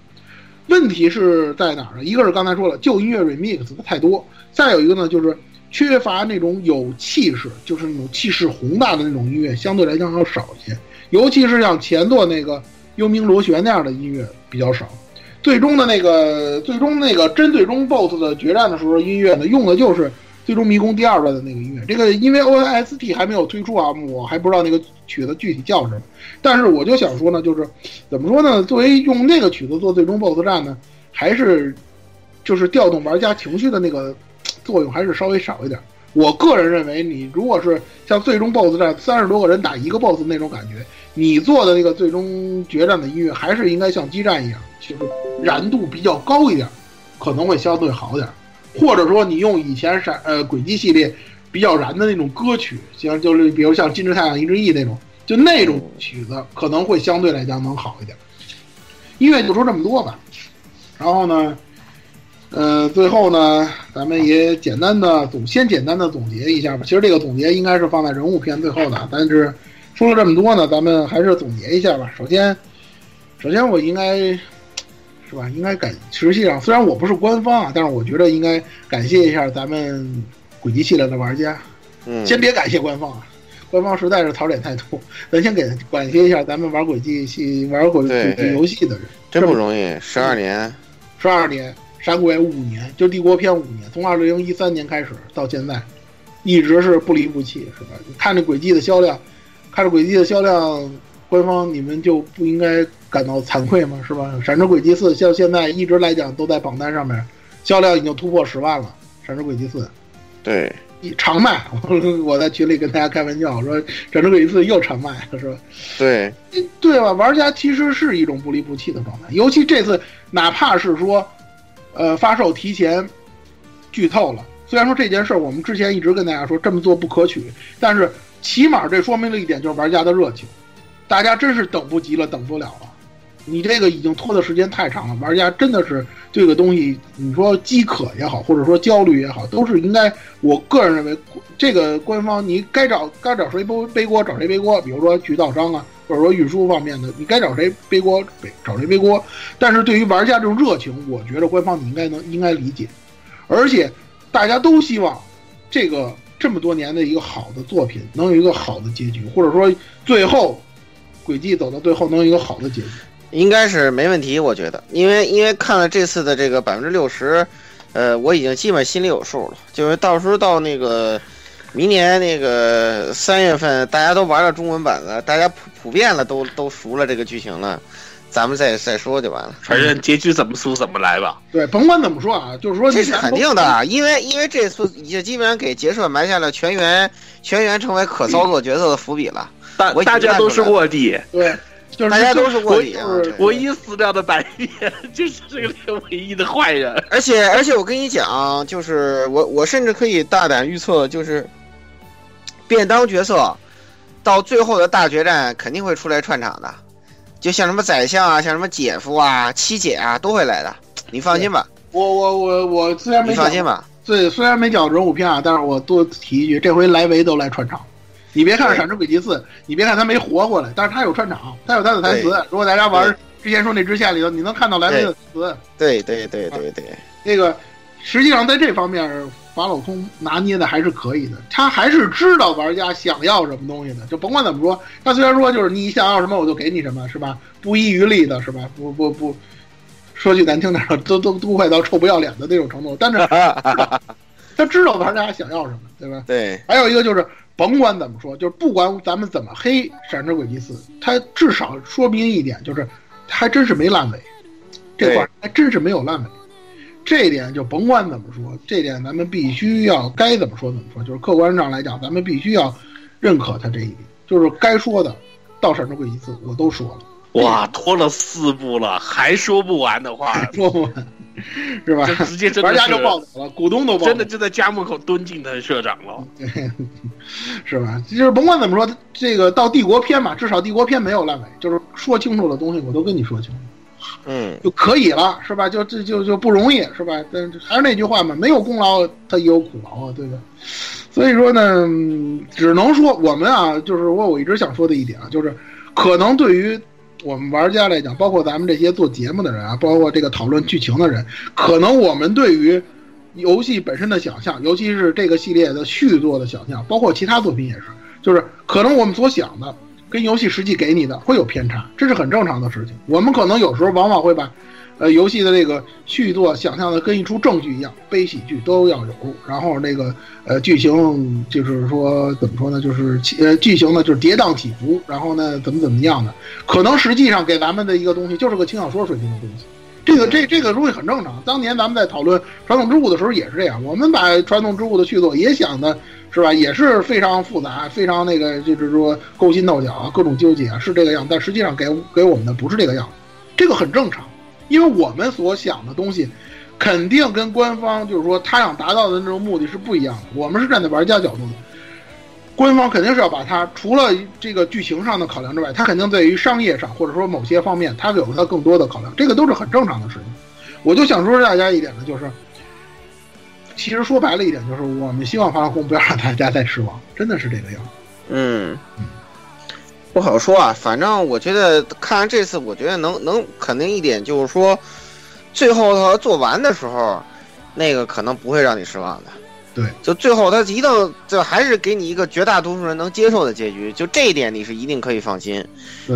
问题是在哪儿呢？一个是刚才说了，旧音乐 remix 的太多，再有一个呢，就是缺乏那种有气势，就是那种气势宏大的那种音乐，相对来讲要少一些。尤其是像前作那个《幽冥螺旋》那样的音乐比较少。最终的那个，最终那个真最终 BOSS 的决战的时候，音乐呢用的就是《最终迷宫》第二段的那个音乐。这个因为 OST 还没有推出啊，我还不知道那个曲子具体叫什么。但是我就想说呢，就是怎么说呢？作为用那个曲子做最终 BOSS 战呢，还是就是调动玩家情绪的那个作用还是稍微少一点。我个人认为，你如果是像最终 BOSS 战三十多个人打一个 BOSS 那种感觉，你做的那个最终决战的音乐还是应该像激战一样，就是燃度比较高一点，可能会相对好点。或者说你用以前闪呃轨迹系列比较燃的那种歌曲，像就是比如像《金枝太阳一之翼》那种，就那种曲子可能会相对来讲能好一点。音乐就说这么多吧，然后呢，呃，最后呢，咱们也简单的总先简单的总结一下吧。其实这个总结应该是放在人物篇最后的，但是说了这么多呢，咱们还是总结一下吧。首先，首先我应该是吧，应该感实际上虽然我不是官方啊，但是我觉得应该感谢一下咱们轨迹系列的玩家。嗯，先别感谢官方啊，官方实在是槽点太多，咱先给感谢一下咱们玩轨迹系玩轨轨迹游戏的人，真不容易，十二年，十二年。山鬼五年，就帝国篇五年，从二零一三年开始到现在，一直是不离不弃，是吧？看着轨迹的销量，看着轨迹的销量，官方你们就不应该感到惭愧吗？是吧？闪之轨迹四像现在一直来讲都在榜单上面，销量已经突破十万了。闪之轨迹四，对，常卖。我在群里跟大家开玩笑说，闪之轨迹四又常卖了，是吧？对，对吧？玩家其实是一种不离不弃的状态，尤其这次，哪怕是说。呃，发售提前剧透了。虽然说这件事儿我们之前一直跟大家说这么做不可取，但是起码这说明了一点，就是玩家的热情。大家真是等不及了，等不了了。你这个已经拖的时间太长了，玩家真的是这个东西，你说饥渴也好，或者说焦虑也好，都是应该。我个人认为，这个官方你该找该找谁背背锅找谁背锅，比如说渠道商啊。或者说运输方面的，你该找谁背锅背找谁背锅。但是对于玩家这种热情，我觉得官方你应该能应该理解。而且大家都希望这个这么多年的一个好的作品能有一个好的结局，或者说最后轨迹走到最后能有一个好的结局，应该是没问题。我觉得，因为因为看了这次的这个百分之六十，呃，我已经基本心里有数了。就是到时候到那个。明年那个三月份，大家都玩了中文版了，大家普普遍了，都都熟了这个剧情了，咱们再再说就完了。反正结局怎么输怎么来吧。对，甭管怎么说啊，就是说这是肯定的，因为因为这次已经基本上给结社埋下了全员全员成为可操作角色的伏笔了。大大家都是卧底。对，就是大家都是卧底。唯一死掉的白夜 就是这个唯一的坏人。而且而且我跟你讲，就是我我甚至可以大胆预测，就是。便当角色，到最后的大决战肯定会出来串场的，就像什么宰相啊，像什么姐夫啊、七姐啊，都会来的。你放心吧。我我我我虽然没你放心吧。对，虽然没讲人物片啊，但是我多提一句，这回莱维都来串场。你别看《闪之轨迹四》，你别看他没活过来，但是他有串场，他有他的台词。如果大家玩之前说那支线里头，你能看到莱维的词。对对对对对。那个，实际上在这方面。法老空拿捏的还是可以的，他还是知道玩家想要什么东西的，就甭管怎么说，他虽然说就是你想要什么我就给你什么，是吧？不遗余力的，是吧？不不不，说句难听点，都都都快到臭不要脸的那种程度。但是 他知道玩家想要什么，对吧？对。还有一个就是，甭管怎么说，就是不管咱们怎么黑《闪之轨迹四》，它至少说明一点，就是还真是没烂尾，这块还真是没有烂尾。这一点就甭管怎么说，这点咱们必须要该怎么说怎么说，就是客观上来讲，咱们必须要认可他这一点，就是该说的，到闪之轨迹四我都说了。哇，拖了四部了，还说不完的话，说不完，是吧？直接玩家就暴走了，股东都真的就在家门口蹲进他社长了，是吧？就是甭管怎么说，这个到帝国篇嘛，至少帝国篇没有烂尾，就是说清楚的东西我都跟你说清楚。嗯，就可以了，是吧？就这就就不容易，是吧？但还是那句话嘛，没有功劳他也有苦劳啊，对吧？所以说呢，只能说我们啊，就是我我一直想说的一点啊，就是可能对于我们玩家来讲，包括咱们这些做节目的人啊，包括这个讨论剧情的人，可能我们对于游戏本身的想象，尤其是这个系列的续作的想象，包括其他作品也是，就是可能我们所想的跟游戏实际给你的会有偏差，这是很正常的事情。我们可能有时候往往会把。呃，游戏的这个续作想象的跟一出正剧一样，悲喜剧都要有。然后那个呃剧情就是说怎么说呢？就是呃剧情呢就是跌宕起伏，然后呢怎么怎么样的？可能实际上给咱们的一个东西就是个轻小说水平的东西。这个这这个东西很正常。当年咱们在讨论传统之物的时候也是这样，我们把传统之物的续作也想的是吧，也是非常复杂，非常那个就是说勾心斗角啊，各种纠结啊，是这个样。但实际上给给我们的不是这个样，这个很正常。因为我们所想的东西，肯定跟官方就是说他想达到的那种目的是不一样的。我们是站在玩家角度的，官方肯定是要把它除了这个剧情上的考量之外，它肯定在于商业上或者说某些方面，它有它更多的考量，这个都是很正常的事情。我就想说大家一点呢，就是其实说白了一点，就是我们希望发空不要让大家再失望，真的是这个样子。嗯。不好说啊，反正我觉得看完这次，我觉得能能肯定一点就是说，最后他做完的时候，那个可能不会让你失望的。对，就最后他一定就还是给你一个绝大多数人能接受的结局，就这一点你是一定可以放心。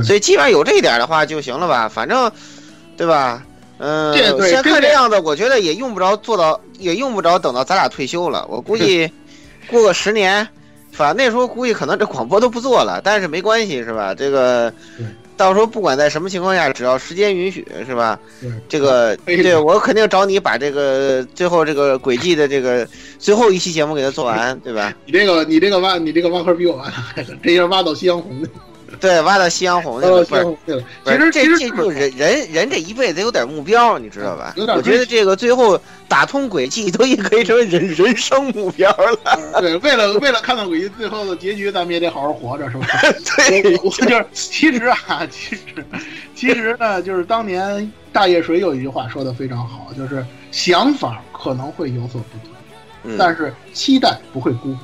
所以基本上有这一点的话就行了吧，反正，对吧？嗯，先看这样子，我觉得也用不着做到，也用不着等到咱俩退休了。我估计过个十年。反正那时候估计可能这广播都不做了，但是没关系，是吧？这个到时候不管在什么情况下，只要时间允许，是吧？这个 对我肯定找你把这个最后这个轨迹的这个最后一期节目给他做完，对吧？你这个你这个挖你这个挖坑比我挖的，这要挖到夕阳红的。对，挖到夕阳红去了。不是，其实这这就人人人这一辈子有点目标，你知道吧？我觉得这个最后打通轨迹都也可以成为人人生目标了。对，为了为了看到轨迹最后的结局，咱们也得好好活着，是吧？对，就是其实啊，其实其实呢，就是当年大叶水有一句话说的非常好，就是想法可能会有所不同，但是期待不会辜负。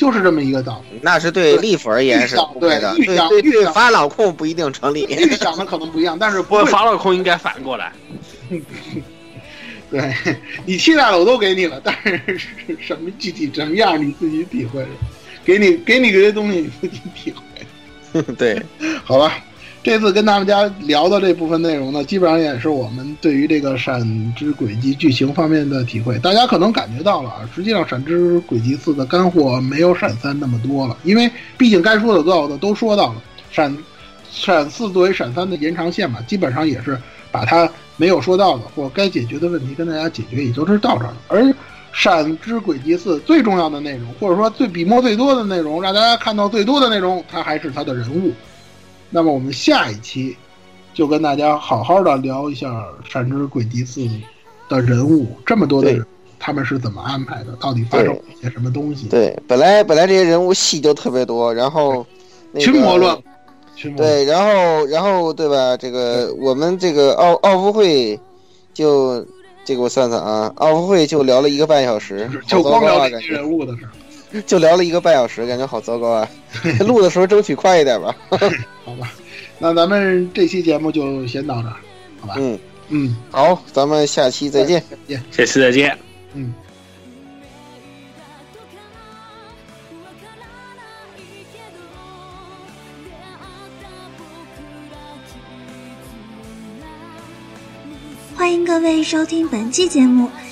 就是这么一个道理，那是对利弗而言是对的，对对对法老控不一定成立，预想的可能不一样，但是不法老控应该反过来。对你期待的，我都给你了，但是什么具体什么样你自己体会，给你给你这些东西你自己体会。对，好吧。这次跟大家聊的这部分内容呢，基本上也是我们对于这个《闪之轨迹》剧情方面的体会。大家可能感觉到了啊，实际上《闪之轨迹四》的干货没有《闪三》那么多了，因为毕竟该说的、到的都说到了。闪闪四作为闪三的延长线嘛，基本上也是把它没有说到的或该解决的问题跟大家解决，也就是到这儿了。而《闪之轨迹四》最重要的内容，或者说最笔墨最多的内容，让大家看到最多的内容，它还是它的人物。那么我们下一期就跟大家好好的聊一下《山之轨迹四》的人物，这么多的人，他们是怎么安排的？到底发生了一些什么东西？对，本来本来这些人物戏就特别多，然后群魔乱，对，然后然后对吧？这个我们这个奥奥夫会就这个我算算啊，奥夫会就聊了一个半小时，就光聊这些人物的事。就聊了一个半小时，感觉好糟糕啊！录的时候争取快一点吧。好吧，那咱们这期节目就先到这儿，好吧？嗯嗯，好，咱们下期再见，下期再见。嗯。欢迎各位收听本期节目。